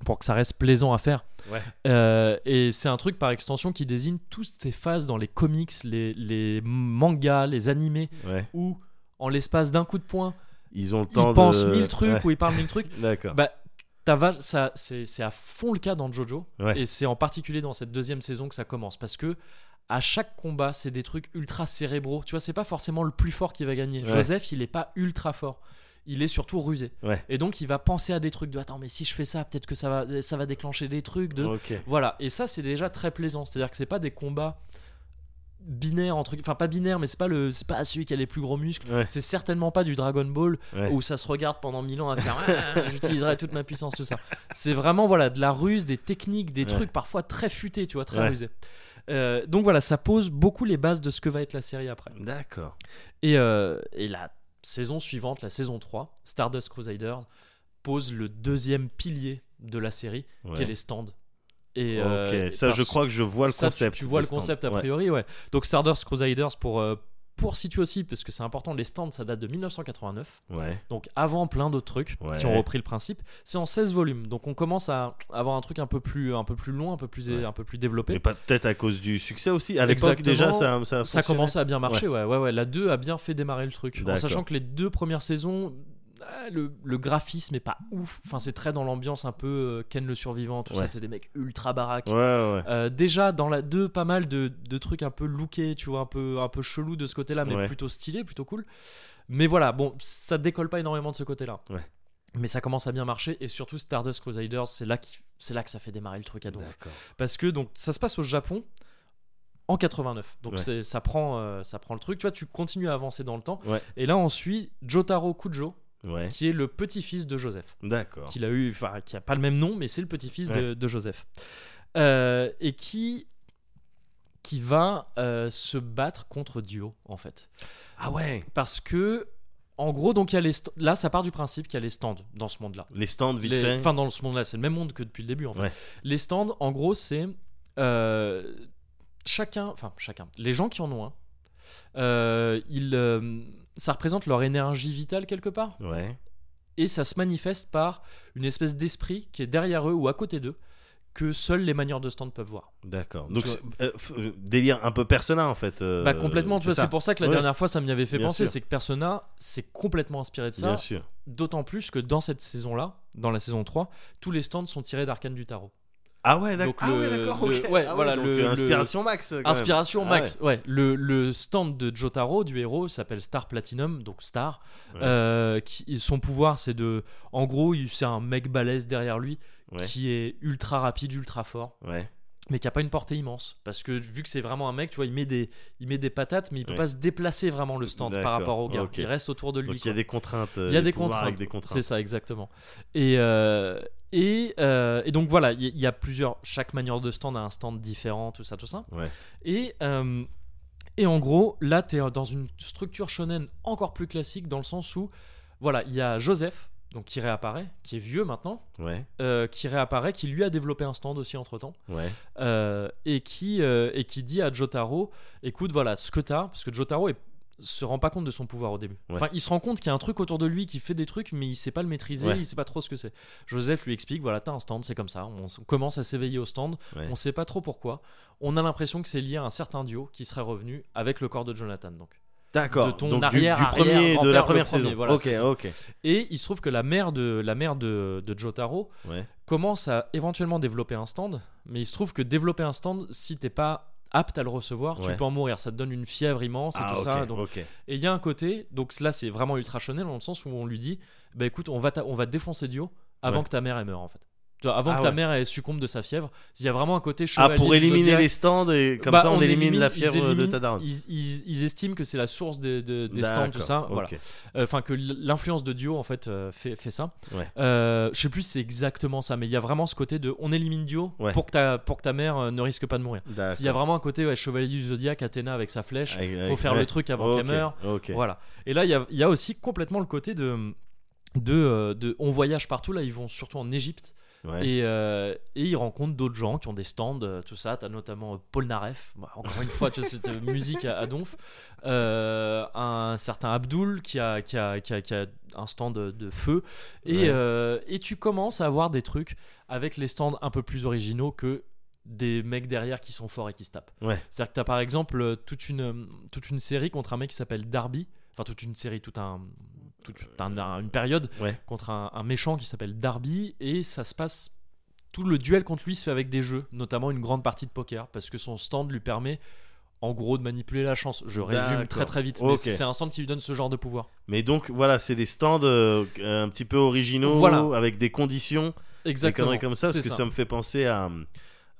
pour que ça reste plaisant à faire. Ouais. Euh, et c'est un truc par extension qui désigne toutes ces phases dans les comics, les, les mangas, les animés, Ouais. où en l'espace d'un coup de poing, Ils ont le temps ils pensent de. mille trucs Ouais. ou ils parlent mille trucs. D'accord. Bah, ça, c'est, à fond le cas dans Jojo. Et c'est en particulier dans cette deuxième saison que ça commence. Parce que à chaque combat, c'est des trucs ultra cérébraux. Tu vois, c'est pas forcément le plus fort qui va gagner. Joseph, il est pas ultra fort. Il est surtout rusé. Ouais. Et donc il va penser à des trucs de attends mais si je fais ça peut-être que ça va ça va déclencher des trucs de voilà et ça c'est déjà très plaisant c'est-à-dire que c'est pas des combats binaires entre enfin pas binaires mais c'est pas le c'est pas celui qui a les plus gros muscles Ouais. c'est certainement pas du Dragon Ball Ouais. où ça se regarde pendant mille ans à faire Ah, j'utiliserai toute ma puissance tout ça c'est vraiment voilà de la ruse des techniques des trucs parfois très futés tu vois très rusés Euh, donc voilà ça pose beaucoup les bases de ce que va être la série après D'accord. et, euh, et la saison suivante, la saison 3, Stardust Crusaders, pose le deuxième pilier de la série, Ouais. qui est les stands. Et, ok, euh, ça je crois que je vois le ça, concept. Tu, vois le stands. concept a priori, ouais. Donc Stardust Crusaders, pour, euh, pour situer aussi, parce que c'est important, les stands, ça date de 1989. Ouais. Donc avant plein d'autres trucs Ouais. qui ont repris le principe. C'est en 16 volumes. Donc on commence à avoir un truc un peu plus, un peu plus long, un peu plus, Ouais. un peu plus développé. Pas peut-être à cause du succès aussi. À l'époque déjà, ça, ça, a ça commençait à bien marcher, ouais. ouais, ouais, La 2 a bien fait démarrer le truc. En sachant que les deux premières saisons, le, le graphisme est pas ouf. Enfin, c'est très dans l'ambiance un peu euh, Ken le survivant, tout ça. C'est des mecs ultra baraques. Ouais, ouais. Euh, déjà dans la 2 pas mal de, de trucs un peu lookés tu vois un peu un peu chelou de ce côté là mais plutôt stylé plutôt cool mais voilà bon ça décolle pas énormément de ce côté là Ouais. mais ça commence à bien marcher et surtout Stardust Crusaders c'est là qui c'est là que ça fait démarrer le truc à D'accord. parce que donc ça se passe au Japon en 89 donc Ouais. c'est ça prend euh, ça prend le truc tu vois tu continues à avancer dans le temps Ouais. et là on suit Jotaro Kujo Ouais. qui est le petit-fils de Joseph D'accord. qu'il a eu, enfin, qui a pas le même nom, mais c'est le petit-fils de, Ouais. de Joseph, Euh, et qui qui va euh, se battre contre Dio en fait, Ah ouais. parce que en gros donc il y a les là ça part du principe qu'il y a les stands dans ce monde-là. Les stands vite Les- fait. Enfin dans ce monde-là, c'est le même monde que depuis le début en fait. Ouais. Les stands, en gros, c'est euh, chacun, enfin chacun, les gens qui en ont un, ils, ça représente leur énergie vitale quelque part Ouais. et ça se manifeste par une espèce d'esprit qui est derrière eux ou à côté d'eux que seuls les manieurs de stand peuvent voir. D'accord. Donc c'est- euh, euh, délire un peu persona en fait. euh, bah complètement, c'est pour ça que la Ouais. dernière fois ça m'y avait fait Bien penser, c'est que Persona s'est complètement inspiré de Bien ça, sûr. d'autant plus que dans cette saison-là, dans la saison 3, tous les stands sont tirés d'Arcane du Tarot. Ah ouais, d'accord. Ah ouais, d'accord. le- ok. ouais, Ah voilà, le- euh, le- inspiration max. quand même. Inspiration Ah max, ouais. Le, le stand de Jotaro, du héros, s'appelle Star Platinum, donc Star. Ouais. Euh, qui, son pouvoir, c'est de. En gros, il- c'est un mec balèze derrière lui qui est ultra rapide, ultra fort, Ouais. Mais qui a pas une portée immense. Parce que vu que c'est vraiment un mec, tu vois, il met des, il met des patates, mais il peut Ouais. pas se déplacer vraiment le stand par rapport au gars. ok. Il reste autour de lui. Donc il y a des contraintes. euh, Il y a des contraintes. C'est ça, exactement. Et, euh, et, euh, et donc voilà, il y, a plusieurs. Chaque manière de stand a un stand différent, tout ça, tout ça. Ouais. Et, euh, et en gros, là, tu es dans une structure shonen encore plus classique dans le sens où, voilà, il y a Joseph, donc qui réapparaît, qui est vieux maintenant, Ouais. euh, qui réapparaît, qui lui a développé un stand aussi entre temps, Ouais. et, qui, euh, et qui dit à Jotaro écoute, voilà, ce que tu as, parce que Jotaro est se rend pas compte de son pouvoir au début. Ouais. Enfin, il se rend compte qu'il y a un truc autour de lui qui fait des trucs, mais il sait pas le maîtriser, il sait pas trop ce que c'est. Joseph lui explique voilà, t'as un stand, c'est comme ça. On, on commence à s'éveiller au stand, on sait pas trop pourquoi. On a l'impression que c'est lié à un certain duo qui serait revenu avec le corps de Jonathan. Donc. D'accord. de ton Donc, arrière- du, premier, de la première premier, saison. voilà, ok, ok. Et il se trouve que la mère de, la mère de, de Jotaro Ouais. commence à éventuellement développer un stand, mais il se trouve que développer un stand, si t'es pas apte à le recevoir, tu peux en mourir. Ça te donne une fièvre immense et Ah, tout ça. Donc, et il y a un côté, donc là c'est vraiment ultra shonen dans le sens où on lui dit, bah écoute, on va, ta- on va défoncer Dio avant Ouais. que ta mère elle meure en fait. Avant Ah que ta ouais. mère elle succombe de sa fièvre, il y a vraiment un côté Ah, chevalier pour du éliminer les stands et comme Bah, ça on, élimine, la fièvre de ta daronne. Ils, ils- ils estiment que c'est la source des, stands, tout ça. Voilà. Euh, Enfin, que l'influence de Dio, en fait, euh, fait, fait ça. Ouais. Euh, je sais plus si c'est exactement ça, mais il y a vraiment ce côté de on élimine Dio Ouais. pour, que ta, pour que ta mère euh, ne risque pas de mourir. S'il y a vraiment un côté chevalier du zodiaque, Athéna avec sa flèche, Avec- faut avec- faire le truc avant qu'elle meure. Voilà. Et là, il y a, il y a aussi complètement le côté de. De, de- on voyage partout là ils vont surtout en Égypte Ouais. et, euh, et ils rencontrent d'autres gens qui ont des stands euh, tout ça t'as notamment euh, Paul Naref Bah, encore une fois tu cette euh, musique à, à donf Euh, un certain Abdul qui a, qui a, qui a, qui a un stand de, de feu et, Ouais. euh, et tu commences à avoir des trucs avec les stands un peu plus originaux que des mecs derrière qui sont forts et qui se tapent Ouais. c'est à dire que t'as par exemple toute une, toute une série contre un mec qui s'appelle Darby enfin toute une série tout un toute un- un- une période Ouais. contre un, un méchant qui s'appelle Darby et ça se passe tout le duel contre lui se fait avec des jeux notamment une grande partie de poker parce que son stand lui permet en gros de manipuler la chance. Je résume très très vite, mais c'est un stand qui lui donne ce genre de pouvoir. Mais donc voilà, c'est des stands euh, un petit peu originaux, Voilà. avec des conditions, des Exactement. conneries comme ça, parce que ça. me fait penser à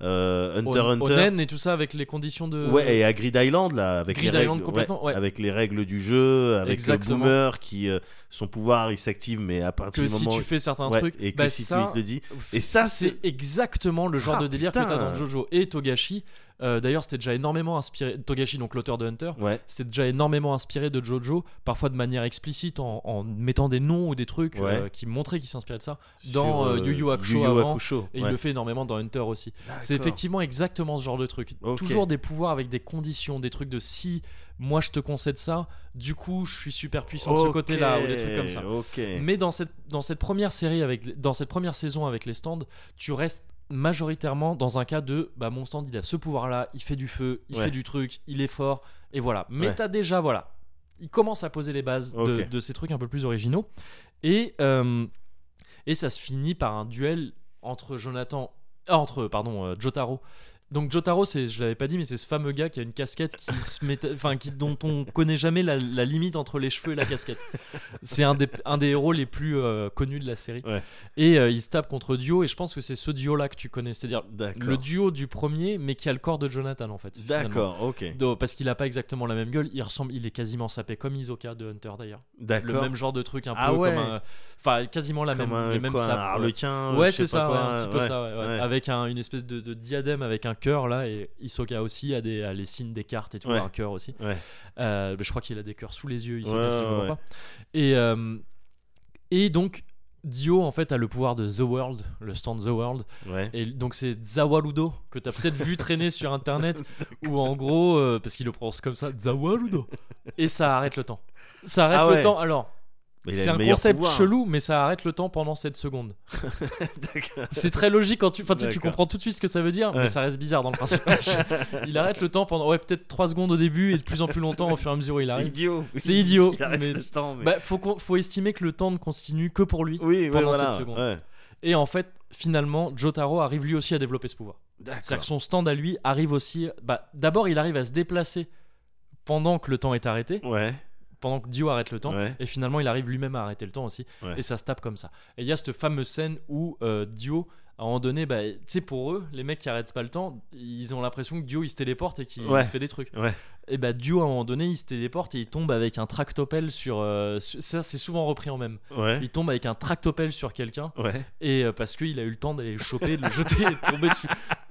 euh, Hunter Au- Hunter. Onen et tout ça avec les conditions de. Ouais, et à Grid Island, là, avec Grid les règles, complètement, ouais. avec les règles du jeu, avec Exactement. le boomer qui, euh, son pouvoir, il s'active, mais à partir que du si moment tu fais certains ouais, trucs, et que bah si ça, tu le dis. Et ça, c'est exactement le genre Ah, de délire que putain. t'as dans Jojo et Togashi. Euh, D'ailleurs, c'était déjà énormément inspiré. Togashi, donc l'auteur de Hunter, Ouais, c'était déjà énormément inspiré de Jojo, parfois de manière explicite en, en mettant des noms ou des trucs Ouais. euh, qui montraient qu'il s'inspirait de ça. Dans euh, Yu Yu Hakusho Yu Yu avant, Hakusho, Et il le fait énormément dans Hunter aussi. C'est effectivement exactement ce genre de truc. Toujours des pouvoirs avec des conditions, des trucs de si moi je te concède ça, du coup je suis super puissant de ce côté-là ou des trucs comme ça. Mais dans cette, dans cette première série, avec, dans cette première saison avec les stands, tu restes majoritairement dans un cas de bah, mon stand il a ce pouvoir là, il fait du feu, il Ouais. fait du truc, il est fort, et voilà. Mais Ouais. t'as déjà, voilà, il commence à poser les bases de, ces trucs un peu plus originaux. Et, euh, et ça se finit par un duel entre Jonathan. ah, entre, pardon, euh, Jotaro. Donc Jotaro, c'est, je l'avais pas dit, mais c'est ce fameux gars qui a une casquette qui se met, enfin, qui, dont on connaît jamais la, la limite entre les cheveux et la casquette. C'est un des, un des héros les plus euh, connus de la série. Ouais. Et euh, il se tape contre Dio, et je pense que c'est ce duo-là que tu connais, c'est-à-dire le duo du premier, mais qui a le corps de Jonathan en fait. D'accord, ok. Parce qu'il a pas exactement la même gueule, il ressemble, il est quasiment sapé comme Isoka de Hunter d'ailleurs. Le D'accord. même genre de truc un Ah peu ouais. comme un, enfin quasiment la Comme même, un, les mêmes quoi, un sapes, harlequin. Ouais, c'est ça, quoi, un petit peu ça, avec un- une espèce de, de diadème avec un cœur là, et Isoka aussi a, des, a les signes des cartes et tout, un cœur aussi. Euh, mais je crois qu'il a des cœurs sous les yeux, si je pas. Et, euh, et donc, Dio en fait a le pouvoir de The World, le stand The World, Ouais. et donc c'est Zawarudo que t'as peut-être vu traîner sur internet où en gros euh, parce qu'il le prononce comme ça Zawarudo et ça arrête le temps. Ça arrête Ah le temps. Alors c'est un concept pouvoir. chelou mais ça arrête le temps pendant 7 secondes. C'est très logique quand tu enfin tu, comprends tout de suite ce que ça veut dire mais ça reste bizarre dans le principe. il arrête le temps pendant ouais peut-être 3 secondes au début et de plus en plus longtemps au fur et à mesure où il C'est arrive. idiot. C'est idiot, Il arrête mais- le temps, mais- Bah faut faut estimer que le temps ne continue que pour lui. oui, pendant voilà. cette seconde. ouais. Et en fait, finalement, Jotaro arrive lui aussi à développer ce pouvoir. C'est-à-dire que son stand à lui arrive aussi. Bah, D'abord, il arrive à se déplacer pendant que le temps est arrêté, Ouais. Pendant que Dio arrête le temps. Ouais. Et finalement, il arrive lui-même à arrêter le temps aussi. Ouais. Et ça se tape comme ça. Et il y a cette fameuse scène où euh, Dio, à un moment donné, bah, tu sais, pour eux, les mecs qui arrêtent pas le temps, ils ont l'impression que Dio il se téléporte et qu'il Ouais. fait des trucs. Ouais. Et bah, Dio, à un moment donné, il se téléporte et il tombe avec un tractopelle sur. euh, sur- ça, c'est souvent repris en même. Ouais. Il tombe avec un tractopelle sur quelqu'un et euh, parce qu'il a eu le temps d'aller le choper, de le jeter et de tomber dessus.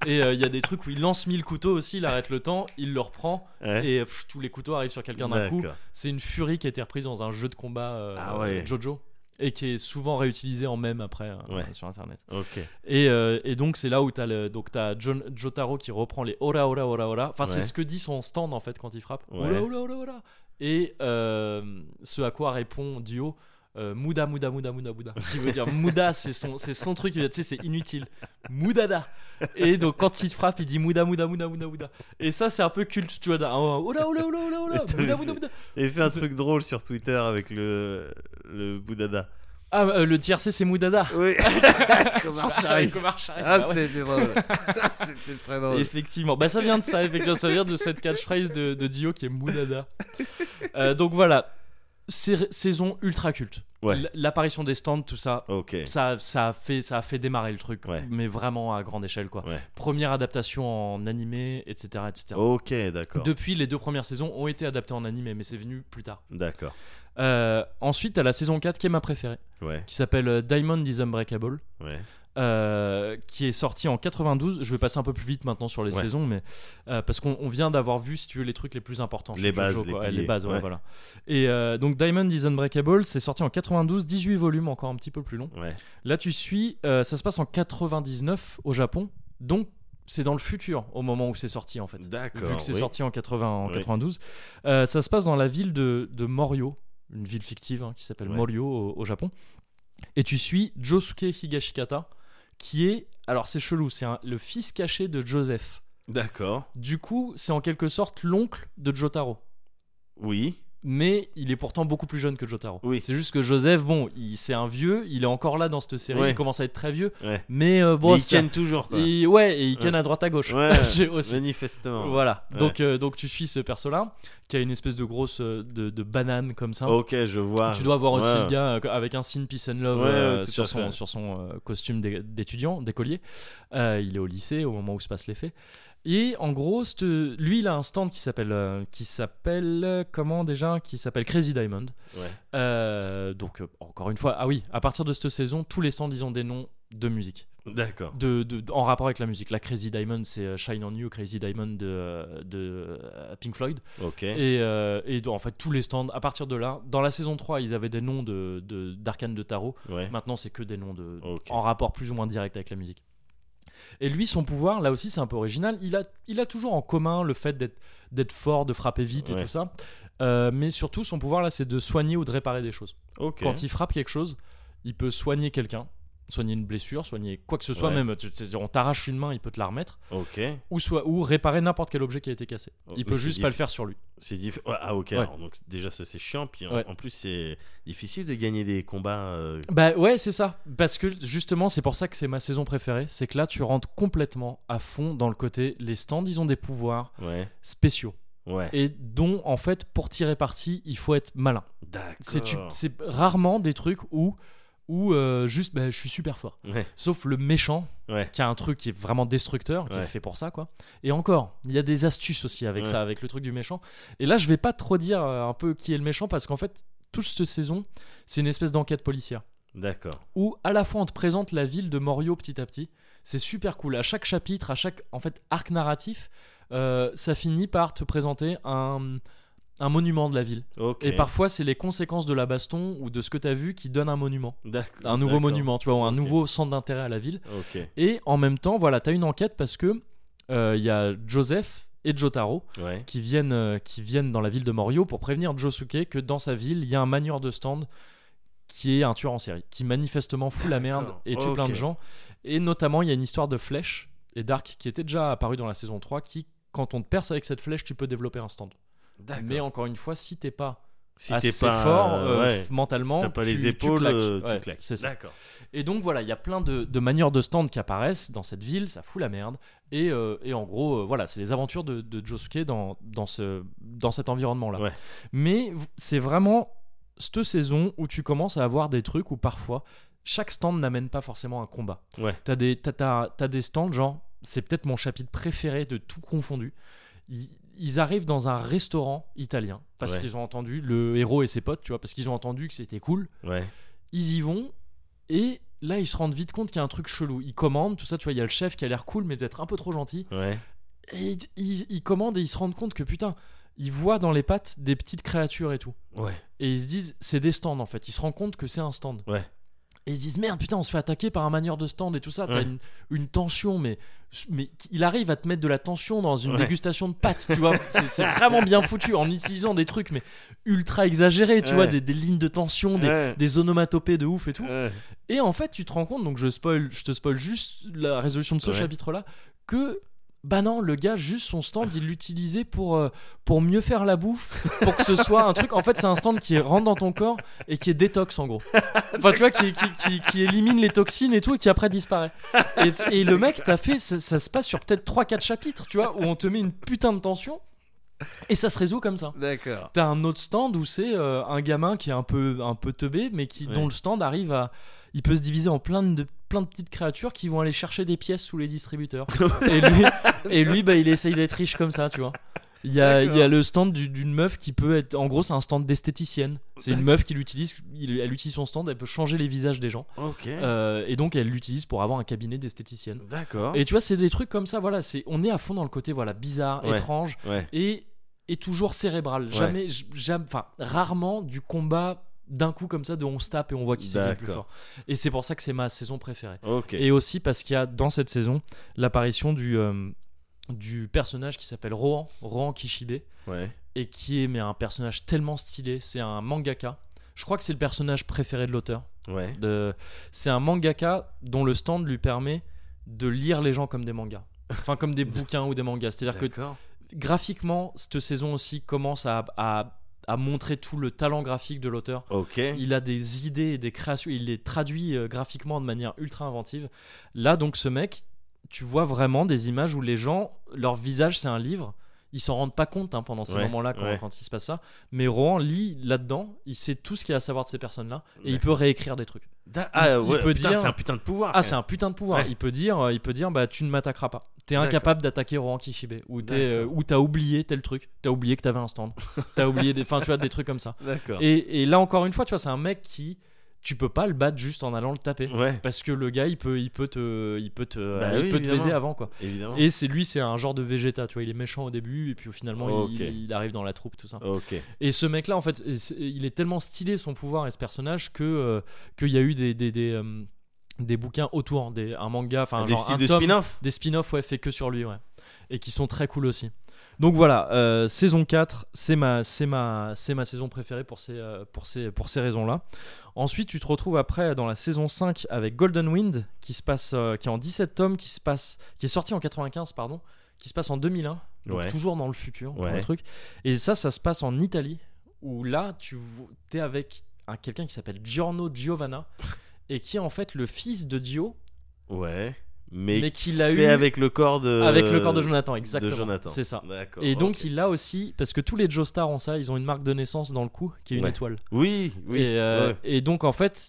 Et euh, il y a des trucs où il lance mille couteaux aussi, il arrête le temps, il le reprend et pff, tous les couteaux arrivent sur quelqu'un d'un coup. C'est une furie qui a été reprise dans un jeu de combat euh, Ah. Jojo et qui est souvent réutilisé en même après euh, Ouais. sur internet. Ok. Et, euh, et donc c'est là où t'as le donc t'as John Jotaro qui reprend les ora ora ora ora. Enfin c'est ce que dit son stand en fait quand il frappe. Ouais. Ora ora ora ora. Et euh, ce à quoi répond Dio. Euh, Muda Muda Muda Muda Muda qui veut dire Muda c'est son c'est son truc tu sais c'est inutile Mudada et donc quand il te frappe il dit Muda Muda Muda Muda Muda et ça c'est un peu culte tu vois d'un- un- Ola ola ola ola ola Muda Muda Muda Et fait un truc drôle sur Twitter avec le le Boudada. ah euh, le tiercé c'est Mudada Oui. Comment Avec Omar Sharif, Ah, bah ouais. c'était drôle. c'était très drôle. Effectivement, bah ça vient de ça, effectivement, ça vient de cette catchphrase de, de Dio qui est Moudada. Euh, donc voilà, saison ultra culte. Ouais. L'apparition des stands, tout ça, ça, ça, a fait, ça a fait démarrer le truc, Ouais. mais vraiment à grande échelle quoi. Ouais. Première adaptation en animé, etc. etc. Ok, d'accord. Depuis, les deux premières saisons ont été adaptées en animé, mais c'est venu plus tard. D'accord. Euh, ensuite, à la saison 4 qui est ma préférée, qui s'appelle euh, Diamond is Unbreakable. Ouais. Euh, qui est sorti en 92. Je vais passer un peu plus vite maintenant sur les Ouais. saisons, mais euh, parce qu'on on vient d'avoir vu, si tu veux, les trucs les plus importants. Les bases, Jojo, les. Ouais, bases, ouais, voilà. Et euh, donc Diamond is Unbreakable, c'est sorti en 92, 18 volumes, encore un petit peu plus long. Là, tu suis, ça se passe en 99 au Japon, donc c'est dans le futur au moment où c'est sorti en fait. D'accord. Vu que c'est oui. sorti en, 80, en Oui. 92. Euh, ça se passe dans la ville de, de Morio, une ville fictive hein, qui s'appelle. Morio au, au Japon. Et tu suis Josuke Higashikata, qui est. Alors c'est chelou, c'est le fils caché de Joseph. D'accord. Du coup, c'est en quelque sorte l'oncle de Jotaro. Oui. Mais il est pourtant beaucoup plus jeune que Jotaro. Oui. C'est juste que Joseph, bon, il- c'est un vieux, il est encore là dans cette série, Ouais. il commence à être très vieux, Ouais. mais euh, bon, Mais ils ça- tiennent toujours, quoi. il- ouais, et il ken Ouais. à droite à gauche. Aussi. manifestement. Voilà. Donc, euh, donc tu suis ce perso-là qui a une espèce de grosse euh, de, de banane comme ça. Ok, je vois. Tu dois voir aussi le gars avec un signe peace and love euh, sur, son, sur son costume d'é- d'étudiant, d'écolier. Il est au lycée au moment où se passe les faits. Et en gros, lui, il a un stand qui s'appelle, euh, qui s'appelle euh, comment déjà, qui s'appelle Crazy Diamond. Ouais. Euh, donc euh, encore une fois, ah oui, à partir de cette saison, tous les stands ils ont des noms de musique, D'accord. de, de- en rapport avec la musique. La Crazy Diamond, c'est Shine on You, Crazy Diamond de, de Pink Floyd. Ok. Et, et en fait, tous les stands, à partir de là, dans la saison 3, ils avaient des noms de, de- d'arcanes de tarot. Ouais. Maintenant, c'est que des noms de, en rapport plus ou moins direct avec la musique. Et lui, son pouvoir, là aussi, c'est un peu original. Il a, il a toujours en commun le fait d'être, fort, de frapper vite et tout ça. Euh, mais surtout, son pouvoir, là, c'est de soigner ou de réparer des choses. Quand il frappe quelque chose, il peut soigner quelqu'un, soigner une blessure, soigner quoi que ce soit, Ouais. même tu- on t'arrache une main, il peut te la remettre, Ok. ou, soit, ou réparer n'importe quel objet qui a été cassé. Oh, Il peut juste pas le faire sur lui. C'est diff... ah ok. Ouais. alors, donc déjà ça c'est chiant. Puis en, Ouais. en plus c'est difficile de gagner des combats. euh, Bah ouais, c'est ça. Parce que justement, c'est pour ça que c'est ma saison préférée. C'est que là, tu rentres complètement à fond dans le côté. Les stands, ils ont des pouvoirs spéciaux. Ouais. Et dont, en fait, pour tirer parti, il faut être malin. C'est rarement des trucs où, où euh, juste, bah, je suis super fort. Ouais. Sauf le méchant, Ouais. qui a un truc qui est vraiment destructeur, qui est fait pour ça, quoi. Et encore, il y a des astuces aussi avec ça, avec le truc du méchant. Et là, je vais pas trop dire euh, un peu qui est le méchant, parce qu'en fait, toute cette saison, c'est une espèce d'enquête policière D'accord. où à la fois on te présente la ville de Morio petit à petit. C'est super cool. À chaque chapitre, à chaque en fait arc narratif, euh, ça finit par te présenter un, un monument de la ville. Et parfois, c'est les conséquences de la baston ou de ce que tu as vu qui donnent un monument. Un nouveau monument, tu vois, ou un nouveau centre d'intérêt à la ville. Et en même temps, voilà, tu as une enquête parce que euh, il y a Joseph et Jotaro Ouais. qui viennent, euh, qui viennent dans la ville de Morio pour prévenir Josuke que dans sa ville, il y a un manieur de stand qui est un tueur en série, qui manifestement fout la merde et tue plein de gens. Et notamment, il y a une histoire de flèche et d'arc qui était déjà apparue dans la saison 3 qui, quand on te perce avec cette flèche, tu peux développer un stand. Mais encore une fois, si t'es pas si assez pas fort euh, euh, ouais. mentalement, si t'as pas tu- les tu épaules, claques. euh, tu Ouais, claques. c'est ça. Et donc voilà, il y a plein de, de manières de stand qui apparaissent dans cette ville, ça fout la merde. Et, euh, et en gros, euh, voilà, c'est les aventures de, de Josuke dans, dans, ce, dans cet environnement-là. Ouais. Mais c'est vraiment cette saison où tu commences à avoir des trucs où parfois chaque stand n'amène pas forcément un combat. T'as des, t'as- t'as- t'as des stands, genre, c'est peut-être mon chapitre préféré de tout confondu. Ils arrivent dans un restaurant italien parce Ouais. qu'ils ont entendu le héros et ses potes, tu vois, parce qu'ils ont entendu que c'était cool Ouais. ils y vont et là ils se rendent vite compte qu'il y a un truc chelou. Ils commandent, tout ça, tu vois, il y a le chef qui a l'air cool mais d'être un peu trop gentil. Ouais. Et ils, ils- ils commandent et ils se rendent compte que putain, ils voient dans les pattes des petites créatures et tout. Ouais. Et ils se disent, c'est des stands en fait. Ils se rendent compte que c'est un stand. Ouais. Et ils se disent, merde, putain, on se fait attaquer par un manieur de stand et tout ça. T'as Ouais. une, une tension, mais, mais il arrive à te mettre de la tension dans une Ouais. dégustation de pâtes, tu vois. C'est vraiment bien foutu en utilisant des trucs, mais ultra exagérés, tu Ouais. vois, des, des lignes de tension, des, des onomatopées de ouf et tout. Et en fait, tu te rends compte, donc je, spoil, je te spoil juste la résolution de ce chapitre-là, que bah non, le gars, juste son stand, il l'utilisait pour, euh, pour mieux faire la bouffe, pour que ce soit un truc. En fait, c'est un stand qui rentre dans ton corps et qui est détox en gros. Enfin, tu vois, qui, qui, qui, qui élimine les toxines et tout et qui après disparaît. Et, et le mec, t'as fait, ça, ça se passe sur peut-être 3-4 chapitres, tu vois, où on te met une putain de tension et ça se résout comme ça. D'accord. T'as un autre stand où c'est euh, un gamin qui est un peu, un peu teubé, mais qui, dont le stand arrive à. Il peut se diviser en plein de, plein de petites créatures qui vont aller chercher des pièces sous les distributeurs. et lui, et lui bah, il essaye d'être riche comme ça, tu vois. Il y, a, il y a le stand du- d'une meuf qui peut être. En gros, c'est un stand d'esthéticienne. C'est une meuf qui l'utilise. il- Elle utilise son stand, elle peut changer les visages des gens. Euh, et donc, elle l'utilise pour avoir un cabinet d'esthéticienne. D'accord. Et tu vois, c'est des trucs comme ça, voilà. c'est On est à fond dans le côté voilà bizarre, Ouais. étrange Ouais. et, et toujours cérébral. Jamais, enfin, rarement du combat d'un coup comme ça de on se tape et on voit qui c'est qui est le plus fort. Et c'est pour ça que c'est ma saison préférée. Et aussi parce qu'il y a dans cette saison l'apparition du, euh, du personnage qui s'appelle Rohan, Rohan Kishibe, Ouais. et qui est mais un personnage tellement stylé. C'est un mangaka. Je crois que c'est le personnage préféré de l'auteur. Ouais. De... C'est un mangaka dont le stand lui permet de lire les gens comme des mangas. Enfin, comme des bouquins ou des mangas. C'est-à-dire que graphiquement, cette saison aussi commence à, à à montrer tout le talent graphique de l'auteur. Il a des idées et des créations, il les traduit euh, graphiquement de manière ultra inventive. Là, donc, ce mec, tu vois vraiment des images où les gens, leur visage, c'est un livre. Ils s'en rendent pas compte hein, pendant ces Ouais, moments-là quand, ouais. quand il se passe ça. Mais Rohan lit là-dedans, il sait tout ce qu'il y a à savoir de ces personnes-là et il peut réécrire des trucs. Ah, il ouais, peut putain, dire- c'est un putain de pouvoir. Ah, c'est un putain de pouvoir. Ouais. Il peut dire, euh, il peut dire, bah tu ne m'attaqueras pas. T'es incapable d'attaquer Rohan Kishibe ou euh, ou t'as oublié tel truc. T'as oublié que t'avais un stand. t'as oublié des, enfin tu vois des trucs comme ça. Et, et là encore une fois, tu vois, c'est un mec qui, tu peux pas le battre juste en allant le taper. Ouais, Parce que le gars, il peut, il peut te, il peut te, Bah il oui, peut te baiser avant quoi. évidemment. Et c'est lui, c'est un genre de Vegeta, tu vois, il est méchant au début et puis finalement il- Ok. il, il arrive dans la troupe tout ça. Ok. Et ce mec-là, en fait, il est tellement stylé son pouvoir et ce personnage que euh, qu'il y a eu des des, des, euh, des bouquins autour, des, un manga, enfin Des genre styles un de tome, spin-off des spin-offs ouais, fait que sur lui, ouais, et qui sont très cool aussi. Donc voilà, euh, saison 4, c'est ma, c'est ma, c'est ma saison préférée pour ces, euh, pour ces, pour ces raisons-là. Ensuite, tu te retrouves après dans la saison 5 avec Golden Wind, qui se passe, euh, qui est en 17 tomes, qui se passe, qui est sorti en 95, pardon, qui se passe en 2001, donc Ouais. toujours dans le futur, dans Ouais. le truc. Et ça, ça se passe en Italie, où là, tu es avec un, quelqu'un qui s'appelle Giorno Giovanna, et qui est en fait le fils de Dio, Ouais. Mais, mais qui l'a fait eu avec le corps de. avec le corps de Jonathan, exactement. de Jonathan. C'est ça. D'accord. Et donc il a aussi, parce que tous les Joestars ont ça, ils ont une marque de naissance dans le cou qui est une Ouais. étoile. Oui, oui. et, euh, ouais. et donc en fait,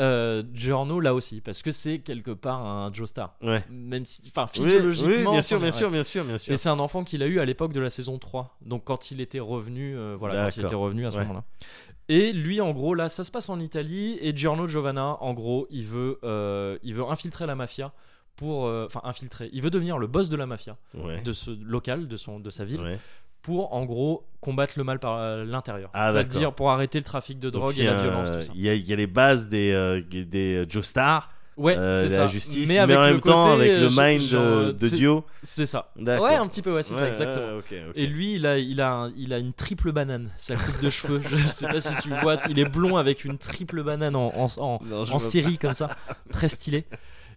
euh, Giorno l'a aussi, parce que c'est quelque part un Joestar. Ouais. Même si, enfin physiologiquement. oui, bien sûr, bien sûr, bien sûr, bien sûr. Et c'est un enfant qu'il a eu à l'époque de la saison 3. Donc quand il était revenu, euh, voilà, quand il était revenu à ce Ouais. moment-là. Et lui, en gros, là, ça se passe en Italie. Et Giorno Giovanna, en gros, il veut, euh, il veut infiltrer la mafia pour, euh, enfin, infiltrer. Il veut devenir le boss de la mafia, Ouais. de ce local, de son, de sa ville. Pour, en gros, combattre le mal par euh, l'intérieur. Ah. C'est-à-dire pour arrêter le trafic de drogue et la violence, tout ça. Il y, a, il y a les bases des, euh, des euh, Joestar, Ouais, euh, c'est ça. la justice, mais, mais, avec en même temps avec le mind de, Dio. C'est ça. Ouais, un petit peu, ouais, c'est ça, exactement. Et lui, il a, il, a un- il a une triple banane. Sa coupe de cheveux, je sais pas si tu vois, il est blond avec une triple banane en, en, en- Non, série comme ça, très stylé.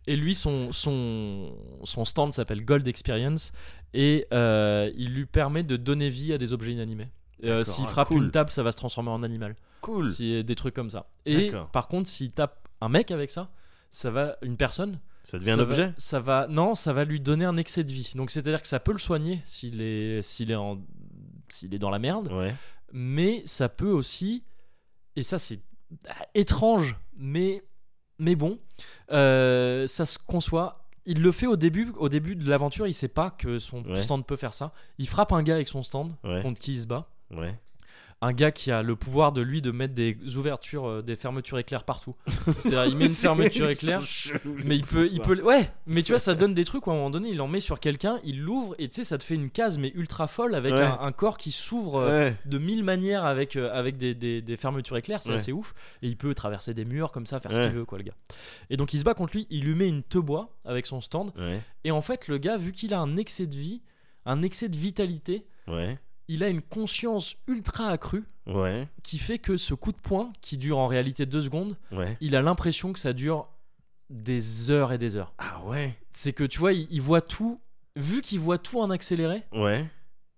Et lui, son, son, son stand s'appelle Gold Experience et euh, il lui permet de donner vie à des objets inanimés. Euh, S'il ah, frappe cool. une table, ça va se transformer en animal. Cool. C'est des trucs comme ça. Et par contre, s'il tape un mec avec ça, ça va une personne. Ça devient un objet va, ça va non, ça va lui donner un excès de vie. Donc c'est-à-dire que ça peut le soigner s'il est s'il est en s'il est dans la merde, Ouais. mais ça peut aussi et ça c'est ah, étrange mais mais bon euh, ça se conçoit il le fait au début au début de l'aventure il sait pas que son Ouais. stand peut faire ça il frappe un gars avec son stand Ouais. contre qui il se bat Ouais. Un gars qui a le pouvoir de lui de mettre des ouvertures euh, des fermetures éclairs partout c'est-à-dire il met une fermeture éclair mais il peut, il peut, ouais. Mais tu vois, ça donne des trucs où à un moment donné, il en met sur quelqu'un, il l'ouvre et tu sais, ça te fait une case mais ultra folle avec Ouais. un, un corps qui s'ouvre euh, Ouais. de mille manières avec euh, avec des, des, des fermetures éclairs, c'est Ouais. assez ouf. Et il peut traverser des murs comme ça, faire ce qu'il veut, quoi, le gars. Et donc il se bat contre lui, il lui met une te bois avec son stand. Et en fait, le gars, vu qu'il a un excès de vie, un excès de vitalité, Ouais. Il a une conscience ultra accrue Ouais. qui fait que ce coup de poing, qui dure en réalité deux secondes, Ouais. il a l'impression que ça dure des heures et des heures Ah ouais. c'est que tu vois, il, il voit tout. Vu qu'il voit tout en accéléré, Ouais.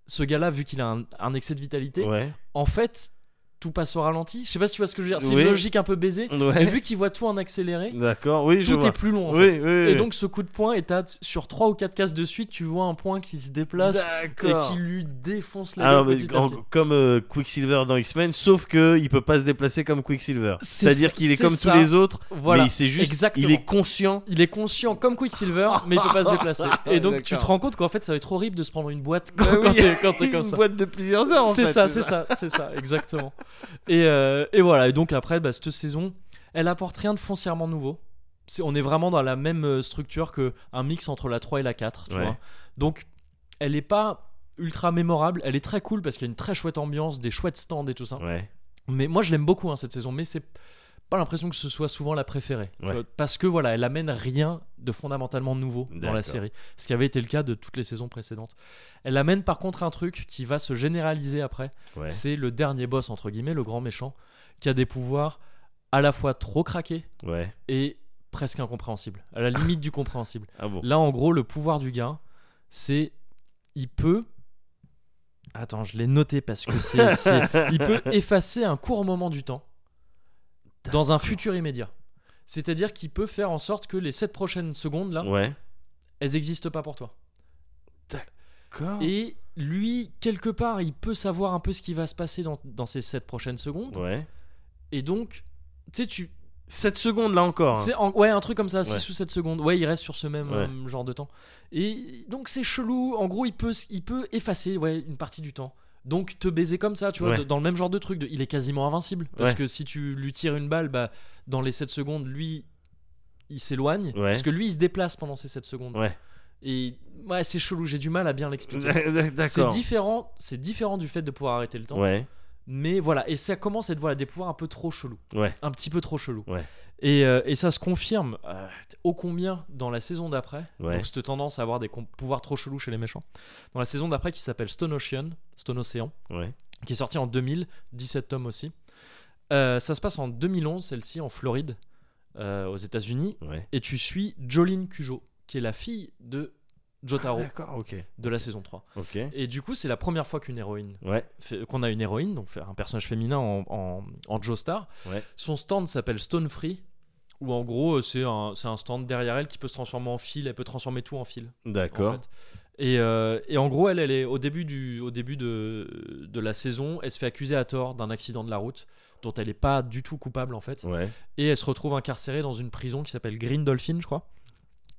ce gars-là, vu qu'il a un, un excès de vitalité, Ouais. en fait, tout passe au ralenti. Je sais pas si tu vois ce que je veux dire. C'est Oui. une logique un peu baisée. Mais Ouais. vu qu'il voit tout en accéléré, D'accord. Oui, je tout vois. est plus long. En oui, fait. Et donc ce coup de poing, et sur 3 ou 4 cases de suite, tu vois un point qui se déplace et qui lui défonce la Alors, mais en- comme euh, Quicksilver dans X-Men, sauf que il peut pas se déplacer comme Quicksilver. C'est C'est-à-dire qu'il est comme ça. tous les autres, Voilà. mais c'est juste, exactement. il est conscient. Il est conscient comme Quicksilver, mais il peut pas se déplacer. Et donc tu te D'accord. rend compte qu'en fait ça va être horrible de se prendre une boîte quand, Ah quand t'es quand t'es comme une ça. boîte de plusieurs heures. C'est ça, c'est ça, c'est ça, exactement. Et, euh, et voilà, et donc après, bah, cette saison, elle apporte rien de foncièrement nouveau. C'est- on est vraiment dans la même euh, structure que un mix entre la 3 et la 4. Tu Ouais. vois. Donc, elle est pas ultra mémorable, elle est très cool parce qu'il y a une très chouette ambiance, des chouettes stands et tout ça. Ouais. Mais moi, je l'aime beaucoup hein, cette saison, mais c'est pas l'impression que ce soit souvent la préférée. tu Ouais. vois, parce que voilà, elle amène rien de fondamentalement nouveau dans la série. Ce qui avait été le cas de toutes les saisons précédentes. Elle amène par contre un truc qui va se généraliser après Ouais. c'est le dernier boss entre guillemets, le grand méchant, qui a des pouvoirs à la fois trop craqués Ouais. et presque incompréhensibles, à la limite du compréhensible. Ah bon. Là, en gros, le pouvoir du gars, c'est il peut Attends, je l'ai noté parce que c'est, c'est- il peut effacer un court moment du temps dans un futur immédiat. C'est-à-dire qu'il peut faire en sorte que les 7 prochaines secondes là, Ouais. elles n'existent pas pour toi. D'accord. Et lui, quelque part, il peut savoir un peu ce qui va se passer dans, dans ces 7 prochaines secondes. Ouais. Et donc, tu sais, tu. 7 secondes là encore. hein. c'est en- ouais, un truc comme ça, 6 Ouais. ou 7 secondes. Ouais, il reste sur ce même Ouais. euh, genre de temps. Et donc, c'est chelou. En gros, il peut, il peut effacer ouais, une partie du temps. Donc, te baiser comme ça, tu vois, Ouais. de- dans le même genre de truc. de- il est quasiment invincible. Parce Ouais. que si tu lui tires une balle, bah, dans les 7 secondes, lui, il s'éloigne. Ouais. Parce que lui, il se déplace pendant ces 7 secondes. Ouais. Et ouais, c'est chelou. J'ai du mal à bien l'expliquer. C'est D'accord. différent, c'est différent du fait de pouvoir arrêter le temps. Ouais. Mais voilà, et ça commence à être voilà, des pouvoirs un peu trop chelous. Ouais. Un petit peu trop chelous. Ouais. Et, euh, et ça se confirme euh, ô combien dans la saison d'après. Ouais. Donc cette tendance à avoir des pouvoirs trop chelous chez les méchants. Dans la saison d'après qui s'appelle Stone Ocean, Stone Ocean, qui est sorti en 2000, 17 tomes aussi. Euh, ça se passe en 2011, celle-ci, en Floride, euh, aux États-Unis. Et tu suis Jolene Cujo, qui est la fille de Jotaro ok. de la saison 3. Ok. Et du coup, c'est la première fois qu'une héroïne Ouais. qu'on a une héroïne, donc un personnage féminin en, en, en Joestar. Ouais. Son stand s'appelle Stone Free, où en gros euh, c'est un, stand derrière elle qui peut se transformer en fil, elle peut transformer tout en fil. en D'accord. fait. Et, euh, et en gros, elle, elle est au début, du, au début de, de la saison, elle se fait accuser à tort d'un accident de la route dont elle n'est pas du tout coupable en fait. Ouais. Et elle se retrouve incarcérée dans une prison qui s'appelle Green Dolphin, je crois.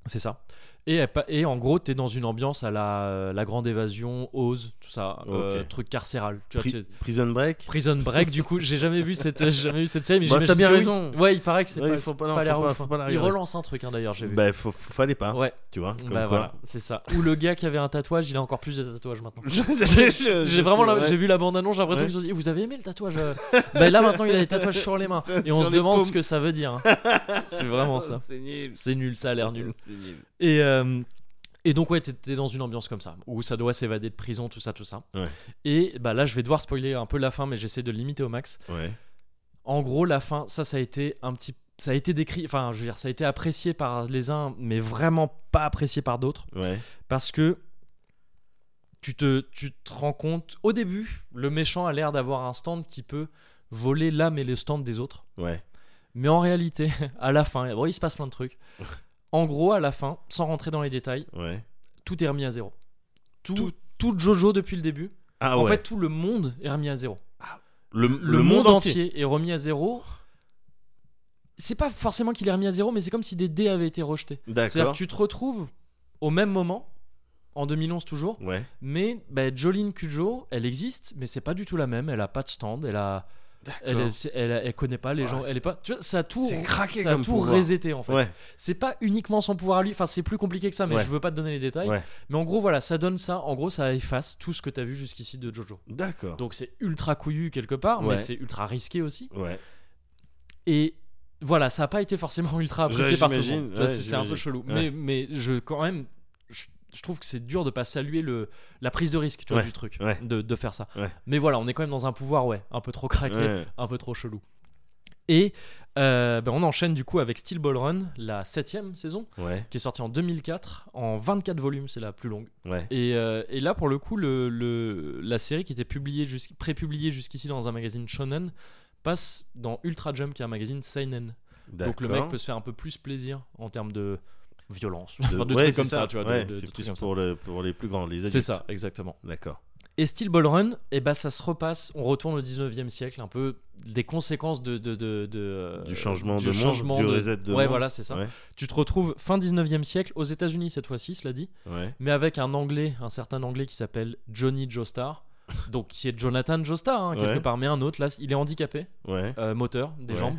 C'est ça. Et, elle pa- et en gros, t'es dans une ambiance à la, la grande évasion, Oz, tout ça, euh, truc carcéral. Tu vois, Pri- c'est- Prison Break. Prison Break, du coup, j'ai jamais vu cette, j'ai jamais vu cette série. Mais Bah, t'as bien oui. raison. Ouais, il paraît que c'est Ouais, pas, faut pas- non, pas faut l'air pas- ouf, faut hein. pas Il relance un truc hein, d'ailleurs, j'ai vu. Bah, faut, fallait pas. ouais, Tu vois. Comme bah quoi. voilà, c'est ça. Ou le gars qui avait un tatouage, il a encore plus de tatouages maintenant. J'ai vraiment, vrai. j'ai vu la bande annonce, j'ai l'impression qu'ils ont dit, vous avez aimé le tatouage euh? Bah là maintenant il a des tatouages sur les mains et on se demande ce que ça veut dire. hein. C'est vraiment ça. C'est nul. C'est nul, ça a l'air nul. Et, euh, et donc, ouais, t'es dans une ambiance comme ça, où ça doit s'évader de prison, tout ça, tout ça. Ouais. Et bah là, je vais devoir spoiler un peu la fin, mais j'essaie de le limiter au max. Ouais. En gros, la fin, ça, ça a été un petit. Ça a été décrit, enfin, je veux dire, ça a été apprécié par les uns, mais vraiment pas apprécié par d'autres. Ouais. Parce que tu te, tu te rends compte, au début, le méchant a l'air d'avoir un stand qui peut voler l'âme et le stand des autres. Ouais. Mais en réalité, à la fin, bon, il se passe plein de trucs. En gros, à la fin, sans rentrer dans les détails, Ouais. tout est remis à zéro. Tout, Tout- tout, Jojo depuis le début. Ah en ouais. fait, tout le monde est remis à zéro. le, Le, monde, entier. est remis à zéro. C'est pas forcément qu'il est remis à zéro, mais c'est comme si des dés avaient été rejetés. C'est-à-dire que tu te retrouves au même moment, en 2011 toujours, Ouais. mais bah, Jolene Cujo, elle existe, mais c'est pas du tout la même. Elle a pas de stand, elle a, elle, D'accord. est- elle, elle connaît pas les Ouais, gens, elle est pas. Tu vois, ça a tout, craqué ça a tout reseté en fait. Ouais. C'est pas uniquement son pouvoir à lui, enfin c'est plus compliqué que ça, mais Ouais. je veux pas te donner les détails. Mais en gros, voilà, ça donne ça. En gros, ça efface tout ce que t'as vu jusqu'ici de Jojo. D'accord. Donc c'est ultra couillu quelque part, mais c'est ultra risqué aussi. Ouais. Et voilà, ça a pas été forcément ultra apprécié par tout le monde. C'est un peu chelou. Mais, mais je, quand même, je, trouve que c'est dur de pas saluer le, la prise de risque tu vois, Ouais, du truc, ouais. de, de faire ça. Ouais. Mais voilà, on est quand même dans un pouvoir, ouais, un peu trop craqué, un peu trop chelou. Et euh, ben, on enchaîne du coup avec Steel Ball Run, la septième saison, Ouais. qui est sortie en 2004, en 24 volumes, c'est la plus longue. Ouais. Et, euh, et là, pour le coup, le, le- la série qui était publiée jusqu'- pré-publiée jusqu'ici dans un magazine shonen passe dans Ultra Jump, qui est un magazine seinen. Donc le mec peut se faire un peu plus plaisir en termes de violence, De- Enfin, de ouais, trucs comme ça, tu vois, Ouais, de- de plus pour, le, pour les plus grands, les adultes. C'est ça, exactement. D'accord. Et Steel Ball Run, et bah ça se repasse, on retourne au 19e siècle, un peu des conséquences de, euh, Du changement du de monde, changement du reset de Ouais, monde. voilà, c'est ça. Ouais. Tu te retrouves fin 19e siècle aux États-Unis cette fois-ci, cela dit, mais avec un anglais, un certain anglais qui s'appelle Johnny Joestar. Donc qui est Jonathan Joestar hein, quelque part, mais un autre là, il est handicapé, euh, moteur, des jambes,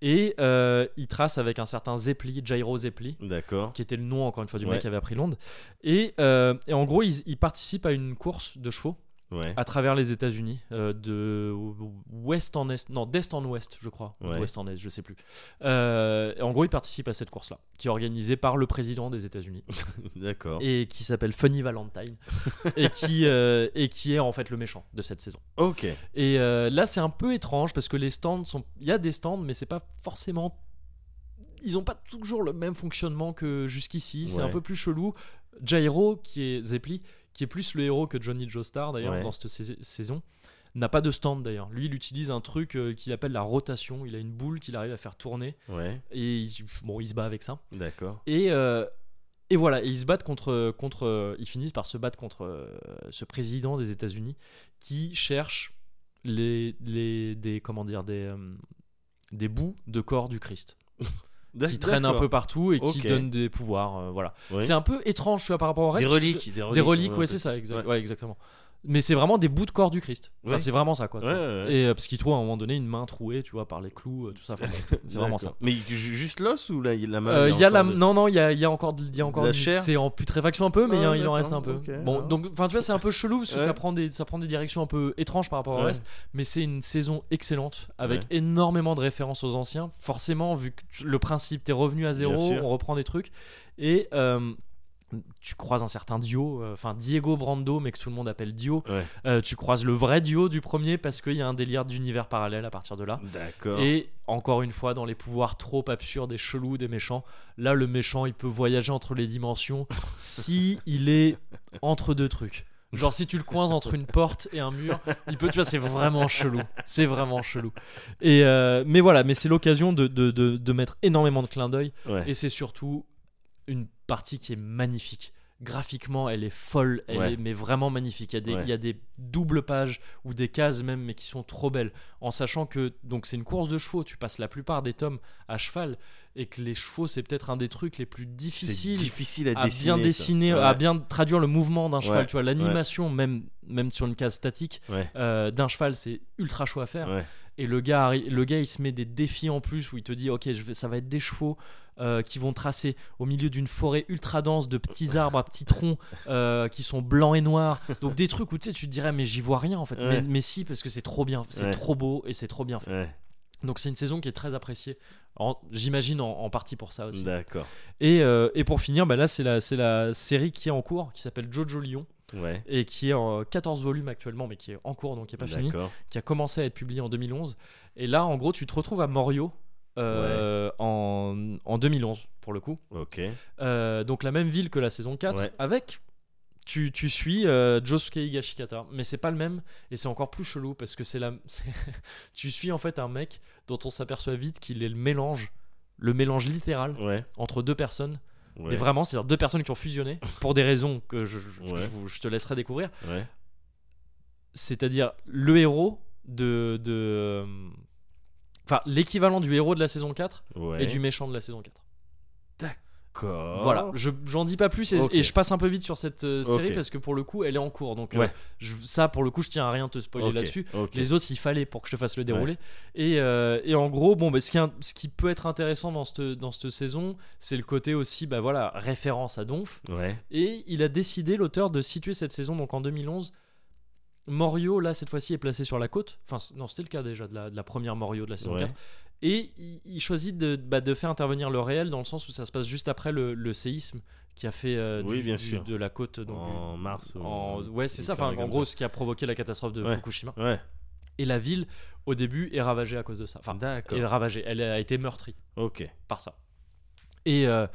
et euh, il trace avec un certain Zeppli, Jairo D'accord. qui était le nom encore une fois du Ouais. mec qui avait appris Londres. Et, euh, et en gros, il, il participe à une course de chevaux Ouais. à travers les États-Unis, euh, de ouest en est, non d'est en ouest, je crois, ou Ouais. d'ouest en est, je sais plus. Euh, en gros, il participe à cette course-là, qui est organisée par le président des États-Unis D'accord. et qui s'appelle Funny Valentine et qui euh, et qui est en fait le méchant de cette saison. Ok. Et là, c'est un peu étrange parce que les stands sont, il y a des stands, mais c'est pas forcément ils ont pas toujours le même fonctionnement que jusqu'ici. C'est Ouais. un peu plus chelou. Jairo, qui est Zeppeli, qui est plus le héros que Johnny Joestar d'ailleurs Ouais. dans cette sais- saison, n'a pas de stand d'ailleurs. Lui, il utilise un truc euh, qu'il appelle la rotation. Il a une boule qu'il arrive à faire tourner Ouais, et il, bon, il se bat avec ça. d'accord. Et, euh, et voilà, et ils se battent contre, contre, euh, ils finissent par se battre contre euh, ce président des États-Unis qui cherche les, les, des, comment dire, des, des bouts de corps du Christ qui traînent un peu partout et qui Ok. donnent des pouvoirs. euh, voilà. C'est un peu étrange, tu vois, par rapport au reste. Des reliques, des reliques. Des reliques, ouais, c'est ça, ça. exa- Ouais. ouais, exactement. Mais c'est vraiment des bouts de corps du Christ. Enfin, Ouais. c'est vraiment ça, quoi. Ouais, ouais. Et euh, parce qu'il trouve à un moment donné une main trouée, tu vois, par les clous, euh, tout ça. Enfin, c'est vraiment ça. Mais ju- juste l'os ou la, la main Euh, y a la de- non non il y a, il y a encore y a encore La chair c'est en putréfaction un peu mais il Ah, il en reste un peu bon alors. donc enfin tu vois c'est un peu chelou parce que ça prend des ça prend des directions un peu étranges par rapport au reste mais c'est une saison excellente avec énormément de références aux anciens forcément vu que le principe t'es revenu à zéro on reprend des trucs et euh, tu croises un certain Dio, euh, enfin Diego Brando, mais que tout le monde appelle Dio. Ouais. Euh, tu croises le vrai Dio du premier parce qu'il y a un délire d'univers parallèle à partir de là. D'accord. Et encore une fois, dans les pouvoirs trop absurdes et chelous des méchants, là, le méchant, il peut voyager entre les dimensions si il est entre deux trucs. Genre, si tu le coinces entre une porte et un mur, il peut, tu vois, c'est vraiment chelou. C'est vraiment chelou. Et euh, mais voilà, mais c'est l'occasion de, de, de, de mettre énormément de clins d'œil. Ouais. Et c'est surtout une partie qui est magnifique. Graphiquement, elle est folle, elle Ouais. est mais vraiment magnifique. Il y, a des, Ouais. il y a des doubles pages ou des cases même, mais qui sont trop belles. En sachant que donc c'est une course de chevaux, tu passes la plupart des tomes à cheval et que les chevaux c'est peut-être un des trucs les plus difficiles difficile à, à dessiner. bien dessiner, Ouais. à bien traduire le mouvement d'un cheval. Tu vois, l'animation même même sur une case statique euh, d'un cheval, c'est ultra chaud à faire. Et le gars, le gars, il se met des défis en plus où il te dit, ok, je vais, ça va être des chevaux euh, qui vont tracer au milieu d'une forêt ultra dense de petits arbres à petits troncs euh, qui sont blancs et noirs. Donc des trucs où tu sais, tu te dirais, mais j'y vois rien en fait. Ouais. Mais, mais si, parce que c'est trop bien, c'est Ouais. trop beau et c'est trop bien fait. Ouais. Donc c'est une saison qui est très appréciée. J'imagine en, en partie pour ça aussi. D'accord. Et, euh, et pour finir, bah là c'est la, c'est la série qui est en cours, qui s'appelle Jojo Lion, Ouais. et qui est en 14 volumes actuellement, mais qui est en cours, donc qui est pas fini qui a commencé à être publié en 2011. Et là, en gros, tu te retrouves à Morio euh, en, en 2011, pour le coup. Ok. Euh, donc la même ville que la saison 4, Ouais. avec... Tu, tu suis euh, Josuke Higashikata, mais c'est pas le même et c'est encore plus chelou parce que c'est la. tu suis en fait un mec dont on s'aperçoit vite qu'il est le mélange, le mélange littéral Ouais. entre deux personnes, Ouais. mais vraiment, c'est-à-dire deux personnes qui ont fusionné pour des raisons que je, Ouais. je te laisserai découvrir Ouais. c'est-à-dire le héros de. de Enfin, l'équivalent du héros de la saison 4 Ouais. et du méchant de la saison 4. D'accord. Voilà, je j'en dis pas plus et, je passe un peu vite sur cette euh, série parce que pour le coup, elle est en cours. Donc, euh, je- ça, pour le coup, je tiens à rien te spoiler là-dessus. Les autres, il fallait pour que je te fasse le déroulé. Et, euh, et en gros, bon, bah, ce, qui ce qui peut être intéressant dans cette, dans cette saison, c'est le côté aussi, bah voilà, référence à Donf. Ouais. Et il a décidé, l'auteur, de situer cette saison donc en 2011. Morio, là, cette fois-ci, est placé sur la côte. Enfin, non, c'était le cas déjà de la, de la première Morio de la saison Ouais. 4. Et il, choisit de, bah, de faire intervenir le réel dans le sens où ça se passe juste après le, le séisme qui a fait euh, Oui, du- de la côte. Donc, en mars. ou- en- ouais, c'est ça. Enfin, en gros, ce qui a provoqué la catastrophe de Ouais. Fukushima. Ouais. Et la ville, au début, est ravagée à cause de ça. Enfin, D'accord. est ravagée. Elle a été meurtrie Ok. par ça. Et, euh,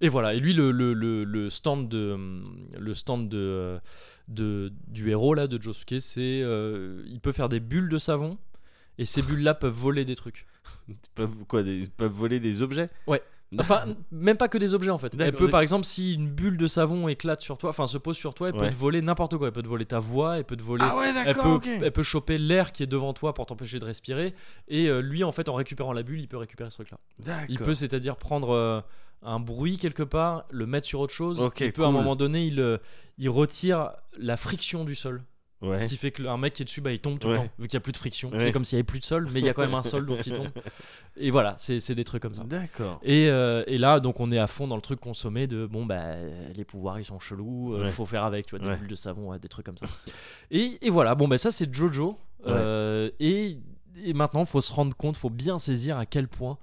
et voilà. Et lui, le, le, le, le stand de hum, le stand de, euh, de du héros là de Josuke, c'est euh, il peut faire des bulles de savon et ces bulles là peuvent voler des trucs. Ils peuvent, quoi, des- ils peuvent voler des objets Enfin, même pas que des objets en fait. Elle peut par exemple si une bulle de savon éclate sur toi, enfin se pose sur toi, elle peut Ouais. te voler n'importe quoi. Elle peut te voler ta voix, elle peut te voler Ah ouais, elle peut, elle peut choper l'air qui est devant toi pour t'empêcher de respirer. Et euh, lui, en fait, en récupérant la bulle, il peut récupérer ce truc-là. Il peut, c'est-à-dire prendre euh, un bruit quelque part, le mettre sur autre chose. Ok, il peut, à un moment donné, il, euh, il retire la friction du sol. Ouais. Ce qui fait qu'un mec qui est dessus, bah, il tombe tout le temps, vu qu'il n'y a plus de friction. C'est comme s'il n'y avait plus de sol, mais il y a quand même un sol, donc il tombe. Et voilà, c'est des trucs comme ça. D'accord. Et, euh, et là, donc, on est à fond dans le truc consommé de bon, bah, les pouvoirs ils sont chelous, euh, faut faire avec, tu vois, des bulles de savon, des trucs comme ça. et, et voilà, bon, bah, ça c'est Jojo. Euh, et, et maintenant, faut se rendre compte, faut bien saisir à quel point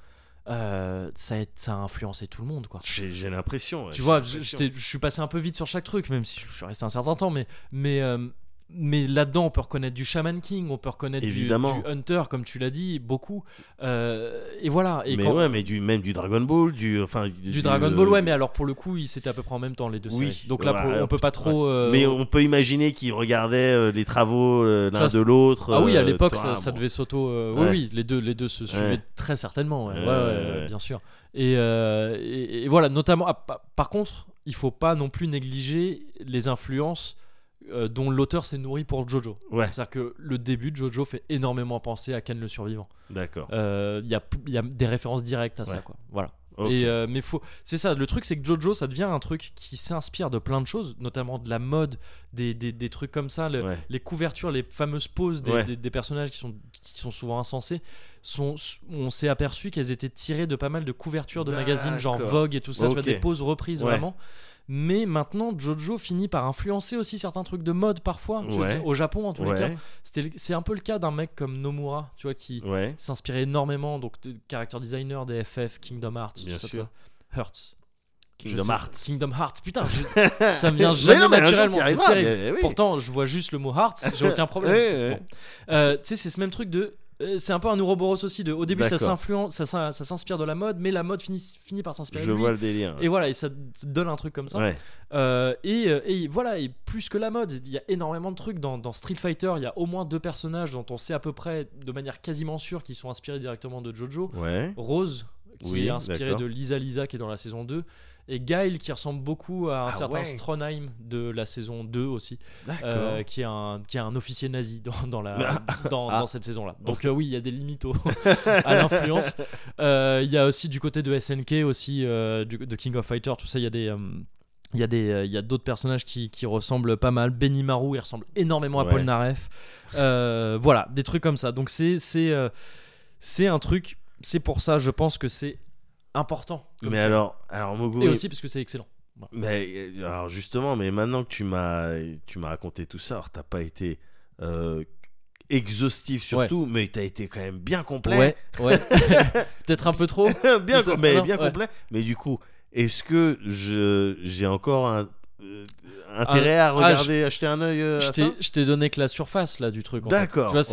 euh, ça, a, ça a influencé tout le monde, quoi. J'ai l'impression. ouais, Tu vois, je, suis passé un peu vite sur chaque truc, même si je suis resté un certain temps, mais, mais euh, mais là-dedans, on peut reconnaître du Shaman King, on peut reconnaître du, Hunter, comme tu l'as dit, beaucoup. Euh, et voilà. Et mais quand- ouais, mais du, même du Dragon Ball, du. Enfin, du Dragon Ball, ouais, mais alors pour le coup, ils c'était à peu près en même temps les deux Oui, séries. Donc là, ouais, pour- on peut pas trop. euh, Mais on peut imaginer qu'ils regardaient euh, les travaux euh, l'un de l'autre. Ah oui, à euh, l'époque, ça, devait s'auto. euh, Ouais. Oui, oui, les deux, les deux se suivaient très certainement. ouais. Bien sûr. Et, euh, et- et voilà, notamment. ah, pa- par contre, il faut pas non plus négliger les influences euh, dont l'auteur s'est nourri pour Jojo. Ouais, C'est-à-dire que le début de Jojo fait énormément penser à Ken le survivant. d'accord. Euh, Il y, a, il y a des références directes à ça, quoi. Voilà. Et euh, mais faut, c'est ça. Le truc, c'est que Jojo, ça devient un truc qui s'inspire de plein de choses, notamment de la mode, des, des, des trucs comme ça, le- Ouais. les couvertures, les fameuses poses des, Ouais. des- des personnages qui sont, qui sont souvent insensés. Sont, on s'est aperçu qu'elles étaient tirées de pas mal de couvertures de magazines, genre. Vogue et tout ça, tu vois, Ok. des poses reprises Ouais. vraiment. Mais maintenant, Jojo finit par influencer aussi certains trucs de mode parfois. Ouais. Au Japon, en tous les cas, C'était c'est un peu le cas d'un mec comme Nomura, tu vois, qui, ouais. s'inspirait énormément donc de character designer des FF, Kingdom Hearts, Bien tout sûr. ça. Hearts. Kingdom sais- Hearts. Kingdom Hearts, putain, je- ça me vient Mais jamais non, naturellement. mais- oui. Pourtant, je vois juste le mot Hearts, j'ai aucun problème. Euh, tu sais, c'est ce même truc de. Euh, C'est un peu un Ouroboros aussi. De, au début, ça s'influence, ça, s'in- ça s'inspire de la mode, mais la mode finit, finit par s'inspirer Je de lui. vois le délire. Et voilà, et ça donne un truc comme ça. Ouais. Euh, et, euh, et voilà, et plus que la mode, il y a énormément de trucs dans, dans Street Fighter. Il y a au moins deux personnages dont on sait à peu près, de manière quasiment sûre, qui sont inspirés directement de Jojo. Ouais. Rose, qui Oui, est inspiré d'accord. de Lisa Lisa, qui est dans la saison 2. Et Guile, qui ressemble beaucoup à un Ah certain ouais. Stronheim de la saison 2 aussi, euh, qui, est un, qui est un officier nazi dans, dans, la, dans, Ah. dans cette saison-là. Donc euh, oui, il y a des limites au- à l'influence. Euh, Il y a aussi du côté de SNK, aussi, du- de King of Fighter, tout ça, il y a des... il y a des, il y a d'autres personnages qui, qui ressemblent pas mal. Benny Maru, il ressemble énormément à Ouais. Paul Naref. Euh, voilà, des trucs comme ça. Donc c'est c'est c'est un truc. C'est pour ça, je pense que c'est important. comme mais alors, alors Moguri, et aussi parce que c'est excellent. Mais euh, alors justement, mais maintenant que tu m'as tu m'as raconté tout ça, alors t'as pas été euh, exhaustif surtout, mais t'as été quand même bien complet. Ouais, ouais. Peut-être un peu trop. bien, mais bien ouais. complet. Mais du coup, est-ce que je j'ai encore un euh, intérêt à ah, regarder, acheter un œil euh, Je t'ai- donné que la surface là du truc. en fait. D'accord, euh,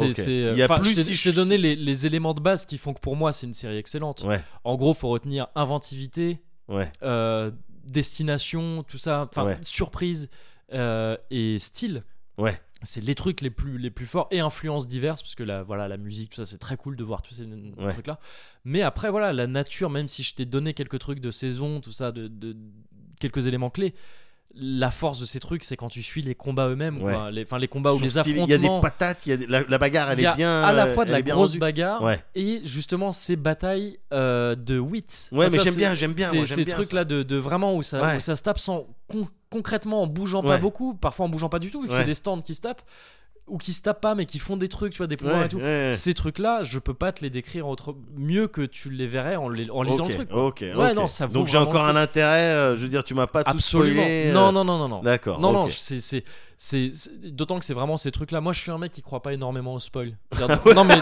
Il y a plus je t'ai, si donné les, les éléments de base qui font que pour moi c'est une série excellente. Ouais, En gros, faut retenir inventivité, ouais, euh, destination, tout ça, enfin Ouais. surprise et style. ouais. C'est les trucs les plus, les plus forts et influences diverses parce que la, voilà, la musique, tout ça, c'est très cool de voir tous ces trucs là. Mais après, voilà, la nature, même si je t'ai donné quelques trucs de saison, tout ça, de, de- quelques éléments clés. La force de ces trucs, c'est quand tu suis les combats eux-mêmes, Ouais. quoi. les, enfin les combats ou Son les affrontements. Il y a des patates, il y a des- la, la bagarre, elle Il y a est bien. à la fois de la grosse rendue. bagarre Ouais. et justement ces batailles euh, de wits. Ouais, Enfin, mais j'aime bien, j'aime bien, moi, Ces bien trucs ça. là de, de vraiment où ça, Ouais. où ça se tape sans con- concrètement en bougeant pas beaucoup, parfois en bougeant pas du tout, vu que c'est des stands qui se tapent ou qui se tapent pas mais qui font des trucs, tu vois, des pouvoirs Ouais, et tout. ouais. Ces trucs là, je peux pas te les décrire autre... mieux que tu les verrais en, les- en lisant le truc. quoi. ok, Ouais, non, ça vaut Donc j'ai encore un intérêt. euh, je veux dire, tu m'as pas tout Absolument. spoilé. euh, non, non, non, non, non. D'accord. Non, non, c'est, c'est, d'autant que c'est vraiment ces trucs-là. Moi, je suis un mec qui croit pas énormément au spoil. C'est-à-dire- non, mais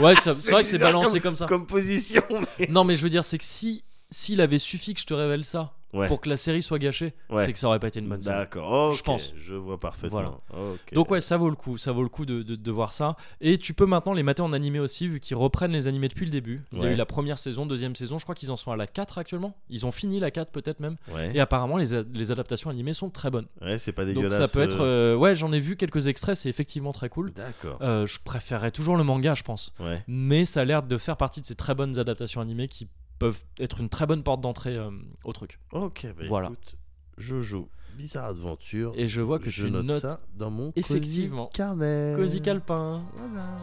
ouais, c'est, vrai que c'est balancé comme, ça. Comme position. mais- Non, mais je veux dire, c'est que si s'il avait suffi que je te révèle ça Ouais. pour que la série soit gâchée, Ouais. c'est que ça aurait pas été une bonne série. D'accord. Je pense. Je vois parfaitement. Ok. Donc ouais, ça vaut le coup, ça vaut le coup de, de- de voir ça. Et tu peux maintenant les mater en animé aussi, vu qu'ils reprennent les animés depuis le début. Il y a eu la première saison, deuxième saison, je crois qu'ils en sont à la 4 actuellement. Ils ont fini la 4 peut-être même. Et apparemment, les, les adaptations animées sont très bonnes. Ouais, c'est pas Donc dégueulasse. ça peut être... euh, euh, ouais, j'en ai vu quelques extraits, c'est effectivement très cool. D'accord. Euh, je préférerais toujours le manga, je pense. Ouais. Mais ça a l'air de faire partie de ces très bonnes adaptations animées qui peuvent être une très bonne porte d'entrée euh, au truc. Ok. Bah, Voilà. écoute, Jojo, bizarre aventure. Et je vois que je tu note notes ça dans mon Effectivement. Carnet. Cozy Calpin. Voilà.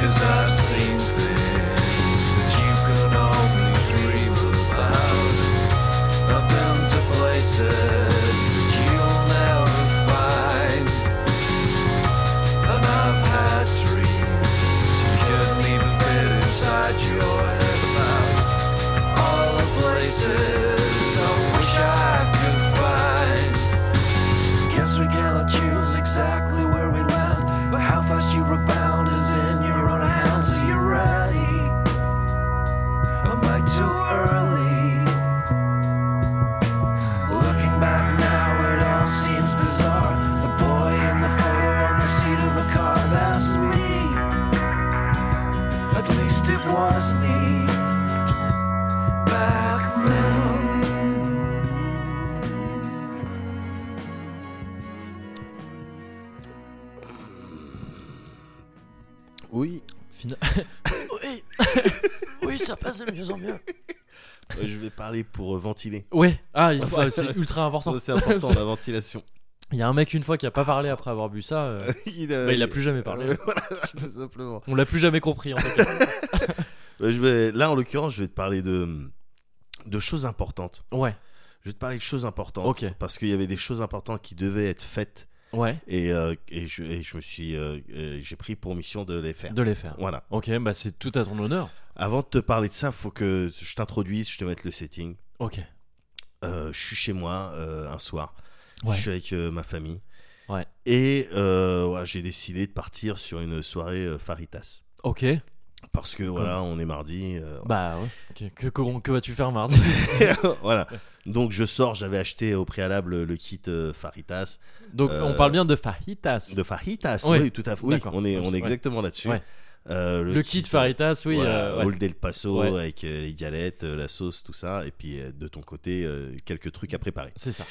Cause I've seen things that you can only dream about. I've been to places about. All the places Oui. Oui. oui, ça passe de mieux en mieux. Je vais parler pour euh, ventiler. Ouais. Ah, c'est ultra important. C'est important la ventilation. Il y a un mec une fois qui a pas parlé après avoir bu ça. Euh, bah, il, a, plus jamais parlé. On l'a plus jamais compris en fait. Je vais, là, en l'occurrence, je vais te parler de, de choses importantes. Ouais, Je vais te parler de choses importantes. Ok. Parce qu'il y avait des choses importantes qui devaient être faites. ouais, Et, euh, et, je, et je me suis. euh, euh, J'ai pris pour mission de les faire. de les faire. Voilà. Ok, bah c'est tout à ton honneur. Avant de te parler de ça, faut que je t'introduise, je te mette le setting. Ok. Euh, je suis chez moi euh, un soir. Ouais. Je suis avec euh, ma famille. Ouais. Et euh, ouais, j'ai décidé de partir sur une soirée euh, Faritas. Ok. Parce que voilà, on est mardi. euh, Bah ouais. Ok. Que, que, que vas-tu faire mardi voilà. Donc je sors, j'avais acheté au préalable le kit euh, Faritas. Donc Euh, on parle bien de fajitas. De Faritas, Ouais. oui, tout à fait. Oui, D'accord. on est, on est Ouais. exactement là-dessus. Ouais. Euh, le, kit faritas, oui. voilà, euh, ouais. Old Paso Ouais. avec euh, les galettes, euh, la sauce, tout ça. Et puis euh, de ton côté, euh, quelques trucs à préparer. C'est ça.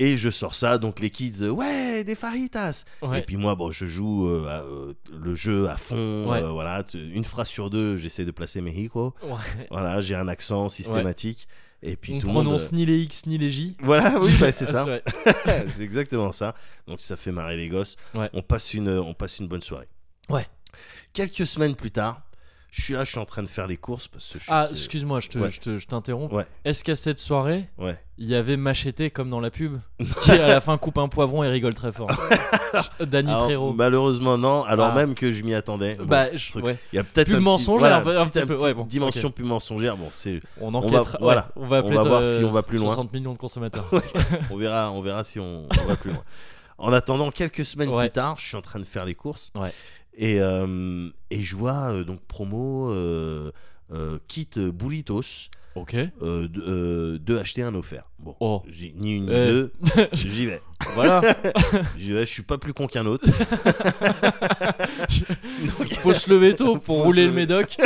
Et je sors ça, donc les kids, euh, ouais, des Faritas. Ouais. Et puis moi, bon, je joue euh, à, euh, le jeu à fond. Ouais. voilà, une phrase sur deux, j'essaie de placer Mexico. Ouais. Voilà, j'ai un accent systématique. Et puis On tout monde. prononce ni les X ni les J. Voilà, oui, bah, c'est ça. Ouais. c'est exactement ça. Donc ça fait marrer les gosses. On passe une, on passe une bonne soirée. Ouais. Quelques semaines plus tard, je suis là, je suis en train de faire les courses parce que je Ah, excuse-moi, je te- Ouais. je te- je t'interromps. Ouais. Est-ce qu'à cette soirée, Ouais. il y avait Machete comme dans la pub qui à la fin coupe un poivron et rigole très fort Danny Alors, malheureusement non, alors Ah. même que je m'y attendais. Bon, bah, je- truc. ouais. Il y a peut-être Plus un petit- mensongère, voilà, un petit- petit peu, ouais, bon, dimension plus mensongère. Bon, c'est, On va- enquêtera. voilà. ouais, on va, On appeler, va voir euh, si on va plus loin. 60 millions de consommateurs. on verra, on verra si on, on va plus loin. En attendant, quelques semaines Ouais. plus tard, je suis en train de faire les courses. Ouais. Et, euh, et je vois euh, donc promo euh, kit burritos. ok. euh, de, deux achetés un offert. Bon, Oh. j'ai ni une ni Eh. deux, j'y vais. Voilà. J'y vais, je suis pas plus con qu'un autre. donc, Faut se lever tôt pour rouler le médoc.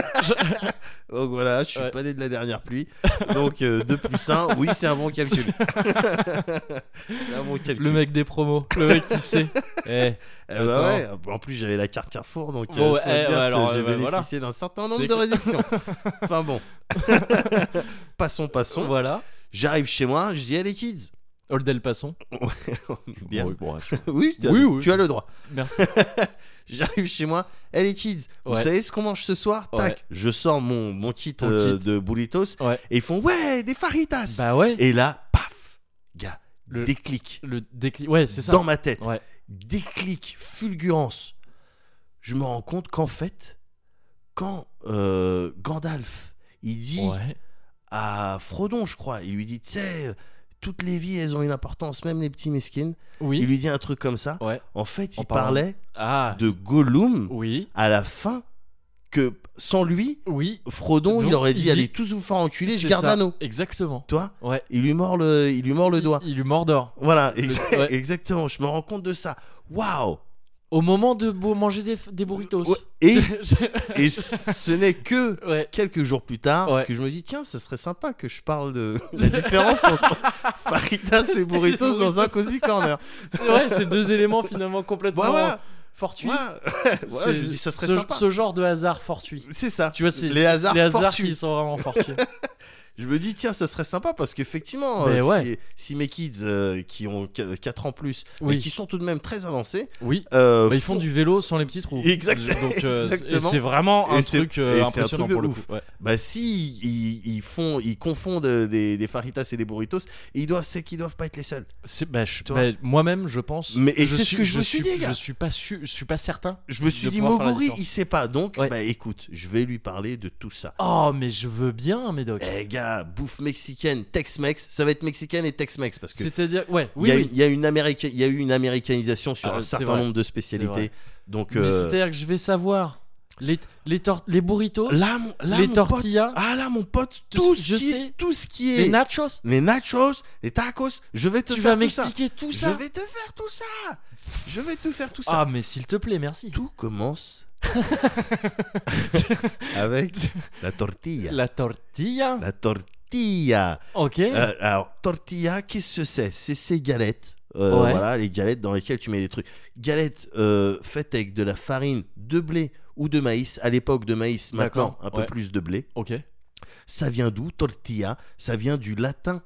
donc voilà, je suis Ouais. pas né de la dernière pluie. Donc 2 plus 1, oui, c'est un bon calcul. c'est un bon calcul. Le mec des promos. Le mec qui sait. Eh, Eh bah ouais, en plus j'avais la carte Carrefour, donc Bon, euh, ça eh, ouais, alors, j'ai euh, bah, bénéficié d'un certain nombre de réductions. enfin bon. passons, passons. voilà. J'arrive chez moi, je dis les kids. Old El Passon. Bien. Bon, oui, bon, ouais. Oui, tu as- Oui, oui. tu as le droit. Merci. J'arrive chez moi, hey les kids, vous savez ce qu'on mange ce soir? Ouais. Tac, je sors mon, mon kit, euh, de burritos Ouais. et ils font ouais, des faritas. Bah ouais. Et là, paf, gars, Le- déclic Le déclic. Ouais, c'est ça. dans ma tête. Déclic, fulgurance. Je me rends compte qu'en fait, quand euh, Gandalf, il dit Ouais. À Frodon, je crois, il lui dit, tu sais, toutes les vies, elles ont une importance, même les petits mesquines. Il Oui. lui dit un truc comme ça. Ouais. En fait, En il parlant- parlait Ah. de Gollum Oui. à la fin que sans lui, Oui. Frodon, Donc, il aurait il dit dit- allez tous vous faire enculer, je C'est garde ça. l'anneau. Exactement. Toi, Ouais. il lui mord le, il lui mord le doigt. Il, il lui mordort. Voilà, Le- ex- ouais. exactement. Je me rends compte de ça. Waouh. Au moment de manger des, des burritos. Ouais, Et, et ce n'est que ouais. quelques jours plus tard Ouais. que je me dis tiens, ce serait sympa que je parle de la différence entre faritas et burritos dans un cozy corner. C'est vrai, c'est deux éléments finalement complètement voilà. fortuits. Voilà. C'est- Voilà, je dis ça serait ce, sympa. ce genre de hasard fortuit. C'est ça. Tu vois, les hasards, les hasards fortuits. qui sont vraiment fortuits. Je me dis, tiens, ça serait sympa parce qu'effectivement, Mais euh, ouais. si, si mes kids euh, qui ont 4 ans plus Oui. et qui sont tout de même très avancés, Oui. euh, Bah, ils font du vélo sans les petits trous. Exact- Donc, euh, exactement. et c'est vraiment un Et truc euh, et un impressionnant truc de pour le ouf. coup. Ouais. Bah, si ils, ils font, ils confondent des, des faritas et des burritos, et ils doivent, c'est qu'ils doivent pas être les seuls. C'est- bah, bah, moi-même, je pense. Mais- et c'est ce que je me suis dit, gars. Je suis pas sûr, je suis pas certain. Je me suis dit, Moguri, il sait pas. Donc, Ouais. bah écoute, je vais lui parler de tout ça. Oh, mais je veux bien, Médoc. Eh gars, bouffe mexicaine, Tex-Mex, ça va être mexicaine et Tex-Mex parce que C'est-à-dire, ouais, il oui, y, il y a une américa- y a eu une américanisation sur Ah, un certain vrai. nombre de spécialités. Donc euh, c'est-à-dire que je vais savoir les les, les burritos, là, mon, là, les mon pote, tortillas, ah là mon pote, Tout ce- je qui sais. est, tout ce qui est les nachos. les nachos, les tacos, je vais te Tu faire vas tout ça. tout Je ça. vais te faire tout ça. Je vais te faire tout ça. Ah, mais s'il te plaît, merci. Tout commence avec la tortilla. La tortilla. La tortilla. Ok. Euh, alors, tortilla, qu'est-ce que c'est? C'est ces galettes. euh, Ouais. Voilà, les galettes dans lesquelles tu mets des trucs. Galettes euh, faites avec de la farine de blé ou de maïs. À l'époque de maïs, maintenant un peu ouais. plus de blé. Ok. Ça vient d'où Tortilla, ça vient du latin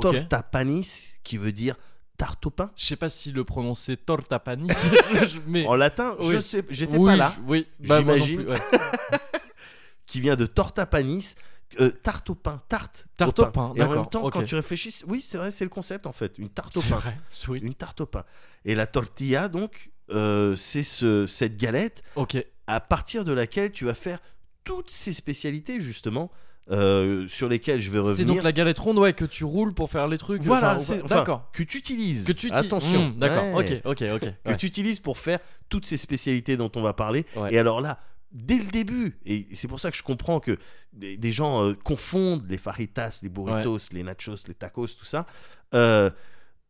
torta panis, qui veut dire tarte au pain. Je sais pas si le prononcer torta panis, mais En latin, je Oui. sais, j'étais oui, pas là. Oui, bah, J'imagine. ouais. Qui vient de torta panis, euh, tarte au pain, tarte. Tarte au pain, Et en même temps, quand ok. tu réfléchis, oui, c'est vrai, c'est le concept en fait, une tarte au C'est pain. vrai. Oui. Une tarte au pain. Et la tortilla, donc, euh, c'est ce, cette galette Ok. à partir de laquelle tu vas faire toutes ces spécialités justement euh, sur lesquelles je vais revenir. C'est donc la galette ronde, ouais, que tu roules pour faire les trucs. Voilà, enfin, enfin, d'accord. que tu utilises. Que tu Attention. Hmm, d'accord. Ouais. Ok, ok, ok. Que ouais. tu utilises pour faire toutes ces spécialités dont on va parler. Et alors là, dès le début, et c'est pour ça que je comprends que des, des gens euh, confondent les fajitas, les burritos, les nachos, les tacos, tout ça. Euh,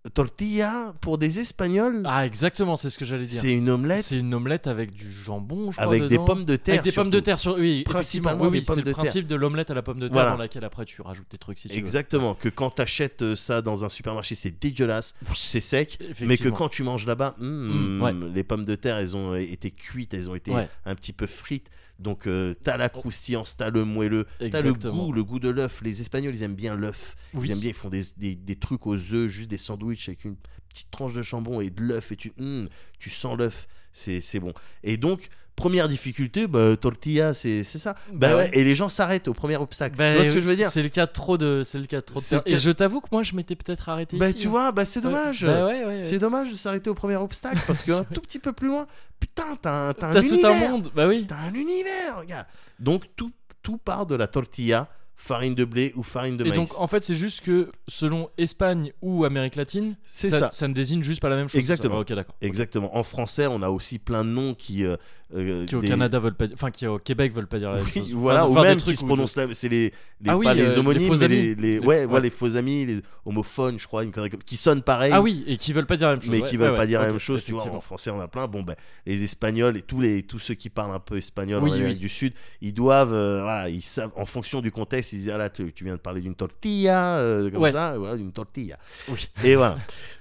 tortilla, pour des Espagnols, Ah, exactement, c'est ce que j'allais dire. c'est une omelette C'est une omelette avec du jambon, je crois. avec des pommes de terre. Avec des pommes de terre sur oui Principalement oui, c'est le terre. principe de l'omelette à la pomme de terre Voilà. dans laquelle après tu rajoutes tes trucs si tu veux. Exactement, que quand t'achètes euh, ça dans un supermarché, c'est dégueulasse, c'est sec, mais que quand tu manges là-bas, hmm, Mm, ouais. les pommes de terre, elles ont été cuites, elles ont été Ouais. un petit peu frites. Donc euh, t'as la croustillance, t'as le moelleux, t'as le goût, le goût de l'œuf. Les Espagnols, ils aiment bien l'œuf. Oui. Ils aiment bien, ils font des, des, des trucs aux œufs, juste des sandwichs avec une petite tranche de jambon et de l'œuf et tu, hmm, tu sens l'œuf. C'est c'est bon. Et donc première difficulté, bah, tortilla, c'est ça. Bah, Bah ouais. Et les gens s'arrêtent au premier obstacle. Bah, tu vois ce que je veux c'est- dire C'est le cas de trop de c'est le cas de trop de Et je t'avoue que moi je m'étais peut-être arrêté Bah ici, tu hein. vois, bah c'est dommage. Ouais, ouais. C'est dommage de s'arrêter au premier obstacle parce qu'un tout petit peu plus loin, putain, t'as un, t'as un T'as tout un monde. Bah oui. T'as un univers, regarde. Donc tout, tout part de la tortilla, farine de blé ou farine de Et maïs. donc en fait c'est juste que selon Espagne ou Amérique latine, C'est ça, ça. ne désigne juste pas la même chose. Exactement. ça Ah. Exactement. En français, on a aussi plein de noms qui. euh, euh, Qui au des- Canada veulent pas, dire- enfin qui au Québec veulent pas dire la même chose. voilà, Enfin, ou même qui se prononcent là, c'est les, les Ah oui, pas euh, les les homonymes, mais les, amis. les- ouais, ouais. voilà, les faux amis, les homophones, je crois, une qui sonnent pareil. Ah oui, et qui veulent pas dire la même chose. mais ouais, qui veulent ouais, pas dire la même chose, tu vois. En français, on a plein. Bon, ben, les Espagnols et tous les tous ceux qui parlent un peu espagnol Oui, en Amérique oui. du Sud, ils doivent, euh, voilà, ils savent, en fonction du contexte, ils disent ah là, tu, tu viens de parler d'une tortilla, euh, comme ça, voilà, d'une tortilla. Oui. Et voilà.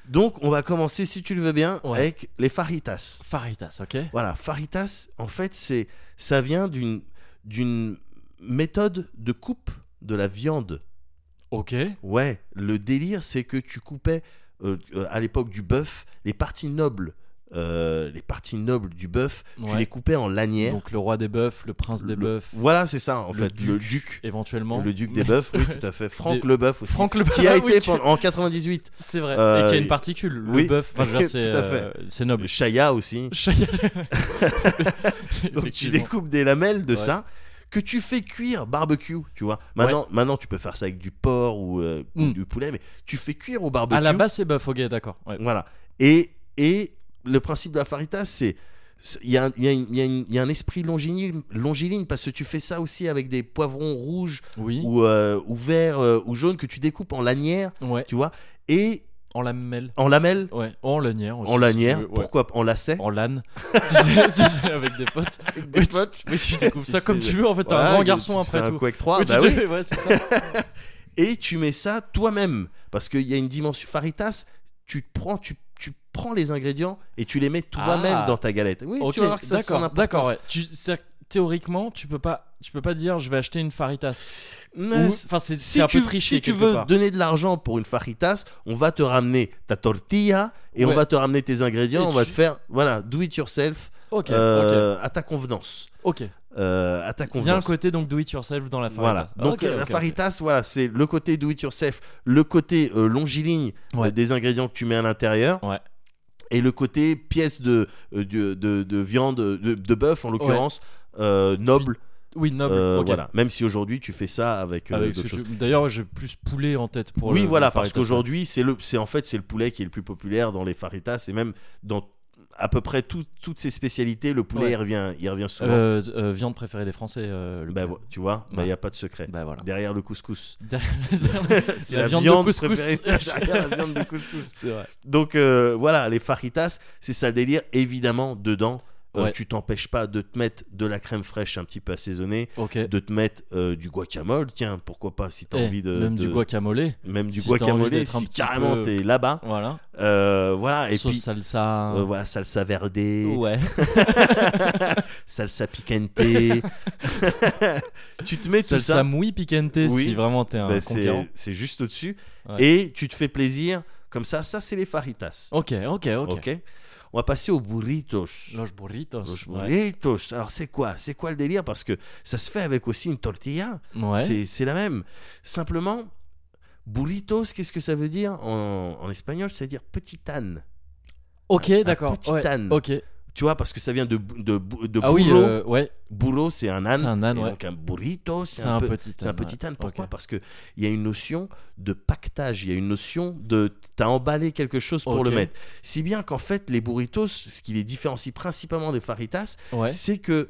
Donc, on va commencer, si tu le veux bien, avec les faritas. Faritas, ok. Voilà, faritas, en fait, c'est ça vient d'une d'une méthode de coupe de la viande. Ok. Ouais, le délire, c'est que tu coupais euh, euh, à l'époque du bœuf les parties nobles, euh, les parties nobles du bœuf, tu les coupais en lanières. Donc le roi des bœufs, le prince des bœufs, Voilà, c'est ça en le fait, duc, le duc, éventuellement. le duc des bœufs, oui, tout à fait. Franck Des- le bœuf aussi, Franck le qui a été pendant- en 98. C'est vrai. Euh, et qui a une particule. Le oui. bœuf, enfin, c'est euh, noble. Chaya aussi. Chaya- Donc tu découpes des lamelles de Ouais. ça que tu fais cuire barbecue, tu vois. Maintenant, maintenant tu peux faire ça avec du porc ou, euh, ou Mm. du poulet, mais tu fais cuire au barbecue. À la base, c'est bœuf, ok, d'accord. ouais. Voilà. Et, et le principe de la faritas, c'est. Il y, a un- il y a une- il y a une- il y a un esprit longiligne, longiligne parce que tu fais ça aussi avec des poivrons rouges Oui. ou, euh, ou verts euh, ou jaunes que tu découpes en lanières, Ouais. tu vois, et En lamelle. en lamelles, Ouais. En lanière. aussi, en si lanières, tu veux, ouais. pourquoi en lacets, En LAN. Si si avec des potes. avec des Oui, potes. Oui, tu découpes Tu ça comme tu veux. En fait, t'es un grand tu garçon après un tout. Quake 3, Oui, bah tu- oui. ouais, c'est ça. et tu mets ça toi-même parce qu'il y a une dimension faritas tu te prends tu, tu prends les ingrédients et tu les mets toi-même Ah. dans ta galette oui tu vas voir que ça d'accord, d'accord. Ouais. Tu, théoriquement, tu peux pas, tu peux pas dire, je vais acheter une faritas. Enfin, c'est si un tu, peu triché si tu veux part. donner de l'argent pour une faritas on va te ramener ta tortilla et on va te ramener tes ingrédients Et on va te faire voilà do it yourself Ok, euh, à ta convenance ok, à ta Il y a un côté donc do it yourself dans la faritas. Voilà. Donc euh, la faritas, voilà, c'est le côté do it yourself, le côté euh, longiligne euh, Ouais. des ingrédients que tu mets à l'intérieur. Ouais. Et le côté pièce de, de, de, de viande, de, de bœuf en l'occurrence, euh, noble. Oui, noble. Euh. Voilà. Même si aujourd'hui tu fais ça avec, euh, Avec ce d'autres que choses. tu- D'ailleurs, j'ai plus poulet en tête pour. oui, le- voilà, le parce qu'aujourd'hui c'est le, c'est en fait c'est le poulet qui est le plus populaire dans les faritas et même dans à peu près tout- toutes ces spécialités, le poulet Ouais. il revient, il revient souvent. Euh, euh, viande préférée des Français. euh, le Bah, tu vois, il Ouais. n'y a pas de secret. Bah voilà. Derrière le couscous. c'est la, viande, de couscous. préférée. Derrière la viande de couscous. vrai. Donc euh, voilà, les fajitas, c'est ça le délire. Évidemment, dedans, euh, tu t'empêches pas de te mettre de la crème fraîche un petit peu assaisonnée, de te mettre euh, du guacamole. Tiens, pourquoi pas si tu as Eh, envie de. même de- du guacamole. Même du si guacamole, si carrément peu- t'es là-bas. Voilà. Euh, voilà, et Sauce puis. salsa. voilà, salsa verde, Ouais. salsa picante. tu te mets tout Salsa ça. muy picante Oui. si vraiment t'es un Ben, conquérant. c'est c'est juste au-dessus. Ouais. Et tu te fais plaisir. Comme ça, ça c'est les faritas. Ok, ok, ok. Ok. On va passer aux burritos. Los burritos. Los ouais. burritos. Alors c'est quoi? C'est quoi le délire? Parce que ça se fait avec aussi une tortilla. Ouais. C'est- la même. Simplement, burritos, qu'est-ce que ça veut dire en, en espagnol? Ça veut dire petit âne. Ok, d'accord. petit ouais. âne. Ok. Tu vois, parce que ça vient de, de, de Ah oui, euh, ouais. Burro, c'est un âne. C'est un âne, Et ouais. donc un burrito, c'est un, petit C'est un âne, petit ouais. âne. Pourquoi Ok. Parce qu'il y a une notion de pactage. Il y a une notion de. T'as emballé quelque chose pour le mettre. Si bien qu'en fait, les burritos, ce qui les différencie principalement des faritas, Ouais. c'est que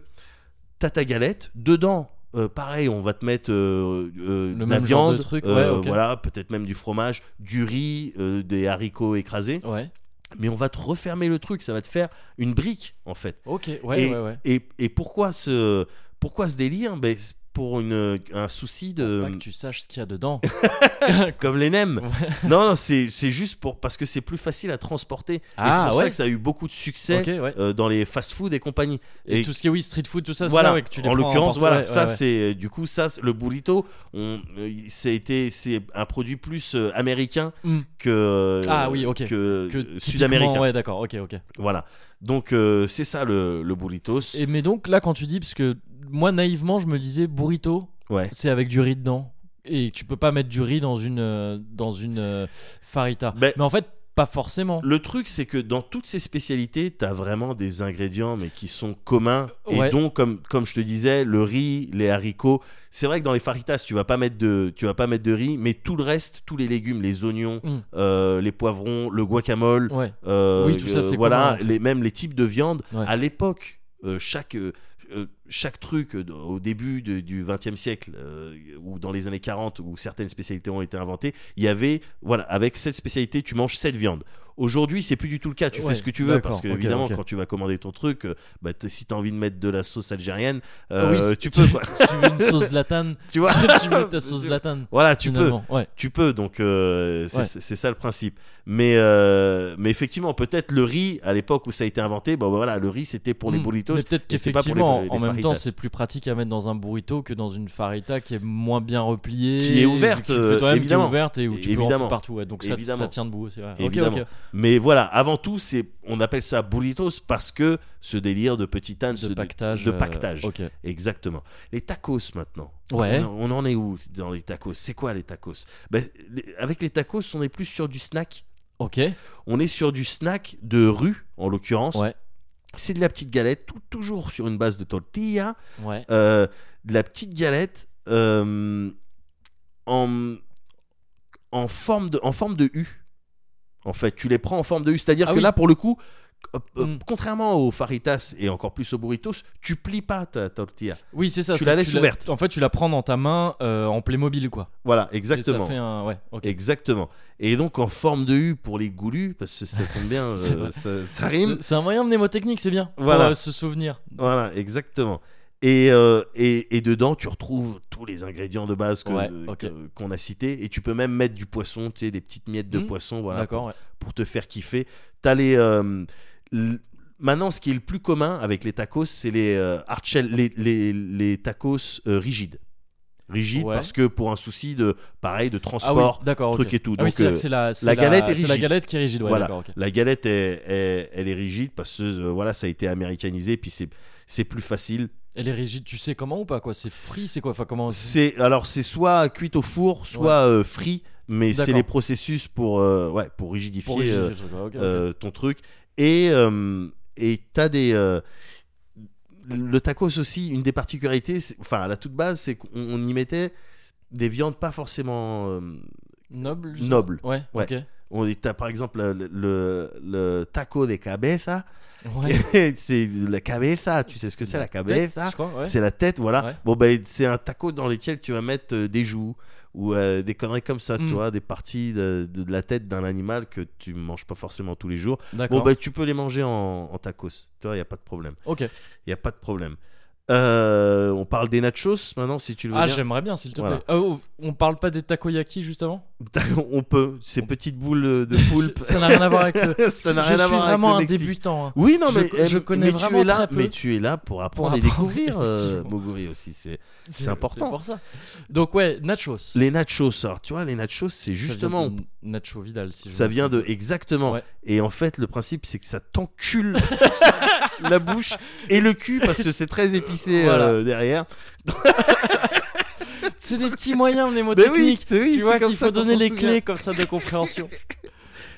t'as ta galette. Dedans, euh, pareil, on va te mettre euh, euh, de la genre de viande, truc, ouais, voilà, peut-être même du fromage, du riz, des haricots écrasés. Ouais. Mais on va te refermer le truc. Ça va te faire une brique, en fait. Ok, ouais, et, ouais, ouais. Et, et pourquoi ce, pourquoi ce délire? Ben, Pour une, un souci de. Pas que tu saches ce qu'il y a dedans. Comme les nems. non, non, c'est juste pour, parce que c'est plus facile à transporter. et c'est Ah, pour ça que ça a eu beaucoup de succès ouais. euh, dans les fast-food et compagnie. Et, tout ce qui est oui, street food, tout ça, c'est voilà, ça, ouais, que tu les en l'occurrence, voilà, ça c'est du coup ça, le burrito, on, euh, été, c'est un produit plus euh, américain Hmm. que Ah oui, ok. que, Que sud-américain. Ouais, d'accord, ok, ok. Voilà. Donc euh, c'est ça le, le burritos. Et mais donc là, quand tu dis, parce que moi naïvement, je me disais burrito, Ouais. c'est avec du riz dedans, et tu peux pas mettre du riz dans une euh, dans une euh, farita. Ben, mais en fait, pas forcément. Le truc, c'est que dans toutes ces spécialités, tu as vraiment des ingrédients, mais qui sont communs. Ouais. Et donc, comme, comme je te disais, le riz, les haricots. C'est vrai que dans les faritas, tu vas pas mettre de, tu vas pas mettre de riz, mais tout le reste, tous les légumes, les oignons, Mm. euh, les poivrons, le guacamole, Ouais. euh, Oui, tout ça, euh, c'est voilà, commun, en fait. les, même les types de viande. Ouais. À l'époque, euh, chaque euh, euh, chaque truc euh, au début de- du XXe siècle euh, ou dans les années 40 où certaines spécialités ont été inventées, il y avait voilà avec cette spécialité tu manges cette viande. Aujourd'hui, c'est plus du tout le cas. Tu Ouais, fais ce que tu veux parce que évidemment, quand tu vas commander ton truc, euh, bah, si t'as envie de mettre de la sauce algérienne, euh, Oui. tu peux. Quoi. Si tu veux une sauce latane, tu vois tu mets ta sauce latane. Voilà, tu peux. Ouais. Tu peux, donc euh, c'est Ouais. c'est- c'est ça le principe. Mais, euh, mais effectivement, peut-être le riz, à l'époque où ça a été inventé, bon voilà, le riz c'était pour les Hmm. burritos. Mais peut-être qu'effectivement, en même temps, c'est plus pratique à mettre dans un burrito que dans une farita qui est moins bien repliée, Qui est ouverte, qui toi-même, évidemment. qui est ouverte et où tu peux en Évidemment. partout. ouais. Donc ça, Évidemment. ça tient debout. c'est vrai. Ok, Évidemment. ok. Mais voilà, avant tout, c'est on appelle ça burritos parce que ce délire de petit âne, De pactage. de euh, pactage. Exactement. Les tacos maintenant. Ouais. On, on en est où dans les tacos? C'est quoi les tacos? Ben, les- Avec les tacos, on est plus sur du snack. Ok. On est sur du snack de rue, en l'occurrence. Ouais. C'est de la petite galette, tout- toujours sur une base de tortilla. Ouais. Euh, de la petite galette euh, en, en, forme de, en forme de U. En fait, tu les prends en forme de U. C'est-à-dire Ah que oui. là, pour le coup, Mm. contrairement aux faritas et encore plus aux burritos, tu plies pas ta tortilla. Oui, c'est ça. Tu la laisses ouverte. En fait, tu la prends dans ta main euh, en Playmobil, quoi. Voilà, Et exactement. ça fait un. Ouais. Exactement. Et donc en forme de U pour les goulus, parce que ça tombe bien, euh, ça, ça rime. C'est- un moyen mnémotechnique, c'est bien. Voilà. Pour euh, se souvenir. Voilà, exactement. Et, et, et dedans, tu retrouves tous les ingrédients de base Ouais, qu'on a cités. Et tu peux même mettre du poisson, tu sais, des petites miettes de Mhm. poisson, voilà, pour, ouais. pour te faire kiffer. T'as les. Maintenant, ce qui est le plus commun avec les tacos, c'est les, euh, les, les, les tacos euh, rigides. Rigides Ouais. parce que pour un souci de, pareil, de Ah oui, transport, ok. truc et tout. Ah oui, Donc, c'est euh, c'est la, c'est la galette est C'est la rigide. galette qui est rigide. Ouais, Voilà. La galette, est, est- elle est rigide parce que voilà, ça a été américanisé, puis c'est c'est plus facile. Elle est rigide, tu sais comment ou pas quoi? C'est frit, c'est quoi? Enfin comment C'est alors c'est soit cuite au four, soit frit, mais c'est les processus pour euh, ouais pour rigidifier Pour euh, truc, euh, ton truc. Et euh, et t'as des euh, le tacos aussi une des particularités, enfin à la toute base, c'est qu'on on y mettait des viandes pas forcément euh, nobles. pas. Ouais. Ouais. On t'as par exemple le, le, le taco de cabeza, Ouais. c'est la cabeza, tu sais ce que c'est la cabeza ouais. C'est la tête, voilà. Ouais. Bon, ben, c'est un taco dans lequel tu vas mettre des joues ou euh, des conneries comme ça, Mm. tu vois, des parties de, de la tête d'un animal que tu manges pas forcément tous les jours. Bon, bah, tu peux les manger en, en tacos, tu vois, il n'y a pas de problème. ok. Il n'y a pas de problème. Euh, on parle des nachos maintenant, si tu le veux Ah, bien. j'aimerais bien, s'il te Voilà. plaît. Oh, on parle pas des takoyaki juste avant on peut, ces petites boules de poulpe. Ça n'a rien à voir avec le. Ça n'a je rien à suis voir avec vraiment un Mexique. débutant. hein. Oui, non, Je mais, eh, je connais mais vraiment tu es là, très peu. mais tu es là pour apprendre et apprendre, découvrir, euh. Moguri aussi. C'est c'est important. C'est pour ça. Donc, ouais, nachos. les nachos. Alors, tu vois, les nachos, c'est justement, de Nacho Vidal, si je ça vient de exactement. Ouais. Et en fait, le principe, c'est que ça t'encule la bouche et le cul parce que c'est très épicé Voilà. euh, derrière. C'est des petits moyens oui, mnémotechniques. c'est oui, tu vois qu'il faut donner les clés comme ça de compréhension.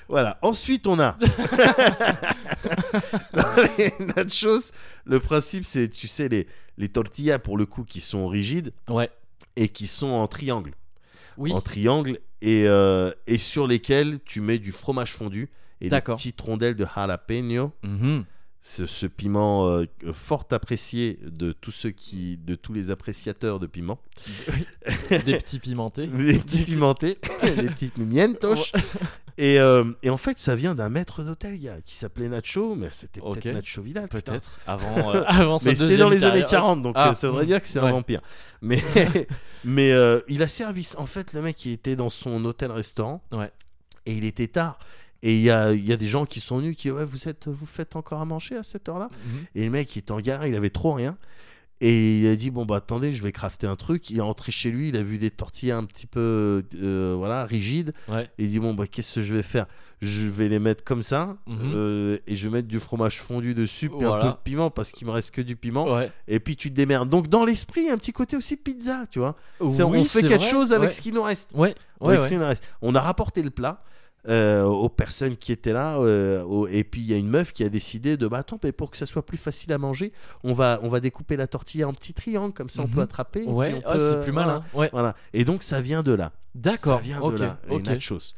Voilà. Ensuite, on a dans les nachos. Le principe, c'est, tu sais, les, les tortillas pour le coup qui sont rigides Ouais. et qui sont en triangle. Oui. En triangle et, euh, et sur lesquels tu mets du fromage fondu et des petites rondelles de jalapeno. Mhm. Ce, ce piment euh, fort apprécié de tous ceux qui, de tous les appréciateurs de piment. Des petits pimentés. Des petits pimentés, des petites mientos. Et, euh, et en fait, ça vient d'un maître d'hôtel qui s'appelait Nacho, mais c'était peut-être. Nacho Vidal. Peut-être. Avant, euh, avant Mais c'était dans les années carrière. 40, donc Ah, euh, ça voudrait dire que c'est ouais. un vampire. Mais, mais euh, il a servi. En fait, le mec, il était dans son hôtel-restaurant. Ouais. Et il était tard. Et il y a, y a des gens qui sont venus qui ouais, vous, êtes, vous faites encore à manger à cette heure-là Mhm. Et le mec, il était en galère, il avait trop rien. Et il a dit bon bah attendez, je vais crafter un truc. Il est rentré chez lui, il a vu des tortillas un petit peu euh, voilà rigides. Ouais. Et il dit bon bah qu'est-ce que je vais faire? Je vais les mettre comme ça Mhm. euh, et je vais mettre du fromage fondu dessus puis un peu de piment parce qu'il me reste que du piment. Ouais. Et puis tu te démerdes. Donc dans l'esprit, il y a un petit côté aussi pizza, tu vois. C'est- Oui, on fait quelque vrai. chose avec Ouais. ce qui nous reste. Ouais. Ouais. Avec ouais. ce qui nous reste. On a rapporté le plat. Euh, aux personnes qui étaient là euh, et puis il y a une meuf qui a décidé de bah attends mais pour que ça soit plus facile à manger on va on va découper la tortilla en petits triangles comme ça on Mhm. peut attraper et puis Ouais, peut, c'est plus voilà. Ouais. voilà et donc ça vient de là D'accord. ça vient de là les ok. nachos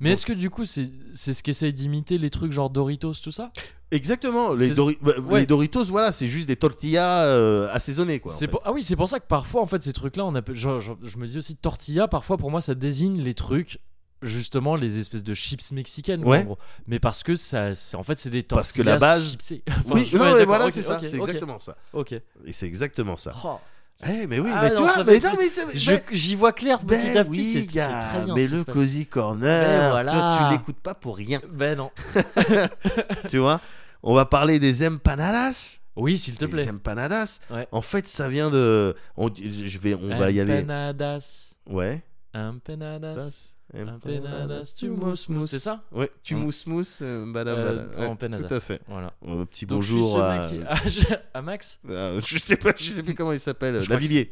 Mais est-ce que du coup, c'est ce qu'essaye d'imiter les trucs genre Doritos, tout ça? Exactement les, C'est- Dori- bah, ouais. les Doritos voilà c'est juste des tortillas euh, assaisonnées quoi pour- Ah oui, c'est pour ça que parfois, en fait, ces trucs-là, on appelle. genre, genre, je me dis aussi tortilla. Parfois, pour moi, ça désigne les trucs. Justement, les espèces de chips mexicaines, Ouais. gros. Mais parce que ça, c'est en fait, c'est des Parce que la base- chipsées. oui Enfin, non mais voilà c'est ça c'est exactement ça Ok. et c'est exactement ça Oh, eh mais oui Ah mais non, tu vois ça mais non mais J'y vois clair petit Ben à petit. oui, c'est- c'est gars, très bien. mais le cozy corner, Ben tu, vois, l'écoutes pas pour rien, Ben non. tu vois. On va parler des empanadas. Oui, s'il te Les plaît. empanadas. Ouais. En fait, ça vient de. On, je vais, on va y aller. Empanadas. Ouais. Empanadas. Empanadas, tu mousse mousse. C'est ça Ouais, tu Hum. mousse euh, Euh, empanadas. Tout à fait. Voilà. Un petit Donc, bonjour à, à Max à- Je sais pas, je sais plus comment il s'appelle. Lavillier.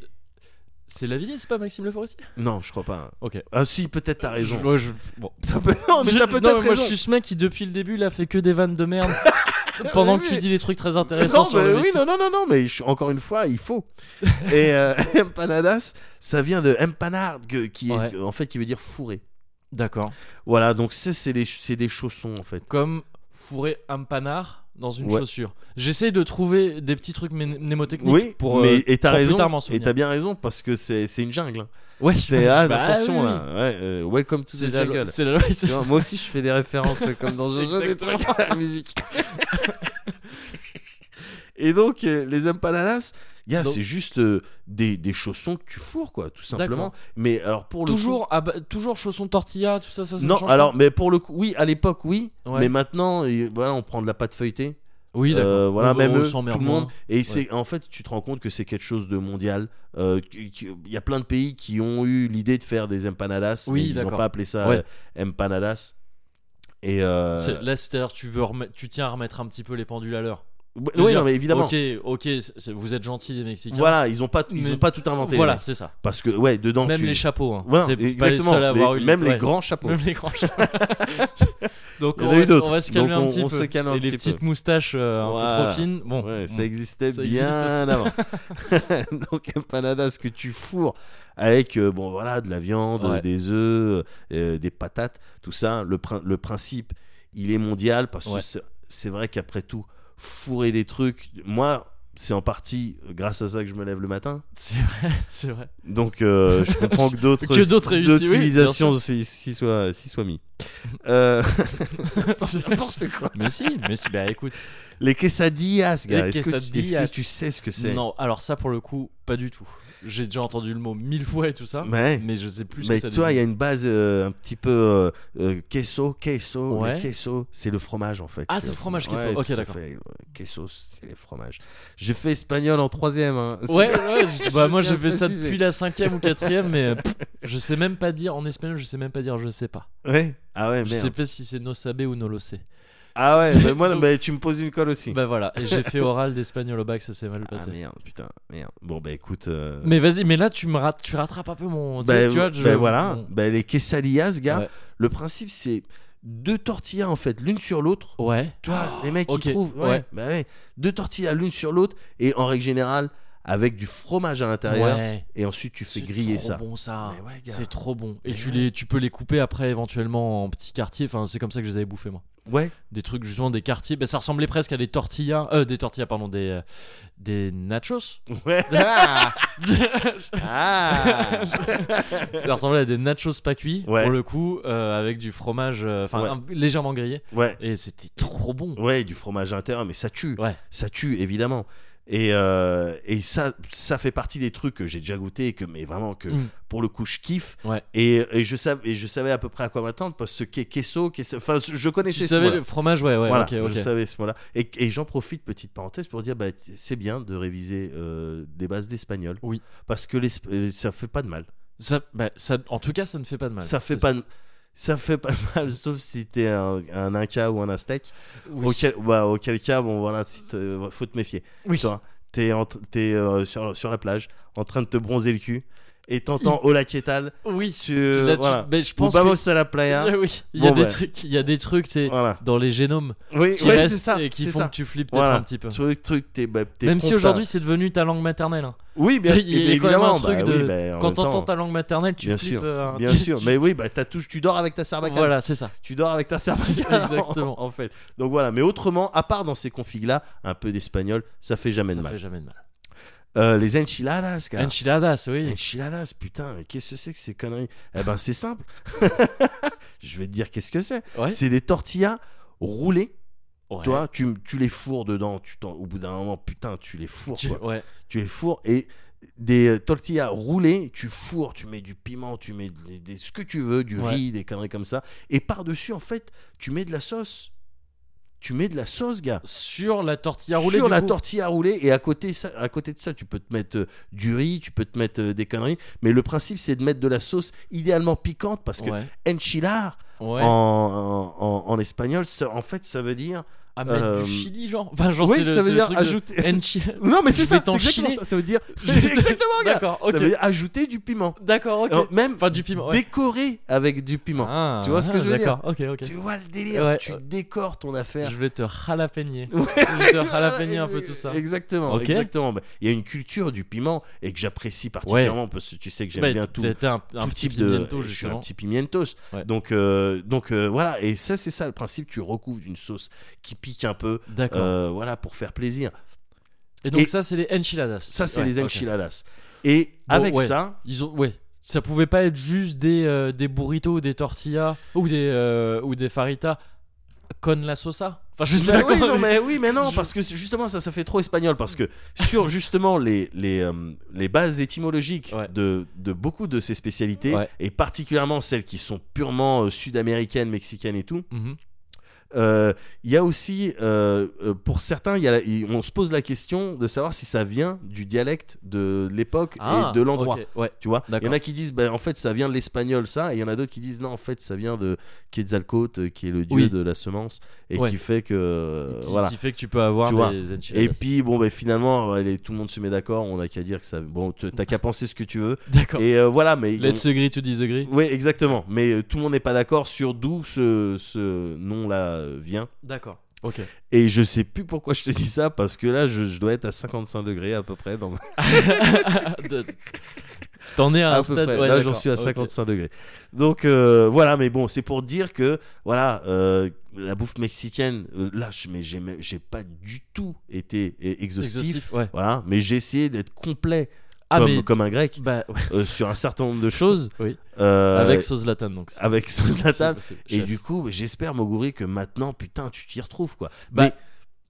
C'est Lavillier, c'est pas Maxime Le Forestier Non, je crois pas. Ok. Ah si, peut-être t'as raison. Ouais, je- Bon. Peut- non, mais t'as peut-être mais moi, raison. je suis ce mec qui, depuis le début, a fait que des vannes de merde. pendant qu'il oui. dit des trucs très intéressants Non, sur mais le oui, Mexique. non, non, non, non, mais je- encore une fois, il faut. Et euh, empanadas, ça vient de empanard, que- qui est Ouais. en fait qui veut dire fourré. D'accord. Voilà, donc ça, c'est des, c'est des chaussons en fait. Comme fourrer un panard dans une Ouais. chaussure. J'essaie de trouver des petits trucs mné- mnémotechniques Oui, pour. mais euh, et t'as raison, et t'as bien raison parce que c'est c'est une jungle. hein. Ouais, C'est ah, bah, attention oui. là, ouais, euh, welcome to the la, jungle. c'est la loi. vois, moi aussi, je fais des références comme dans Jojo, des trucs à la musique. Et donc, euh, les empanadas, gars, c'est juste euh, des, des chaussons que tu fourres, quoi, tout simplement. Mais alors, pour le coup- Toujours, ah bah, toujours chaussons tortilla, tout ça, ça, ça non, change alors, mais pour le coup, oui, à l'époque, oui. Ouais. Mais maintenant, et voilà, on prend de la pâte feuilletée. Oui, d'accord. Euh, voilà, même eux, tout le monde. Et c'est en fait, tu te rends compte que c'est quelque chose de mondial. Euh, Il y a plein de pays qui ont eu l'idée de faire des empanadas, Oui, mais ils n'ont pas appelé ça Ouais. euh, empanadas. Et euh, Là, c'est-à-dire, tu veux tu tiens à remettre un petit peu les pendules à l'heure. Oui, dire, non, mais évidemment. Ok, ok, vous êtes gentils les Mexicains. Voilà, ils ont pas, ils Mais- ont pas tout inventé. les Voilà, c'est ça. Parce que ouais, dedans Même tu- les chapeaux. Hein. Voilà, c'est pas les exactement. avoir Les- eu même les ouais. grands chapeaux. Même les grands chapeaux. Donc on va, se- d'autres. on va se calmer Donc, un on- petit on peu. se calme un Et les petit petites peu. moustaches euh, un peu trop fines. Bon, Ouais, ça existait Ça bien avant. Donc empanadas que tu fourres avec euh, bon voilà de la viande, Ouais. des œufs, euh, des patates, tout ça. Le, prin- le principe, il est mondial parce que c'est vrai qu'après tout, fourrer des trucs. Moi, c'est en partie grâce à ça que je me lève le matin. C'est vrai, c'est vrai. Donc, euh, je comprends que d'autres Que d'autres oui, civilisations s'y soient, s'y soient mis. Euh, N'importe quoi. mais si, mais si, bah écoute. Les quesadillas, gars. Les Est-ce que, est-ce que tu sais ce que c'est? Non, alors ça pour le coup, pas du tout. J'ai déjà entendu le mot mille fois et tout ça, mais je sais plus ce Mais que ça toi, il y a une base euh, un petit peu euh, euh, queso, queso, Ouais. queso, c'est le fromage en fait. Ah, c'est le fromage queso. Ok, d'accord. Queso, c'est les fromages. J'ai fait espagnol en troisième. Hein. Ouais, ouais, je- bah, Je moi j'ai fait ça depuis la cinquième ou quatrième, mais pff, je sais même pas dire en espagnol, je sais même pas dire je sais pas. Ouais. Ah ouais, Je merde. sais pas si c'est no sabe ou no lo sé. Ah ouais, mais moi, donc- bah, tu me poses une colle aussi. Bah voilà, et j'ai fait oral d'espagnol au bac, ça s'est mal ah passé. merde, putain, merde. Bon bah écoute. euh, mais vas-y, mais là tu me rat- tu rattrapes un peu mon. tu bah, tu vois, je- bah, voilà, bah, les quesadillas, gars. Ouais. Le principe c'est deux tortillas en fait, l'une sur l'autre. Ouais. Tu vois, les mecs ok, ils trouvent, ouais, ouais. bah ouais, deux tortillas l'une sur l'autre et en règle générale avec du fromage à l'intérieur Ouais. et ensuite tu fais C'est griller trop ça. bon ça. Mais ouais, gars. c'est trop bon. Et Mais tu ouais. les, tu peux les couper après éventuellement en petits quartiers. Enfin, c'est comme ça que je les avais bouffés moi. Ouais, Des trucs justement des quartiers. Bah, ça ressemblait presque à des tortillas. Euh, des tortillas, pardon, des euh, des nachos. ouais. Ah Ah ça ressemblait à des nachos pas cuits pour le coup, euh, avec du fromage, euh, enfin légèrement grillé. Ouais, Et c'était trop bon. ouais, du fromage à l'intérieur, mais ça tue. Ouais. Ça tue évidemment. Et, euh, et ça, ça fait partie des trucs que j'ai déjà goûté et que, mais vraiment que Mm. pour le coup je kiffe. Ouais. Et, et je savais, et je savais à peu près à quoi m'attendre parce que que- queso, queso, enfin je connaissais Tu ce savais le fromage, ouais, ouais, voilà, ok, ok. je savais ce mot-là. Et, et j'en profite, petite parenthèse, pour dire, bah, c'est bien de réviser euh, des bases d'espagnol. Oui. Parce que euh, ça fait pas de mal. Ça, bah, ça, en tout cas, ça ne fait pas de mal. ça fait pas, de- ça fait pas mal, sauf si t'es un, un Inca ou un Aztèque. Oui. Auquel, bah, auquel cas, bon voilà, si faut te méfier. Oui. T'es en t'es, euh, sur, sur la plage, en train de te bronzer le cul, et t'entends Hola ¿qué tal? Oui. Tu, Là, tu- voilà. mais je Ou pense vamos que... a la playa. oui, il y a Bon, des trucs, il y a des trucs, c'est Voilà. dans les génomes Oui, qui ouais, restent c'est ça. et qui font ça. que tu flippes Voilà. un petit peu. Truc, t'es, bah, t'es Même si aujourd'hui c'est devenu ta langue maternelle. hein. Oui, bien, il y a- quand évidemment. un truc bah, de- oui, bah, en Quand t'entends ta langue maternelle, tu Bien flippes. sûr, euh, Bien sûr, mais oui, bah, t'as tout, tu dors avec ta sarbacane. Voilà, c'est ça. Tu dors avec ta sarbacane. Exactement. En, en fait. Donc voilà, mais autrement, à part dans ces configs-là, un peu d'espagnol, ça fait jamais Ça de mal. fait jamais de mal. Euh, les enchiladas, gars. Enchiladas, oui. Enchiladas, putain, qu'est-ce que c'est que ces conneries? Eh ben, c'est simple. Je vais te dire qu'est-ce que c'est. Ouais. C'est des tortillas roulées. Ouais. Toi, tu, tu les fourres dedans. Tu t'en- au bout d'un moment, putain, tu les fourres. Tu- quoi. ouais. Tu les fourres et des euh, tortillas roulées, tu fourres, tu mets du piment, tu mets des, des- ce que tu veux, du riz, des conneries comme ça. Et par-dessus, en fait, tu mets de la sauce. Tu mets de la sauce, gars. Sur la tortilla roulée. Sur du la coup. tortilla roulée et à côté, ça, à côté de ça, tu peux te mettre euh, du riz, tu peux te mettre euh, des conneries. Mais le principe, c'est de mettre de la sauce idéalement piquante parce que Ouais. enchilar Ouais. en, en, en- en espagnol, ça- en fait, ça veut dire. À mettre euh, du chili, genre. Enfin, genre, oui, c'est ça veut le dire de- ajouter. Enchi- Non, mais c'est ça, c'est exactement ça. Ça veut dire. Exactement, gars. D'accord, ok. Ça veut dire ajouter du piment. D'accord, ok. Alors, même Enfin, du piment. Ouais. décorer avec du piment. Ah, Tu vois ce que ah, je veux dire D'accord, ok, ok. Tu vois le délire Ouais. Tu décores ton affaire. Je vais te jalapigner. Ouais. Je vais te jalapigner un peu tout ça. Exactement, Ok. exactement. Bah, Il y a une culture du piment et que j'apprécie particulièrement parce que tu sais que j'aime Bah, bien tout. T'es un, petit pimiento, je suis un petit pimientos donc euh, donc euh, voilà et ça c'est ça le principe tu recouvres d'une sauce qui pique un peu euh, voilà pour faire plaisir Et donc, et- ça, c'est les enchiladas. ça c'est Ouais, les enchiladas et Bon, avec ouais. ça Ils ont, ouais. Ça pouvait pas être juste des, euh, des burritos ou des tortillas ou des, euh, ou des faritas con la sosa? Enfin, je sais Bah pas oui, non, mais oui, mais non, Je- parce que justement, ça, ça fait trop espagnol. Parce que sur justement les, les, euh, les bases étymologiques Ouais. de, de beaucoup de ces spécialités, Ouais. et particulièrement celles qui sont purement euh, sud-américaines, mexicaines et tout, Mhm. Il y a aussi, euh, euh, pour certains, il y a la- il- on se pose la question de savoir si ça vient du dialecte de l'époque Ah, et de l'endroit. Ouais. Tu vois, il y en a qui disent, bah, en fait, ça vient de l'espagnol, ça, et il y en a d'autres qui disent, non, en fait, ça vient de Quetzalcoatl, euh, qui est le dieu Oui. de la semence, et Ouais. qui fait que, euh, qui, voilà. qui fait que tu peux avoir des. Et puis, bon, bah, finalement, allez, tout le monde se met d'accord, on a qu'à dire que ça. Bon, t'as qu'à penser ce que tu veux. D'accord. Et euh, voilà, mais. Let's agree to disagree. Oui, exactement. Mais euh, tout le monde n'est pas d'accord sur d'où ce, ce nom-là euh, vient. D'accord. Ok. Et je sais plus pourquoi je te dis ça, parce que là, je, je dois être à 55 degrés à peu près. Dans... De- T'en es à un à stade. ouais, Là, j'en suis à ok. 55 degrés. Donc euh, voilà, mais bon, c'est pour dire que voilà, euh, la bouffe mexicaine, euh, là, je, mais j'ai pas du tout été euh, exhaustif. Exhaustif, ouais. Voilà, mais j'ai essayé d'être complet Ah, comme, mais. comme un grec Bah, ouais, euh, sur un certain nombre de choses. Oui. Euh, avec sauce Zlatan, donc. avec sauce Zlatan. c'est- c'est- Et du coup, j'espère, Moguri, que maintenant, putain, tu t'y retrouves, quoi. Bah,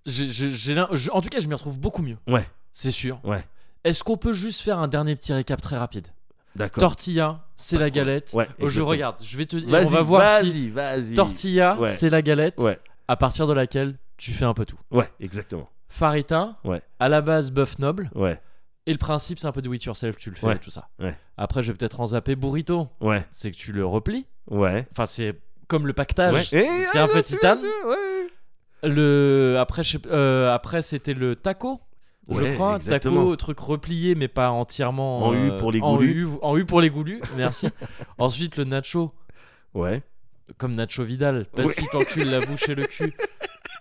l'im- je- en tout cas, je m'y retrouve beaucoup mieux. Ouais. C'est sûr. Ouais. Est-ce qu'on peut juste faire un dernier petit récap très rapide? D'accord. Tortilla, c'est la galette. Ouais, Oh, je regarde, je vais te on va voir si vas-y. tortilla, Ouais. c'est la galette Ouais, à partir de laquelle tu fais un peu tout. ouais, exactement. Farita, Ouais. à la base bœuf noble Ouais, et le principe c'est un peu de it yourself, tu le fais Ouais. tout ça. Ouais. Après, je vais peut-être en zapper burrito, ouais, c'est que tu le replies. ouais. Enfin, c'est comme le pactage. ouais. Eh, C'est ah, un bah, petit bien âne. sûr, ouais. Le après, je sais- euh, après c'était le taco. je Ouais, crois, exactement. taco, truc replié mais pas entièrement En U euh, pour les en goulus. U, en U pour les goulus, merci. Ensuite le nacho, Ouais. comme Nacho Vidal, parce Ouais. qu'il t'encule la bouche et le cul.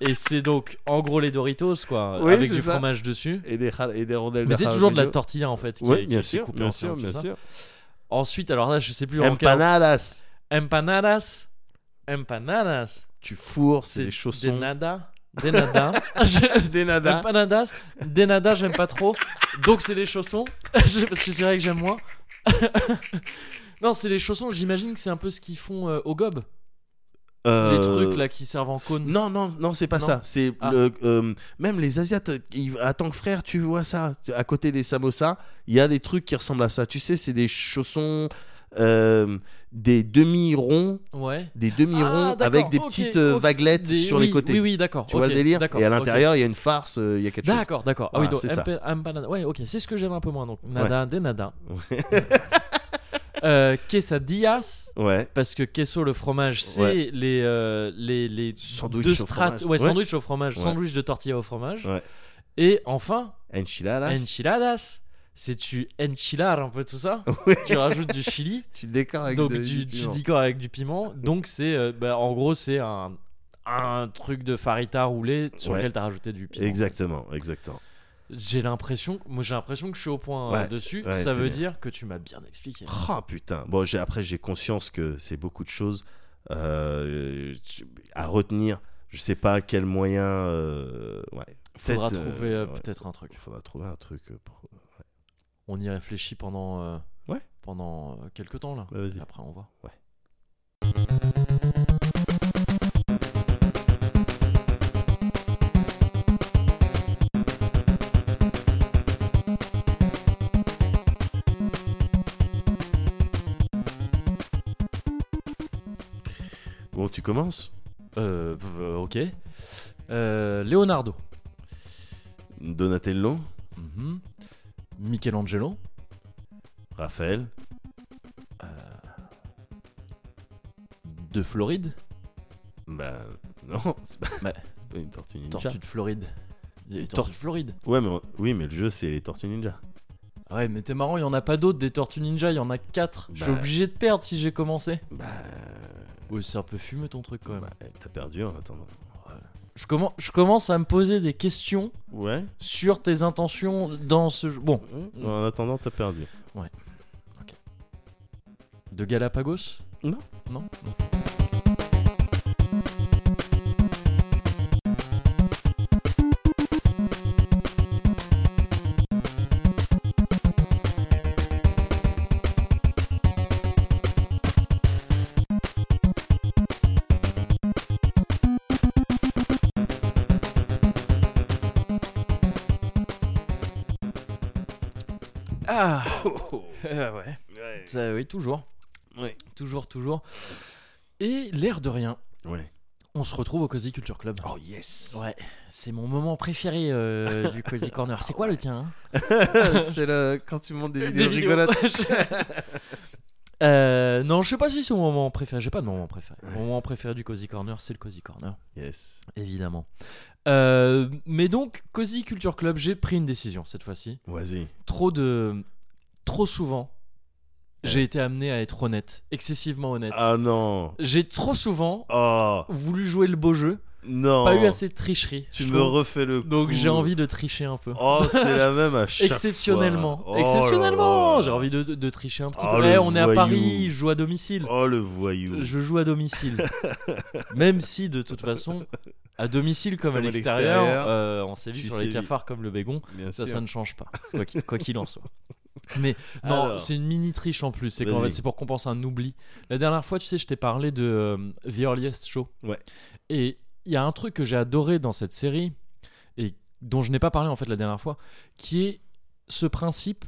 Et c'est donc en gros les Doritos quoi, Oui, avec c'est du ça. fromage dessus. Et des, ra- et des rondelles Mais de c'est toujours de la jalapeno. tortilla en fait. Qui est, bien qui est sûr, coupée bien en sûr, bien ça. sûr. Ensuite, alors là, je sais plus en quel. Empanadas. Empanadas. Empanadas. Tu fourres, c'est des chaussons. Des nada. Des nada. Des nadas. Empanadas. Des nada, j'aime pas trop. Donc c'est les chaussons. Parce que c'est vrai que j'aime moins. non, c'est les chaussons. J'imagine que c'est un peu ce qu'ils font euh, au gob. Les Euh, trucs là qui servent en cône. Non, non, non, c'est pas Non ça. C'est Ah. le, euh, même les Asiates. ils- à tant que frère, tu vois ça. À côté des samosas, il y a des trucs qui ressemblent à ça. Tu sais, c'est des chaussons, euh, des demi-ronds, Ouais. des demi-ronds Ah, avec des petites vaguelettes Des- sur oui, les côtés. Oui, oui, d'accord. Tu vois ok, le délire Et à l'intérieur, il y a une farce, il y a quelque chose. D'accord, d'accord. Ah Voilà, oui, donc c'est ça. Ouais, ok, c'est ce que j'aime un peu moins. Donc, nada, des nada. euh, quesadillas, Ouais. parce que queso, le fromage, c'est Ouais. les, euh, les, les Sandwich deux au strates. fromage. Ouais, sandwich au fromage, Ouais. sandwich de tortilla au fromage. Ouais. Et enfin, Enchiladas. enchiladas. C'est tu enchilar un peu tout ça. Ouais. Tu rajoutes du chili. Tu décores avec donc de- du, du du piment. décor avec du piment. Donc c'est, euh, bah, en gros, c'est un, un truc de farita roulé sur Ouais. lequel t'as rajouté du piment. Exactement, exactement. J'ai l'impression, moi j'ai l'impression que je suis au point euh, Ouais, dessus. ouais, ça veut bien. dire que tu m'as bien expliqué. Oh putain. Bon, j'ai, après, j'ai conscience que c'est beaucoup de choses euh, à retenir. Je sais pas quel moyen. euh, ouais. Faudra trouver euh, peut-être un truc. Il faudra trouver un truc. pour- On y réfléchit pendant, Ouais. pendant quelques temps là. Vas-y. Après on voit. Ouais. Tu commences Euh, euh, ok. Euh, Leonardo. Donatello, Mhm. Michelangelo. Raphaël, De Floride. bah non, c'est pas, Bah, c'est pas une tortue ninja. Tortue de Floride. Il y a les Tor- tortues de Floride. Ouais, mais oui, mais le jeu c'est les tortues ninja. Ouais, mais t'es marrant, il y en a pas d'autres des tortues ninja, il y en a 4. Je suis Bah. obligé de perdre si j'ai commencé. Bah, Oui, c'est un peu fumeux ton truc quand même. bah, t'as perdu en attendant. Je, commence, je commence à me poser des questions Ouais. sur tes intentions dans ce jeu. Bon, En attendant, t'as perdu. de Galapagos? Non. Non Ah Euh, Ouais, Ouais. ça, oui, toujours. Ouais. Toujours, toujours. Et l'air de rien, Ouais. on se retrouve au Cozy Culture Club. Oh yes. Ouais, c'est mon moment préféré euh, du Cozy Corner. C'est quoi le tien hein? C'est le quand tu montes des vidéos Des vidéos. rigolotes. Euh, non, je sais pas si c'est mon moment préféré. J'ai pas de moment préféré. Mon moment préféré du Cozy Corner, c'est le Cozy Corner, yes. évidemment. Euh, mais donc, Cozy Culture Club, j'ai pris une décision cette fois-ci. Vas-y. Trop de. Trop souvent, j'ai été amené à être honnête, excessivement honnête. Ah non. J'ai trop souvent Oh. voulu jouer le beau jeu Non. pas eu assez de tricherie. Tu me refais le coup. Donc j'ai envie de tricher un peu. Oh, c'est la même à chaque Exceptionnellement. fois. Oh Exceptionnellement. J'ai envie de, de- de tricher un petit Oh, peu. le Eh, on est à. Paris, je joue à domicile. Oh, le voyou. Je joue à domicile. Même si, de toute façon, à domicile comme, Comme à l'extérieur, euh, on s'est vu sur les cafards comme le bégon. Bien Ça, sûr. ça ne change pas, quoi qu'il en soit. Mais non, Alors. c'est une mini triche en plus. C'est qu'en fait, c'est pour compenser un oubli. La dernière fois, tu sais, je t'ai parlé de euh, The Earliest Show. Ouais. Et il y a un truc que j'ai adoré dans cette série et dont je n'ai pas parlé en fait la dernière fois, qui est ce principe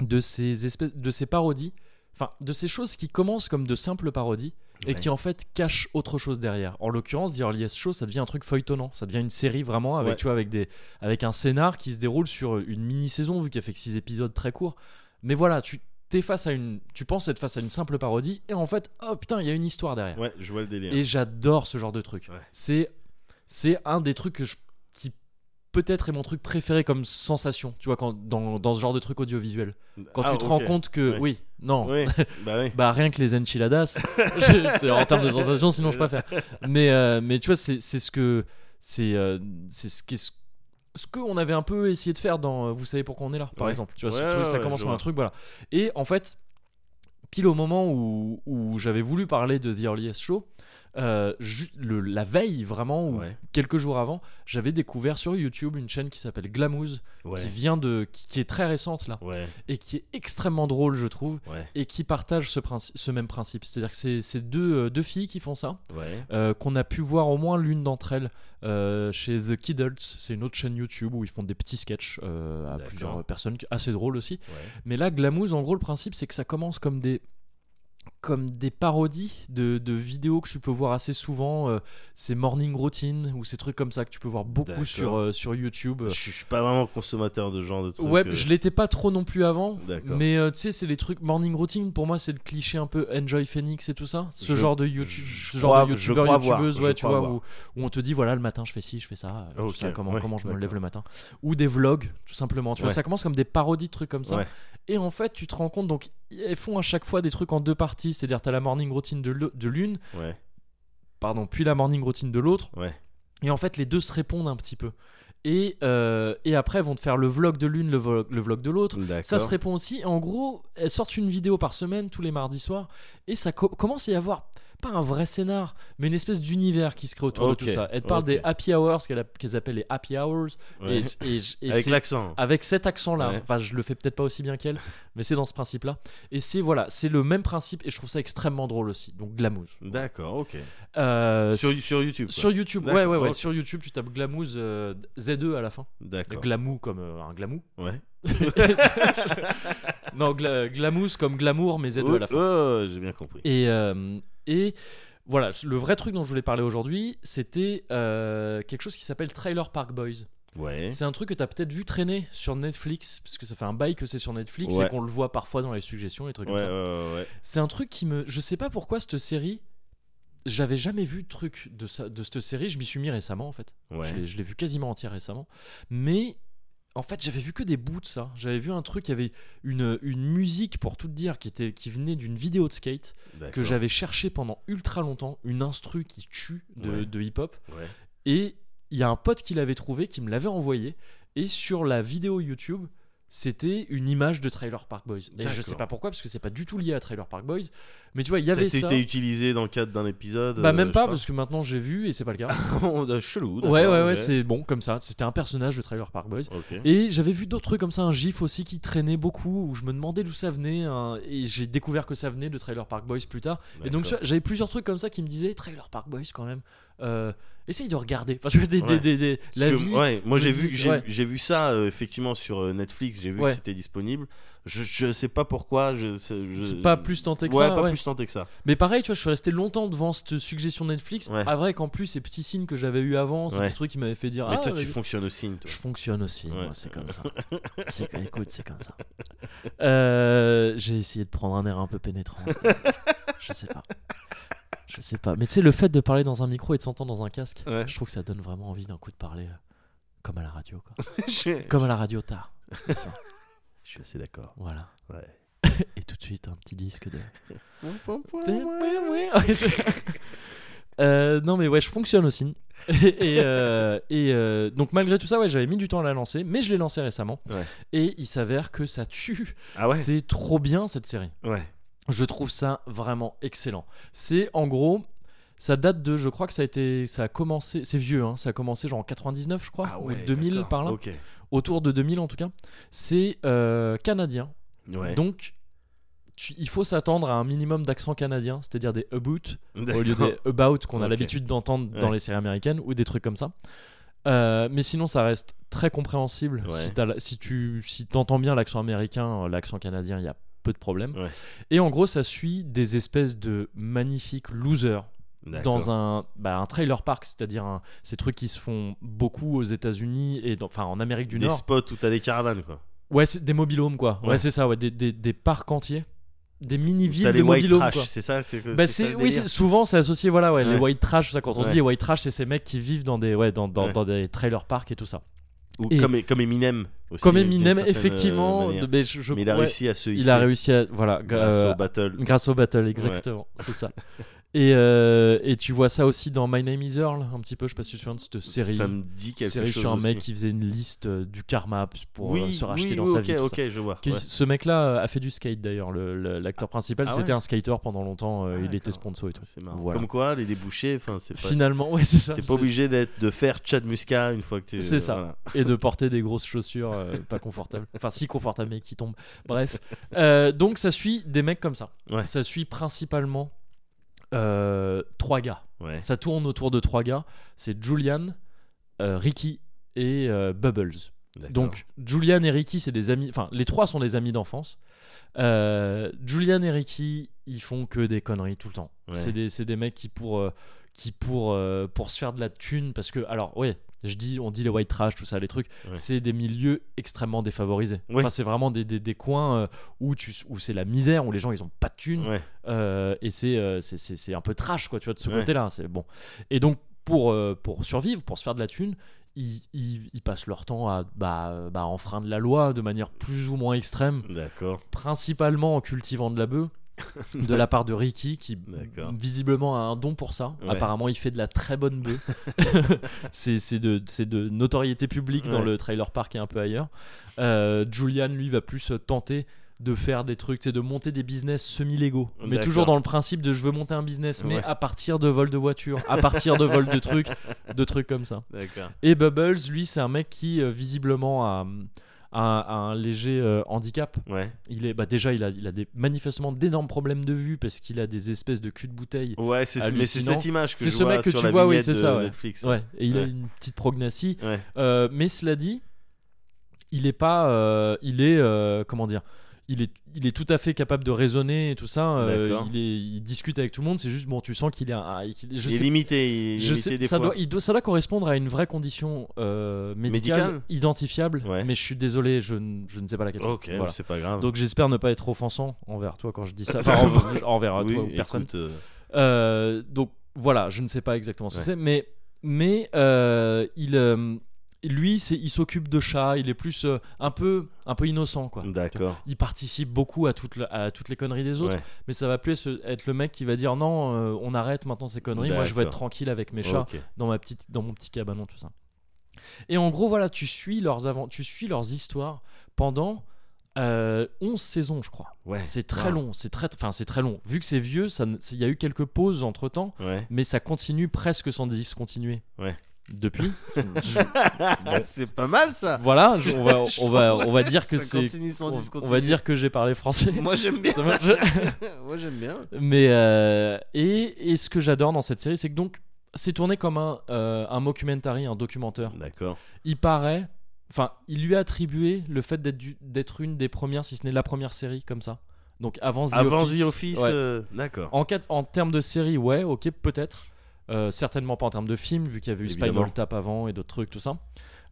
de ces espèces, de ces parodies, enfin de ces choses qui commencent comme de simples parodies et Ouais. qui en fait cachent autre chose derrière. En l'occurrence, The Earliest Show, ça devient un truc feuilletonnant, ça devient une série vraiment avec Ouais. tu vois avec des avec un scénar qui se déroule sur une mini saison vu qu'elle fait que six épisodes très courts. Mais voilà, tu t'es face à une, tu penses être face à une simple parodie et en fait, oh putain, il y a une histoire derrière. Ouais, je vois le délire. Et j'adore ce genre de truc. Ouais. C'est c'est un des trucs que je, qui peut-être est mon truc préféré comme sensation, tu vois, quand, dans, dans ce genre de truc audiovisuel. Quand Ah, tu te rends compte que, Ouais. oui, non, Oui, bah oui. bah rien que les enchiladas, c'est en termes de sensation, sinon je préfère. Mais, euh, mais tu vois, c'est c'est ce que. C'est euh, c'est ce qu'est- ce qu'on avait un peu essayé de faire dans euh, Vous savez pourquoi on est là, par Ouais. exemple. Tu vois, ce Ouais, truc, ouais, ça commence par un truc, voilà. Et en fait, pile au moment où, où j'avais voulu parler de The Earliest Show, euh, le- la veille vraiment, ou Ouais. quelques jours avant, j'avais découvert sur YouTube une chaîne qui s'appelle Glamouze, Ouais. qui vient de. Qui, qui est très récente là, Ouais. et qui est extrêmement drôle, je trouve et qui partagent ce, princi- ce même principe. C'est-à-dire que c'est c'est deux, euh, deux filles qui font ça, euh, qu'on a pu voir au moins l'une d'entre elles chez The Kiddles. C'est une autre chaîne YouTube où ils font des petits sketchs à D'accord. plusieurs personnes, assez drôles aussi. Mais là, Glamouze, en gros, le principe, c'est que ça commence comme des comme des parodies de, de vidéos que tu peux voir assez souvent, euh, ces morning routines ou ces trucs comme ça que tu peux voir beaucoup sur, euh, sur YouTube. Je suis je suis pas vraiment consommateur de genre de trucs. Ouais, euh, je l'étais pas trop non plus avant. Mais euh, tu sais, c'est les trucs morning routine. Pour moi, c'est le cliché un peu Enjoy Phoenix et tout ça. Ce Je- genre de YouTube, je ce genre crois- de youtubeur, youtubeuse, ouais, tu vois, où, où on te dit voilà, le matin, je fais ci, je fais ça, tout Ok, ça, comment, ouais, comment je me lève le matin. Ou des vlogs, tout simplement. Tu vois, ça commence comme des parodies de trucs comme ça. Et en fait, tu te rends compte, donc, elles font à chaque fois des trucs en deux parties. C'est-à-dire, tu as la morning routine de l'une, Ouais. pardon, puis la morning routine de l'autre. Ouais. Et en fait, les deux se répondent un petit peu. Et, euh, et après, vont te faire le vlog de l'une, le vlog, le vlog de l'autre. Ça se répond aussi. En gros, elles sortent une vidéo par semaine tous les mardis soirs. Et ça co- commence à y avoir, pas un vrai scénar, mais une espèce d'univers qui se crée autour de tout ça. Elles parlent ok. des happy hours, qu'elles qu'elles appellent les happy hours. Ouais. Et, et- et Avec l'accent. avec cet accent-là, Ouais. enfin je le fais peut-être pas aussi bien qu'elle, mais c'est dans ce principe-là. Et c'est voilà, c'est le même principe et je trouve ça extrêmement drôle aussi. Donc Glamouze. D'accord, ok. Euh, Sur, sur YouTube. quoi. sur YouTube, ouais ouais ouais, sur YouTube tu tapes Glamouze euh, Z2 à la fin. D'accord. Glamou comme euh, un glamou. Ouais. non, gla- comme glamour mais Z2 à Ouais, la fin. ouais, j'ai bien compris. Et, euh, et voilà, le vrai truc dont je voulais parler aujourd'hui, c'était euh, quelque chose qui s'appelle Trailer Park Boys. Ouais. C'est un truc que tu as peut-être vu traîner sur Netflix, parce que ça fait un bail que c'est sur Netflix Ouais. et qu'on le voit parfois dans les suggestions, les trucs Ouais, comme ça. ouais, ouais. C'est un truc qui me. Je sais pas pourquoi cette série. J'avais jamais vu de truc de, ça, de cette série. Je m'y suis mis récemment en fait. Ouais. Je l'ai- Je l'ai vu quasiment entière récemment. Mais en fait, j'avais vu que des bouts de ça. J'avais vu un truc, il y avait une, une musique, pour tout dire, qui, était, qui venait d'une vidéo de skate que j'avais cherché pendant ultra longtemps. Une instru qui tue de, Ouais. de hip-hop. Ouais. Et il y a un pote qui l'avait trouvé, qui me l'avait envoyé. Et sur la vidéo YouTube, c'était une image de Trailer Park Boys. Et je sais pas pourquoi, parce que c'est pas du tout lié à Trailer Park Boys. Mais tu vois, il y avait ça. été utilisé dans le cadre d'un épisode Bah, euh, même je pas, parce que maintenant j'ai vu et c'est pas le cas. Bah, Chelou. ouais, ouais, ouais, ok. c'est bon comme ça. C'était un personnage de Trailer Park Boys. Et j'avais vu d'autres trucs comme ça, un gif aussi qui traînait beaucoup, où je me demandais d'où ça venait, hein, et j'ai découvert que ça venait de Trailer Park Boys plus tard. Et donc j'avais plusieurs trucs comme ça qui me disaient Trailer Park Boys quand même. Euh, essaye de regarder. Enfin, tu vois, des, des, Ouais. des- des- la que, vie. ouais, moi j'ai vu, j'ai ouais. vu ça euh, effectivement sur euh, Netflix, j'ai vu que c'était disponible. Je, je sais pas pourquoi. Je, c'est je- C'est pas plus tenté que ouais, ça. pas plus tenté que ça. Mais pareil, tu vois, je suis resté longtemps devant cette suggestion Netflix. Ouais. Ah, vrai qu'en plus, ces petits signes que j'avais eu avant, ces petits trucs qui m'avaient fait dire. Mais ah, toi, tu fonctionnes aussi. Toi. Je fonctionne aussi, Ouais. moi, c'est comme ça. Écoute, c'est comme ça. Euh, J'ai essayé de prendre un air un peu pénétrant. Je sais pas. Je sais pas. Mais tu sais, le fait de parler dans un micro et de s'entendre dans un casque, Ouais. je trouve que ça donne vraiment envie d'un coup de parler euh, comme à la radio. Quoi. je, Comme à la radio tard. je suis assez d'accord. Voilà. Ouais. Et tout de suite, un petit disque de. Euh, non mais ouais, je fonctionne aussi. et et, euh, et, euh, donc malgré tout ça, ouais, j'avais mis du temps à la lancer, mais je l'ai lancé récemment. Ouais. Et il s'avère que ça tue. Ah ouais? C'est trop bien cette série. Ouais. Je trouve ça vraiment excellent. C'est en gros, ça date de, je crois que ça a été, ça a commencé, c'est vieux, hein, ça a commencé genre en 99, je crois, Ah ou ouais. 2000 d'accord. par là, autour de 2000 en tout cas. C'est euh, canadien, Ouais. donc tu- il faut s'attendre à un minimum d'accent canadien, c'est-à-dire des about au lieu des about qu'on a l'habitude d'entendre dans les séries américaines ou des trucs comme ça. Euh, mais sinon, ça reste très compréhensible. Si, tu si entends bien l'accent américain, euh, l'accent canadien, il y a peu de problèmes. Ouais. Et en gros, ça suit des espèces de magnifiques losers dans un, bah, un trailer park, c'est-à-dire un- ces trucs qui se font beaucoup aux États-Unis et dans- enfin en Amérique du Des Nord. spots où t'as des caravanes, quoi. Ouais, c'est des mobilhomes quoi. Ouais, Ouais. c'est ça, ouais, des, des, des parcs entiers, des mini-villes T'as de les white mobilhomes. trash, quoi. c'est ça c'est Bah c'est c'est oui, c'est- souvent c'est associé voilà ouais, les white trash ça quand on Ouais. dit les white trash c'est ces mecs qui vivent dans des ouais dans, dans, dans des trailer parks et tout ça. Ou et- comme, comme Eminem aussi. Comme Eminem euh, effectivement, de- mais, je- je- Mais il a ouais, réussi à se hisser il a réussi à voilà grâce euh, au battle. grâce au battle exactement, c'est ça. Et, euh, et tu vois ça aussi dans My Name Is Earl un petit peu, je sais pas si tu te souviens de cette série. Ça me dit quelque série chose sur un aussi. mec qui faisait une liste euh, du karma pour euh, oui, se racheter oui, dans oui, sa vie. ok, ça. je vois. Ouais. Ce mec-là a fait du skate d'ailleurs, le- le- l'acteur principal. Ah C'était ouais un skater pendant longtemps. Ah, il était sponsor et tout. C'est marrant. Voilà. Comme quoi, les débouchés, pas. Finalement, ouais, c'est ça. T'es pas obligé de faire Chad Musca une fois que tu. C'est ça. voilà. et de porter des grosses chaussures euh, pas confortables. Enfin, si confortables mais qui tombent. Bref. Euh, donc, ça suit des mecs comme ça. Ouais. Ça suit principalement euh, trois gars. Ouais. Ça tourne autour de trois gars. C'est Julian, euh, Ricky et euh, Bubbles. Donc, Julian et Ricky, c'est des amis. Enfin, les trois sont des amis d'enfance. Julian et Ricky, ils font que des conneries tout le temps. Ouais. C'est des, des mecs qui, pour, qui pour, pour se faire de la thune, parce que, alors, ouais, je dis, on dit les white trash, tout ça, les trucs, Ouais. c'est des milieux extrêmement défavorisés. Ouais. Enfin, c'est vraiment des, des, des coins euh, où, tu, où c'est la misère, où les gens, ils ont pas de thune. Ouais. Euh, et c'est, euh, c'est, c'est, c'est un peu trash, quoi, tu vois, de ce côté-là. C'est bon. Et donc, pour, pour survivre, pour se faire de la thune, ils, ils- ils passent leur temps à bah, bah, enfreindre la loi de manière plus ou moins extrême, D'accord. principalement en cultivant de la bœuf. de la part de Ricky qui visiblement a un don pour ça. Ouais. Apparemment, il fait de la très bonne bœuf. c'est c'est de, c'est de notoriété publique dans le trailer park et un peu ailleurs. Euh, Julian, lui, va plus tenter de faire des trucs, c'est de monter des business semi-légaux. Mais D'accord. toujours dans le principe de je veux monter un business, mais Ouais. à partir de vol de voiture, à partir de vol de trucs, de trucs comme ça. Et Bubbles, lui, c'est un mec qui euh, visiblement a, a- a un léger euh, handicap. Ouais. Il est, bah déjà, il a, il a des, manifestement d'énormes problèmes de vue parce qu'il a des espèces de cul de bouteille. Ouais, c'est mais c'est cette image que C'est je ce vois mec que sur tu la vois, oui, c'est ça, ouais. Netflix. Ouais, et il a une petite prognathie. Euh, mais cela dit, il est pas, euh, il est, comment dire, il est, il est tout à fait capable de raisonner et tout ça. euh, il, est, il discute avec tout le monde. C'est juste bon, tu sens qu'il est, un- qu'il- je il est limité, il est je limité sais, des ça, fois. doit, il doit- ça doit correspondre à une vraie condition euh, médicale, Médicale identifiable, Ouais. mais je suis désolé, je, ne- je ne sais pas laquelle. Ok, Voilà. c'est pas grave. Donc j'espère ne pas être offensant envers toi quand je dis ça, enfin, en- envers oui, toi ou personne. écoute, euh, Euh, donc voilà, je ne sais pas exactement ce que Ouais. c'est, mais, mais il, lui, il s'occupe de chats, il est plus euh, un, peu, un peu innocent, quoi. D'accord. Il participe beaucoup à, toutes le- à toutes les conneries des autres, Ouais. mais ça va plus être le mec qui va dire non, euh, on arrête maintenant ces conneries, moi je veux être tranquille avec mes chats dans, ma petite, dans mon petit cabanon, tout ça. Et en gros, voilà, tu suis leurs, avant, tu suis leurs histoires pendant euh, 11 saisons, je crois. Ouais. C'est très long, c'est très, enfin c'est très long. Vu que c'est vieux, il y a eu quelques pauses entre temps, Ouais. mais ça continue presque sans discontinuer. Ouais. Depuis. c'est pas mal ça. voilà, je- on va, on va, on va dire que c'est, on, va dire que j'ai parlé français. Moi j'aime bien. Moi j'aime bien. Mais euh, et, et ce que j'adore dans cette série, c'est que donc c'est tourné comme un, euh, un mockumentary, un documentaire. D'accord. Il paraît, enfin, il lui a attribué le fait d'être une des premières, si ce n'est la première série comme ça. Donc avant The Avant Office. Office, ouais. euh, d'accord. En termes de série, ouais, ok, peut-être. Euh, certainement pas en termes de film, vu qu'il y avait eu Évidemment. Spinal Tap avant et d'autres trucs, tout ça.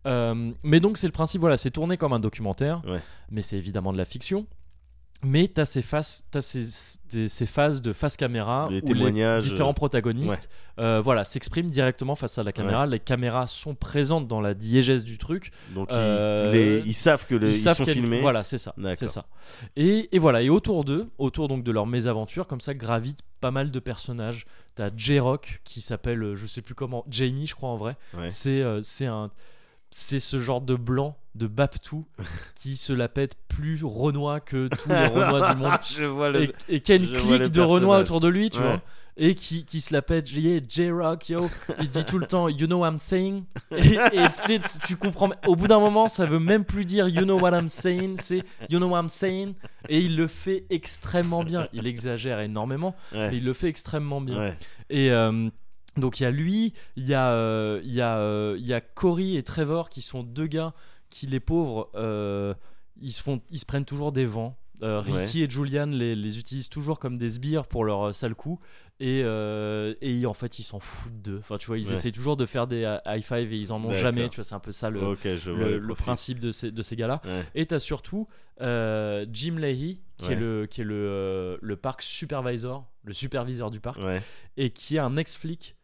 Euh, mais donc c'est le principe, voilà, c'est tourné comme un documentaire, Ouais. mais c'est évidemment de la fiction. Mais t'as ces phases, t'as ces, ces, ces phases de face caméra Des où les différents protagonistes, euh, voilà, s'expriment directement face à la caméra. Les caméras sont présentes dans la diégèse du truc. Donc ils- Euh, les- ils, savent que le- ils, savent sont filmés. Voilà, c'est ça. C'est ça. Et, et voilà. Et autour d'eux, autour donc de leur mésaventure, comme ça gravitent pas mal de personnages. T'as J-Rock qui s'appelle, euh, je sais plus comment, Jamie, je crois en vrai. Ouais. C'est euh, c'est un c'est ce genre de blanc de Baptou qui se la pète plus Renoir que tous les Renois du monde je vois le. et, le clique de Renoir autour de lui, tu Ouais. vois. Et qui, qui se la pète, yeah, J-Rock, yo. Il dit tout le temps, you know what I'm saying. Et, et tu sais, tu- tu comprends. Au bout d'un moment, ça veut même plus dire you know what I'm saying, c'est you know what I'm saying. Et il le fait extrêmement bien. Il exagère énormément, Ouais. mais il le fait extrêmement bien. Ouais. Et euh, donc il y a lui, il y a, euh, il y, a, euh, il y a Cory et Trevor qui sont deux gars qui, les pauvres, euh, ils, se font, ils se prennent toujours des vents. Euh, Ricky et Julian les, les utilisent toujours comme des sbires pour leur sale coup. Et, et en fait, ils s'en foutent d'eux. Enfin, tu vois, ils Ouais. essayent toujours de faire des high five et ils en ont jamais. Tu vois, c'est un peu ça le, le, principe de ces, de ces gars-là. Ouais. Et t'as surtout Jim Leahy, qui Ouais. est, le, qui est le, euh, le parc supervisor, le superviseur du parc Ouais. et qui est un ex-flic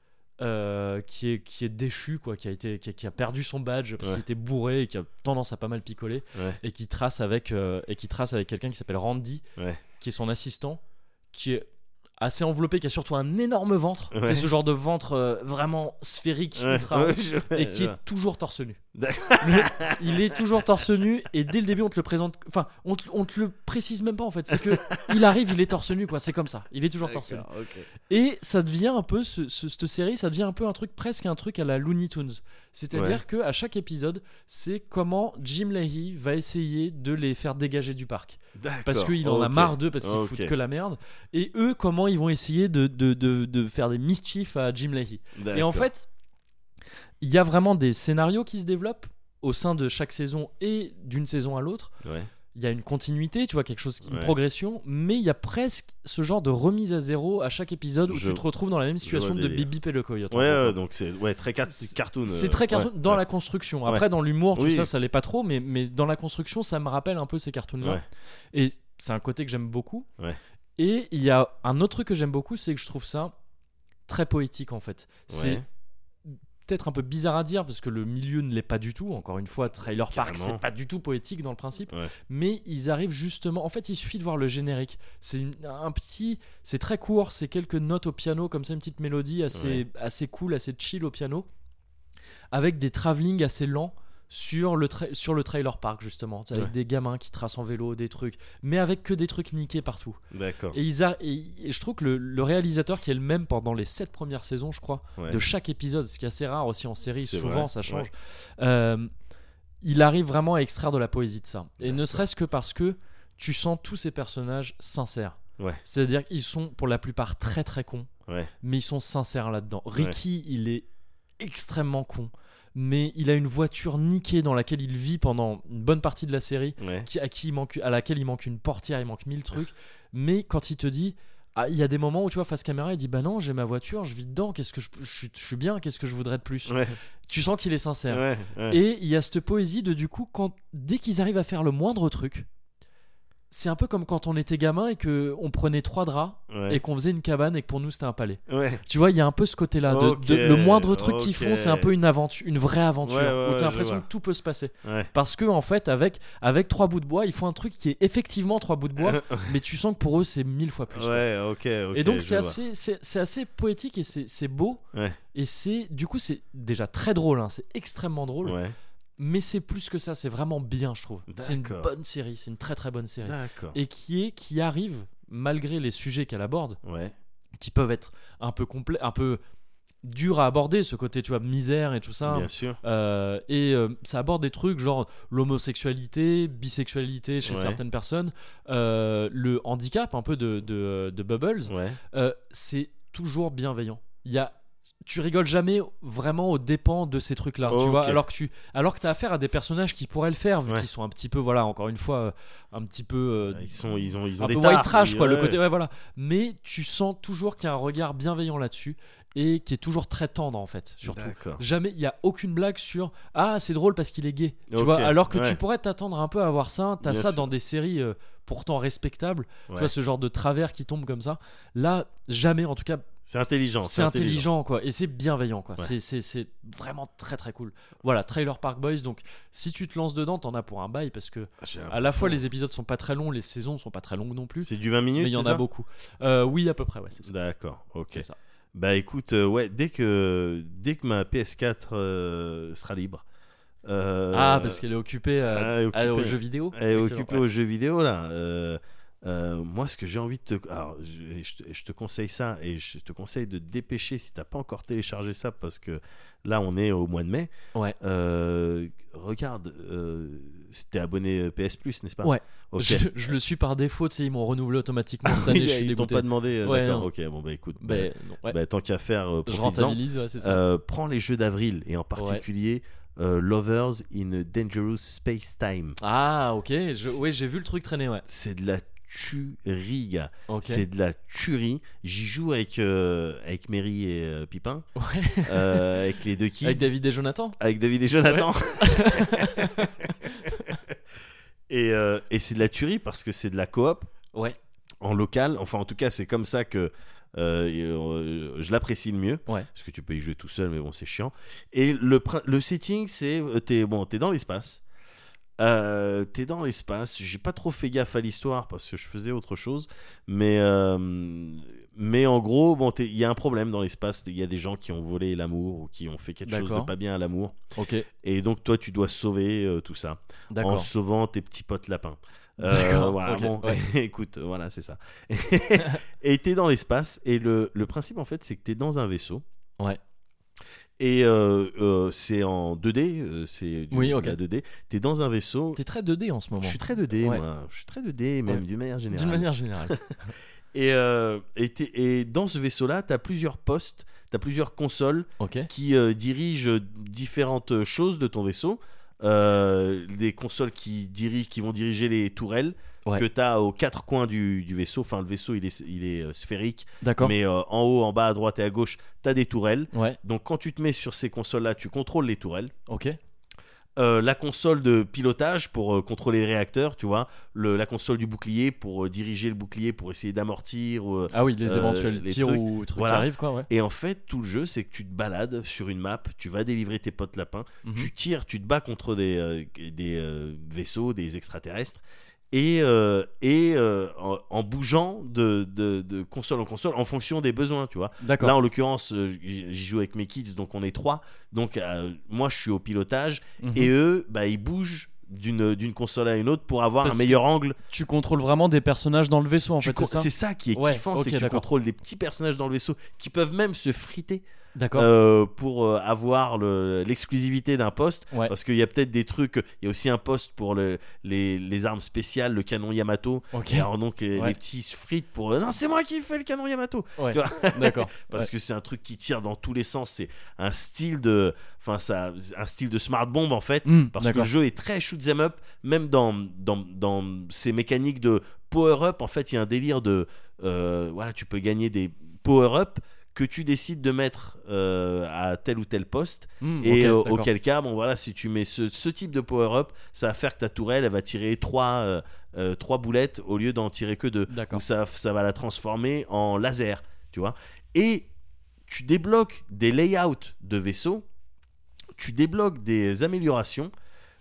euh, qui, est, qui est déchu, quoi, qui a, été, qui a, qui a perdu son badge parce Ouais. qu'il était bourré et qui a tendance à pas mal picoler Ouais. et qui trace avec, euh, et qui trace avec quelqu'un qui s'appelle Randy, Ouais. qui est son assistant, qui est assez enveloppé, qui a surtout un énorme ventre, qui est ce genre de ventre euh, vraiment sphérique, ultra et qui est toujours torse nu. Il est toujours torse nu et dès le début on te le présente enfin on te, on te le précise même pas en fait. C'est que il arrive il est torse nu quoi. C'est comme ça. Il est toujours torse nu. Et ça devient un peu ce- ce- cette série ça devient un peu un truc presque un truc à la Looney Tunes. C'est-à-dire Ouais. que à chaque épisode c'est comment Jim Leahy va essayer de les faire dégager du parc. Parce qu'il en a marre d'eux parce qu'ils Ok. foutent que la merde. Et eux comment ils vont essayer de, de, de, de faire des mischiefs à Jim Leahy. Et en fait, il y a vraiment des scénarios qui se développent au sein de chaque saison et d'une saison à l'autre. Ouais. Il y a une continuité, tu vois, quelque chose, une Ouais. progression, mais il y a presque ce genre de remise à zéro à chaque épisode où Je- tu te retrouves dans la même situation de. Bip et le coyote. en Ouais, fait, donc c'est ouais, très car- cartoon. C'est euh, très cartoon dans la construction. Après, dans l'humour, tout Oui. ça, ça l'est pas trop, mais, mais dans la construction, ça me rappelle un peu ces cartoons-là. Et c'est un côté que j'aime beaucoup. Et il y a un autre truc que j'aime beaucoup, c'est que je trouve ça très poétique en fait. C'est. Peut-être un peu bizarre à dire parce que le milieu ne l'est pas du tout. Encore une fois, Trailer Park, c'est pas du tout poétique dans le principe. Ouais. Mais ils arrivent justement. En fait, il suffit de voir le générique. C'est un petit. C'est très court. C'est quelques notes au piano, comme ça, une petite mélodie assez, Ouais. assez cool, assez chill au piano, avec des travelling assez lents. Sur le, sur le trailer park justement avec Ouais. des gamins qui tracent en vélo des trucs mais avec que des trucs niqués partout D'accord. et, ils a- et- et je trouve que le, le réalisateur qui est le même pendant les sept premières saisons, je crois, Ouais. de chaque épisode, ce qui est assez rare aussi en série, souvent vrai, ça change. ouais. euh, il arrive vraiment à extraire de la poésie de ça. Et ne serait-ce que parce que tu sens tous ces personnages sincères. Ouais. C'est-à-dire qu'ils sont pour la plupart très très cons, mais ils sont sincères là-dedans. Ricky, il est extrêmement con, mais il a une voiture niquée dans laquelle il vit pendant une bonne partie de la série Ouais. qui, à, qui il manque, à laquelle il manque une portière, il manque mille trucs. Mais quand il te dit, ah, il y a des moments où tu vois face caméra, il dit bah non, j'ai ma voiture, je vis dedans, qu'est-ce que je, je, suis- je suis bien, qu'est-ce que je voudrais de plus? Ouais. Tu sens qu'il est sincère. Ouais. ouais. Et il y a cette poésie de du coup, quand dès qu'ils arrivent à faire le moindre truc, c'est un peu comme quand on était gamin et que on prenait trois draps Ouais. et qu'on faisait une cabane et que pour nous c'était un palais. Ouais. Tu vois, il y a un peu ce côté-là. de- le moindre truc qu'ils font, c'est un peu une aventure, une vraie aventure Ouais, où t'as l'impression que tout peut se passer. Parce que en fait, avec avec trois bouts de bois, ils font un truc qui est effectivement trois bouts de bois, mais tu sens que pour eux c'est mille fois plus. et donc c'est assez, c'est assez poétique et c'est beau. Et c'est du coup c'est déjà très drôle, hein, c'est extrêmement drôle. Mais c'est plus que ça, c'est vraiment bien, je trouve. C'est une bonne série, c'est une très très bonne série. Et qui est qui arrive malgré les sujets qu'elle aborde, Ouais. qui peuvent être un peu complets, un peu durs à aborder, ce côté tu vois misère et tout ça. Bien sûr. Euh, et euh, ça aborde des trucs genre l'homosexualité, bisexualité chez Ouais. certaines personnes, euh, le handicap un peu de, de, de Bubbles. Ouais. C'est toujours bienveillant. Il y a tu rigoles jamais vraiment aux dépens de ces trucs-là, tu vois. Alors que tu, alors que t'as affaire à des personnages qui pourraient le faire, vu Ouais. qu'ils sont un petit peu, voilà, encore une fois, euh, un petit peu, euh, Ils sont, ils ont, ils ont un des peu white trash, quoi. Le côté, ouais, voilà. Mais tu sens toujours qu'il y a un regard bienveillant là-dessus, et qui est toujours très tendre en fait, surtout. Jamais, il y a aucune blague sur ah c'est drôle parce qu'il est gay, tu vois. Alors que tu pourrais t'attendre un peu à voir ça. T'as Bien ça sûr. dans des séries euh, pourtant respectables, tu vois ce genre de travers qui tombe comme ça. Là, jamais. En tout cas, C'est intelligent. c'est intelligent quoi, et c'est bienveillant quoi. Ouais. C'est- vraiment très très cool. Voilà, Trailer Park Boys. Donc si tu te lances dedans, t'en as pour un bail parce que Ah, à la fois les épisodes sont pas très longs, les saisons sont pas très longues non plus. C'est du 20 minutes. Mais il y en a beaucoup. Euh, oui, à peu près, ouais, c'est ça. D'accord. Ok. Ça. Bah écoute, euh, ouais, dès que dès que ma PS4 euh, sera libre. Ah, parce qu'elle est occupée, à- aux occupée. jeux vidéo. Elle est occupée ouais. aux jeux vidéo là. Euh, moi, ce que j'ai envie de te, alors, je, je te, je te conseille ça et je te conseille de te dépêcher si t'as pas encore téléchargé ça parce que là, on est au mois de mai. Ouais. Euh, regarde, euh, t'es abonné euh, PS Plus, n'est-ce pas? Ouais. Ok. Je, je le suis par défaut, tu sais, ils m'ont renouvelé automatiquement cette année, je suis Ils t'ont pas demandé. Ouais, D'accord. Ok. Bon bah écoute. Bah, ouais. bah, tant qu'à faire, je rentabilise, ouais, c'est ça. Prends les jeux d'avril et en particulier euh, Lovers in a Dangerous Space Time. Ah, ok. Je, ouais, j'ai vu le truc traîner, ouais. C'est de la tuerie, gars. C'est de la tuerie. J'y joue avec, euh, avec Mary et euh, Pipin, Ouais. euh, avec les deux kids. Avec David et Jonathan. Avec David et Jonathan. et et c'est de la tuerie parce que c'est de la coop Ouais. en local. Enfin, en tout cas, c'est comme ça que je l'apprécie le mieux. Ouais. Parce que tu peux y jouer tout seul, mais bon, c'est chiant. Et le, le setting, c'est. T'es bon, t'es dans l'espace. Euh, t'es dans l'espace. J'ai pas trop fait gaffe à l'histoire parce que je faisais autre chose. Mais, euh, mais en gros, bon, il y a un problème dans l'espace. Il y a des gens qui ont volé l'amour ou qui ont fait quelque chose de pas bien à l'amour. Ok. Et donc, toi, tu dois sauver euh, tout ça en sauvant tes petits potes lapins. D'accord, voilà, bon, ouais. écoute, voilà, c'est ça. et t'es dans l'espace, et le, le principe, en fait, c'est que t'es dans un vaisseau. Ouais. Et euh, euh, c'est en 2D, euh, c'est du- Oui, de ok. la 2D. T'es dans un vaisseau. T'es très 2D en ce moment. Je suis très 2D, Ouais. moi. Je suis très 2D, même Ouais. d'une manière générale. D'une manière générale. Et, et, dans ce vaisseau-là, t'as plusieurs postes, t'as plusieurs consoles qui dirigent différentes choses de ton vaisseau. Euh, des consoles qui, dirigent, qui vont diriger les tourelles Ouais. que tu as aux quatre coins du, du vaisseau. Enfin, le vaisseau, il est, il est euh, sphérique, D'accord. mais euh, en haut, en bas, à droite et à gauche, tu as des tourelles. Ouais. Donc, quand tu te mets sur ces consoles-là, tu contrôles les tourelles. Ok. Euh, la console de pilotage pour euh, contrôler les réacteurs, tu vois. Le, la console du bouclier pour euh, diriger le bouclier pour essayer d'amortir. Ah oui, les éventuels les tirs trucs. ou trucs Voilà. qui arrivent, quoi, ouais. Et en fait, tout le jeu, c'est que tu te balades sur une map, tu vas délivrer tes potes lapins, Mhm. tu tires, tu te bats contre des, des vaisseaux, des extraterrestres, et, euh, et euh, en, en bougeant de, de, de console en console en fonction des besoins, tu vois. Là, en l'occurrence, euh, j'y joue avec mes kids, donc on est trois. Donc, euh, moi, je suis au pilotage, Mhm. et eux, bah, ils bougent d'une console à une autre pour avoir Parce un meilleur angle. Tu contrôles vraiment des personnages dans le vaisseau, en Tu fait, c'est ça? c'est ça qui est Ouais, kiffant, c'est que tu contrôles des petits personnages dans le vaisseau qui peuvent même se friter. Euh, pour euh, avoir le- l'exclusivité d'un poste. Ouais. Parce qu'il y a peut-être des trucs. Il y a aussi un poste pour le- les, les armes spéciales, le canon Yamato. Et alors donc les, Ouais. les petits se fritent pour. euh, non, c'est moi qui fais le canon Yamato. Ouais. tu vois. D'accord. Parce que c'est un truc qui tire dans tous les sens. C'est un style de. Enfin, ça, un style de smart bomb en fait. Hmm, Parce que le jeu est très shoot 'em up, même dans, dans, dans ces mécaniques de power up. En fait, il y a un délire de. euh, voilà, tu peux gagner des power up que tu décides de mettre euh, à tel ou tel poste. Hmm, Et euh, auquel cas, bon voilà, si tu mets ce, ce type de power up, ça va faire que ta tourelle, elle va tirer trois, euh, trois boulettes au lieu d'en tirer que deux. D'accord. Ou ça, ça va la transformer en laser, tu vois. Et tu débloques des layouts de vaisseaux, tu débloques des améliorations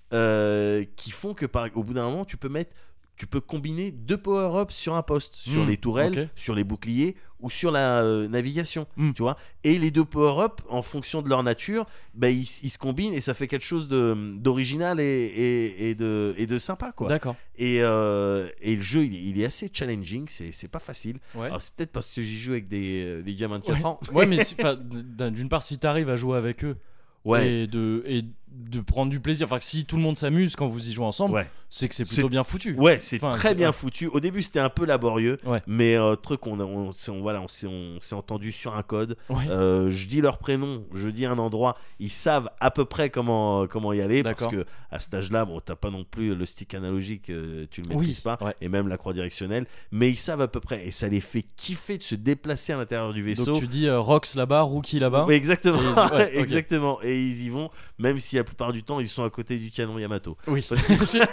qui font que par, au bout d'un moment, tu peux mettre, tu peux combiner deux power-ups sur un poste, sur Hmm, les tourelles, sur les boucliers ou sur la euh, navigation, Hmm. tu vois. Et les deux power-ups, en fonction de leur nature, bah, ils, ils se combinent et ça fait quelque chose d'original et, et, et de, et de sympa, quoi. D'accord. Et, euh, et le jeu, il est, il est assez challenging, c'est pas facile. Ouais. Alors, c'est peut-être parce que j'y joue avec des, euh, des gamins de 4 Ouais. ans. Ouais, mais si- d'une part, si t'arrives à jouer avec eux Ouais. et de et de prendre du plaisir. Enfin, si tout le monde s'amuse quand vous y jouez ensemble, Ouais. c'est que c'est plutôt bien foutu. Ouais, c'est Enfin, très bien foutu. Au début, c'était un peu laborieux, Ouais. mais euh, truc, on, a- on, voilà, on s'est on entendu sur un code. Ouais. Euh, je dis leur prénom, je dis un endroit, ils savent à peu près comment comment y aller parce que à cet âge-là, bon, t'as pas non plus le stick analogique, euh, tu le Oui, maîtrises pas, et même la croix directionnelle, mais ils savent à peu près et ça les fait kiffer de se déplacer à l'intérieur du vaisseau. Donc tu dis Rox là-bas, Rookie là-bas. Oui, exactement, Et ils y- exactement. Et ils y vont, même si la plupart du temps ils sont à côté du canon Yamato. Oui. C'est la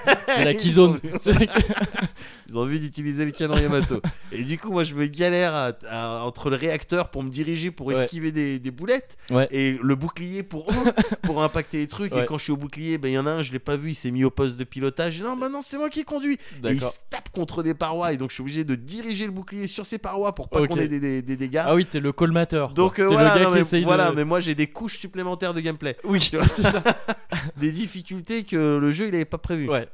la- Ils ont envie d'utiliser le canon Yamato. et du coup, moi, je me galère à- à- entre le réacteur pour me diriger pour Ouais. esquiver des, des boulettes Ouais. et le bouclier pour pour impacter les trucs. Et quand je suis au bouclier, ben il y en a un, je l'ai pas vu, il s'est mis au poste de pilotage. Non, non, c'est moi qui conduis. Et il se tape contre des parois et donc je suis obligé de diriger le bouclier sur ces parois pour pas qu'on ait des, des- des dégâts. Ah oui, t'es le colmateur. Donc euh, voilà, le gars non, qui mais, voilà de. mais moi j'ai des couches supplémentaires de gameplay, Oui, c'est ça. des difficultés que le jeu il avait pas prévu. Ouais.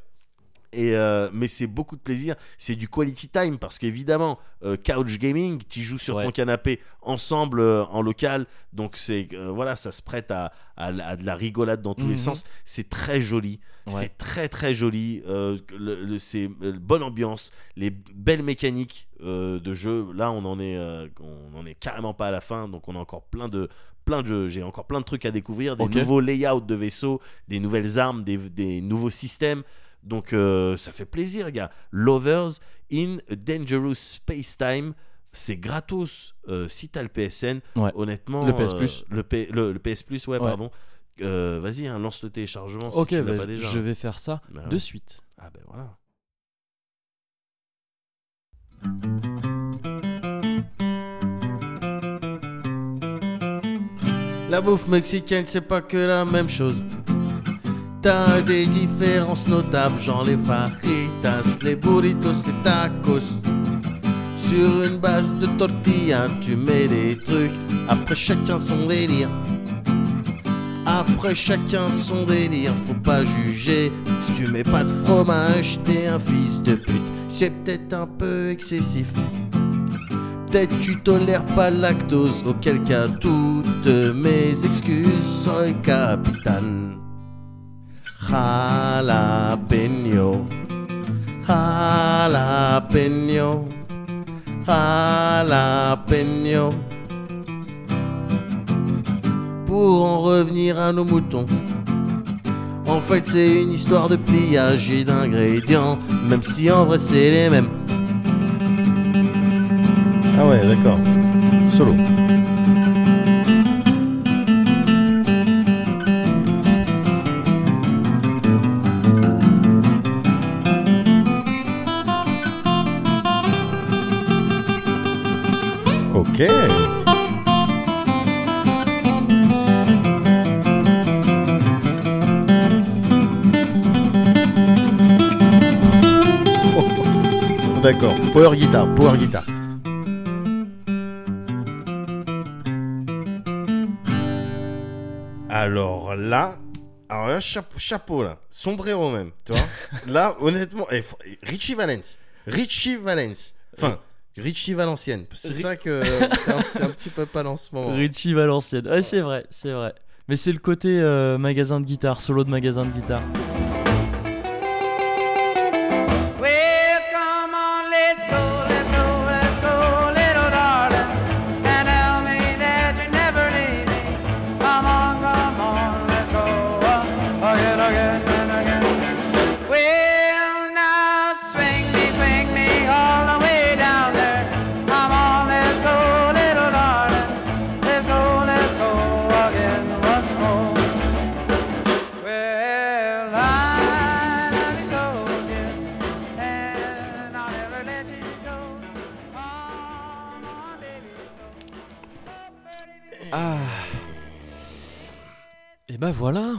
Et euh, mais c'est beaucoup de plaisir, c'est du quality time parce qu'évidemment euh, couch gaming, tu joues sur Ouais. ton canapé ensemble euh, en local, donc c'est voilà ça se prête à, à, à de la rigolade dans tous les Mhm. sens. C'est très joli, Ouais. c'est très très joli, le, le- c'est bonne ambiance, les belles mécaniques de jeu. Là on en est on en est carrément pas à la fin, donc on a encore plein de plein de jeux. J'ai encore plein de trucs à découvrir, des nouveaux layouts de vaisseaux, des nouvelles armes, des, des nouveaux systèmes. Donc euh, ça fait plaisir, gars. Lovers in a Dangerous Space Time. C'est gratos euh, si t'as le PSN. Ouais. Honnêtement, Le PS euh, Plus. le, P- le- le PS Plus, ouais, Ouais. pardon. Euh, Vas-y, hein, lance le téléchargement si Ok, tu l'as bah, pas déjà. je vais faire ça Bah de ouais. suite. Ah ben voilà. La bouffe mexicaine, c'est pas que la même chose. T'as des différences notables, genre les fajitas, les burritos, les tacos. Sur une base de tortilla, tu mets des trucs, après chacun son délire. Après chacun son délire, faut pas juger. Si tu mets pas de fromage, t'es un fils de pute. C'est peut-être un peu excessif. Peut-être tu tolères pas lactose, auquel cas toutes mes excuses sont capitales. Jalapeno, jalapeno, jalapeno. Pour en revenir à nos moutons. En fait, c'est une histoire de pliage et d'ingrédients, même si en vrai c'est les mêmes. Ah ouais, d'accord. Solo. Ok. D'accord. Power guitar, power guitar. Alors là, alors là, chapeau, chapeau là, sombrero même, tu vois. là, honnêtement, eh, fr- Richie Valens, Richie Valens, enfin, Richie Valencienne, c'est ça que c'est un, c'est un petit peu pas en ce moment. Richie Valenciennes. Ouais, c'est vrai, c'est vrai. Mais c'est le côté euh, magasin de guitare, solo de magasin de guitare. Voilà,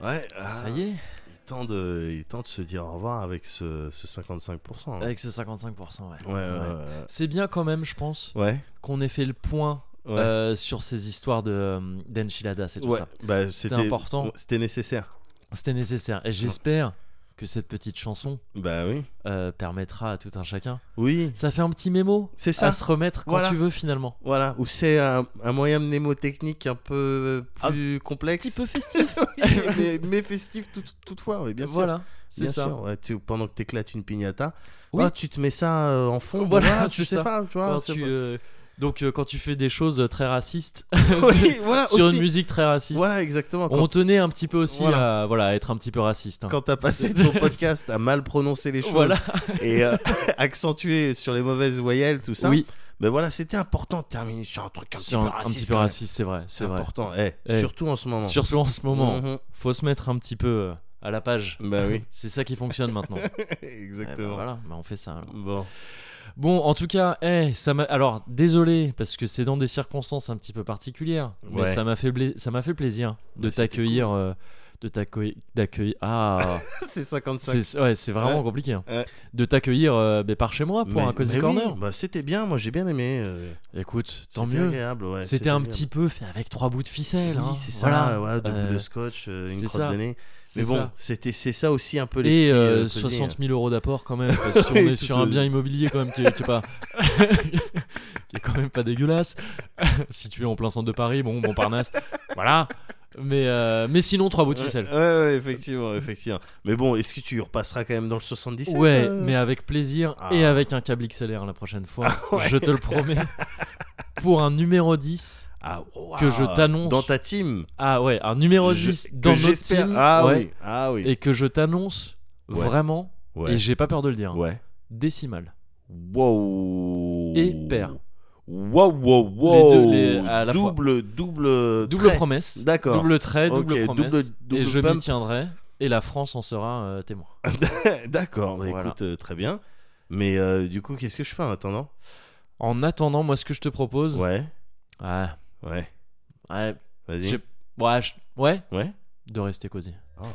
Ouais, ça y est, Il temps de, il temps de se dire au revoir avec ce, ce 55%. hein. avec ce 55%. Ouais. Ouais, ouais, ouais. C'est bien quand même, je pense, Ouais, qu'on ait fait le point ouais. euh, sur ces histoires de euh, d'enchiladas et tout Ouais, ça. bah, c'était important. C'était nécessaire. C'était nécessaire. Et j'espère que cette petite chanson Bah oui. euh, permettra à tout un chacun. Oui, Ça fait un petit mémo c'est ça. à se remettre quand Voilà. tu veux finalement. Voilà, ou c'est un, un moyen mnémotechnique un peu Un plus Un complexe. petit peu festif. Oui, mais, mais festif tout- toutefois, oui, bien sûr. voilà, c'est ça. sûr, ouais, tu, pendant que t'éclates une piñata, Oui. ah, tu te mets ça euh, en fond. Voilà, voilà, tu sais ça. pas, tu vois. Quand tu, euh, donc euh, quand tu fais des choses très racistes Oui, voilà, sur aussi. une musique très raciste, Voilà, exactement. Quand, on tenait un petit peu aussi Voilà. à voilà à être un petit peu raciste. hein. quand t'as passé ton podcast à mal prononcer les choses Voilà. et euh, accentuer sur les mauvaises voyelles, tout ça. oui, Ben voilà, c'était important de terminer sur un truc un sur petit un, peu un raciste. petit peu raciste, c'est vrai, c'est vrai. important, eh, Eh. surtout en ce moment. Surtout en ce moment, Mhm. faut se mettre un petit peu euh, à la page. Bah oui, C'est ça qui fonctionne maintenant. Eh ben exactement. voilà, bah on fait ça. alors. Bon, Bon, en tout cas, eh, ça m'a. Alors, désolé parce que c'est dans des circonstances un petit peu particulières, mais Ouais. ça m'a fait bla- ça m'a fait plaisir de Bah, t'accueillir, euh, de t'accueillir, d'accueillir. Ah, c'est 55. c'est ouais, c'est vraiment Ouais. compliqué. hein. Ouais. De t'accueillir euh, par chez moi pour Mais- un cozy mais oui, corner. bah, c'était bien, moi j'ai bien aimé. euh, Écoute, tant mieux. ouais, C'était un petit peu fait avec trois bouts de ficelle. Oui, hein. c'est ça, Voilà. ouais, deux Euh, bouts de scotch, euh, une crotte de nez. Mais bon, c'était c'est ça aussi un peu l'esprit. Et euh, euh, cosy, 60 hein. 000 euros d'apport quand même, parce qu'on est sur un bien immobilier quand même qui est, qui est pas, qui est quand même pas dégueulasse, situé en plein centre de Paris, bon Montparnasse, voilà. Mais euh, mais sinon trois bouts de ficelle. Ouais, ouais, effectivement, effectivement. Mais bon, est-ce que tu repasseras quand même dans le 77 Ouais, euh mais avec plaisir Ah. et avec un câble XLR la prochaine fois, ouais. je te le promets. Pour un numéro 10, Ah, que je t'annonce- Dans ta team. ah ouais, un numéro Je- 10 que dans notre team, Ah ouais, oui, ah oui. et que je t'annonce Ouais. vraiment, et j'ai pas peur de le dire, Ouais. décimal. Wow. Et père. Wow, wow, wow. deux, les- à la double, double, Double trait. promesse. D'accord. Double trait, double promesse. double- double et je m'y tiendrai. Et la France en sera euh, témoin. D'accord, bah, Voilà. écoute, euh, très bien. Mais euh, du coup, qu'est-ce que je fais en attendant? En attendant, moi, ce que je te propose. Ouais, Ouais. ouais, Ouais. vas-y. Ouais. je- ouais, Ouais. De rester cosy. Oh.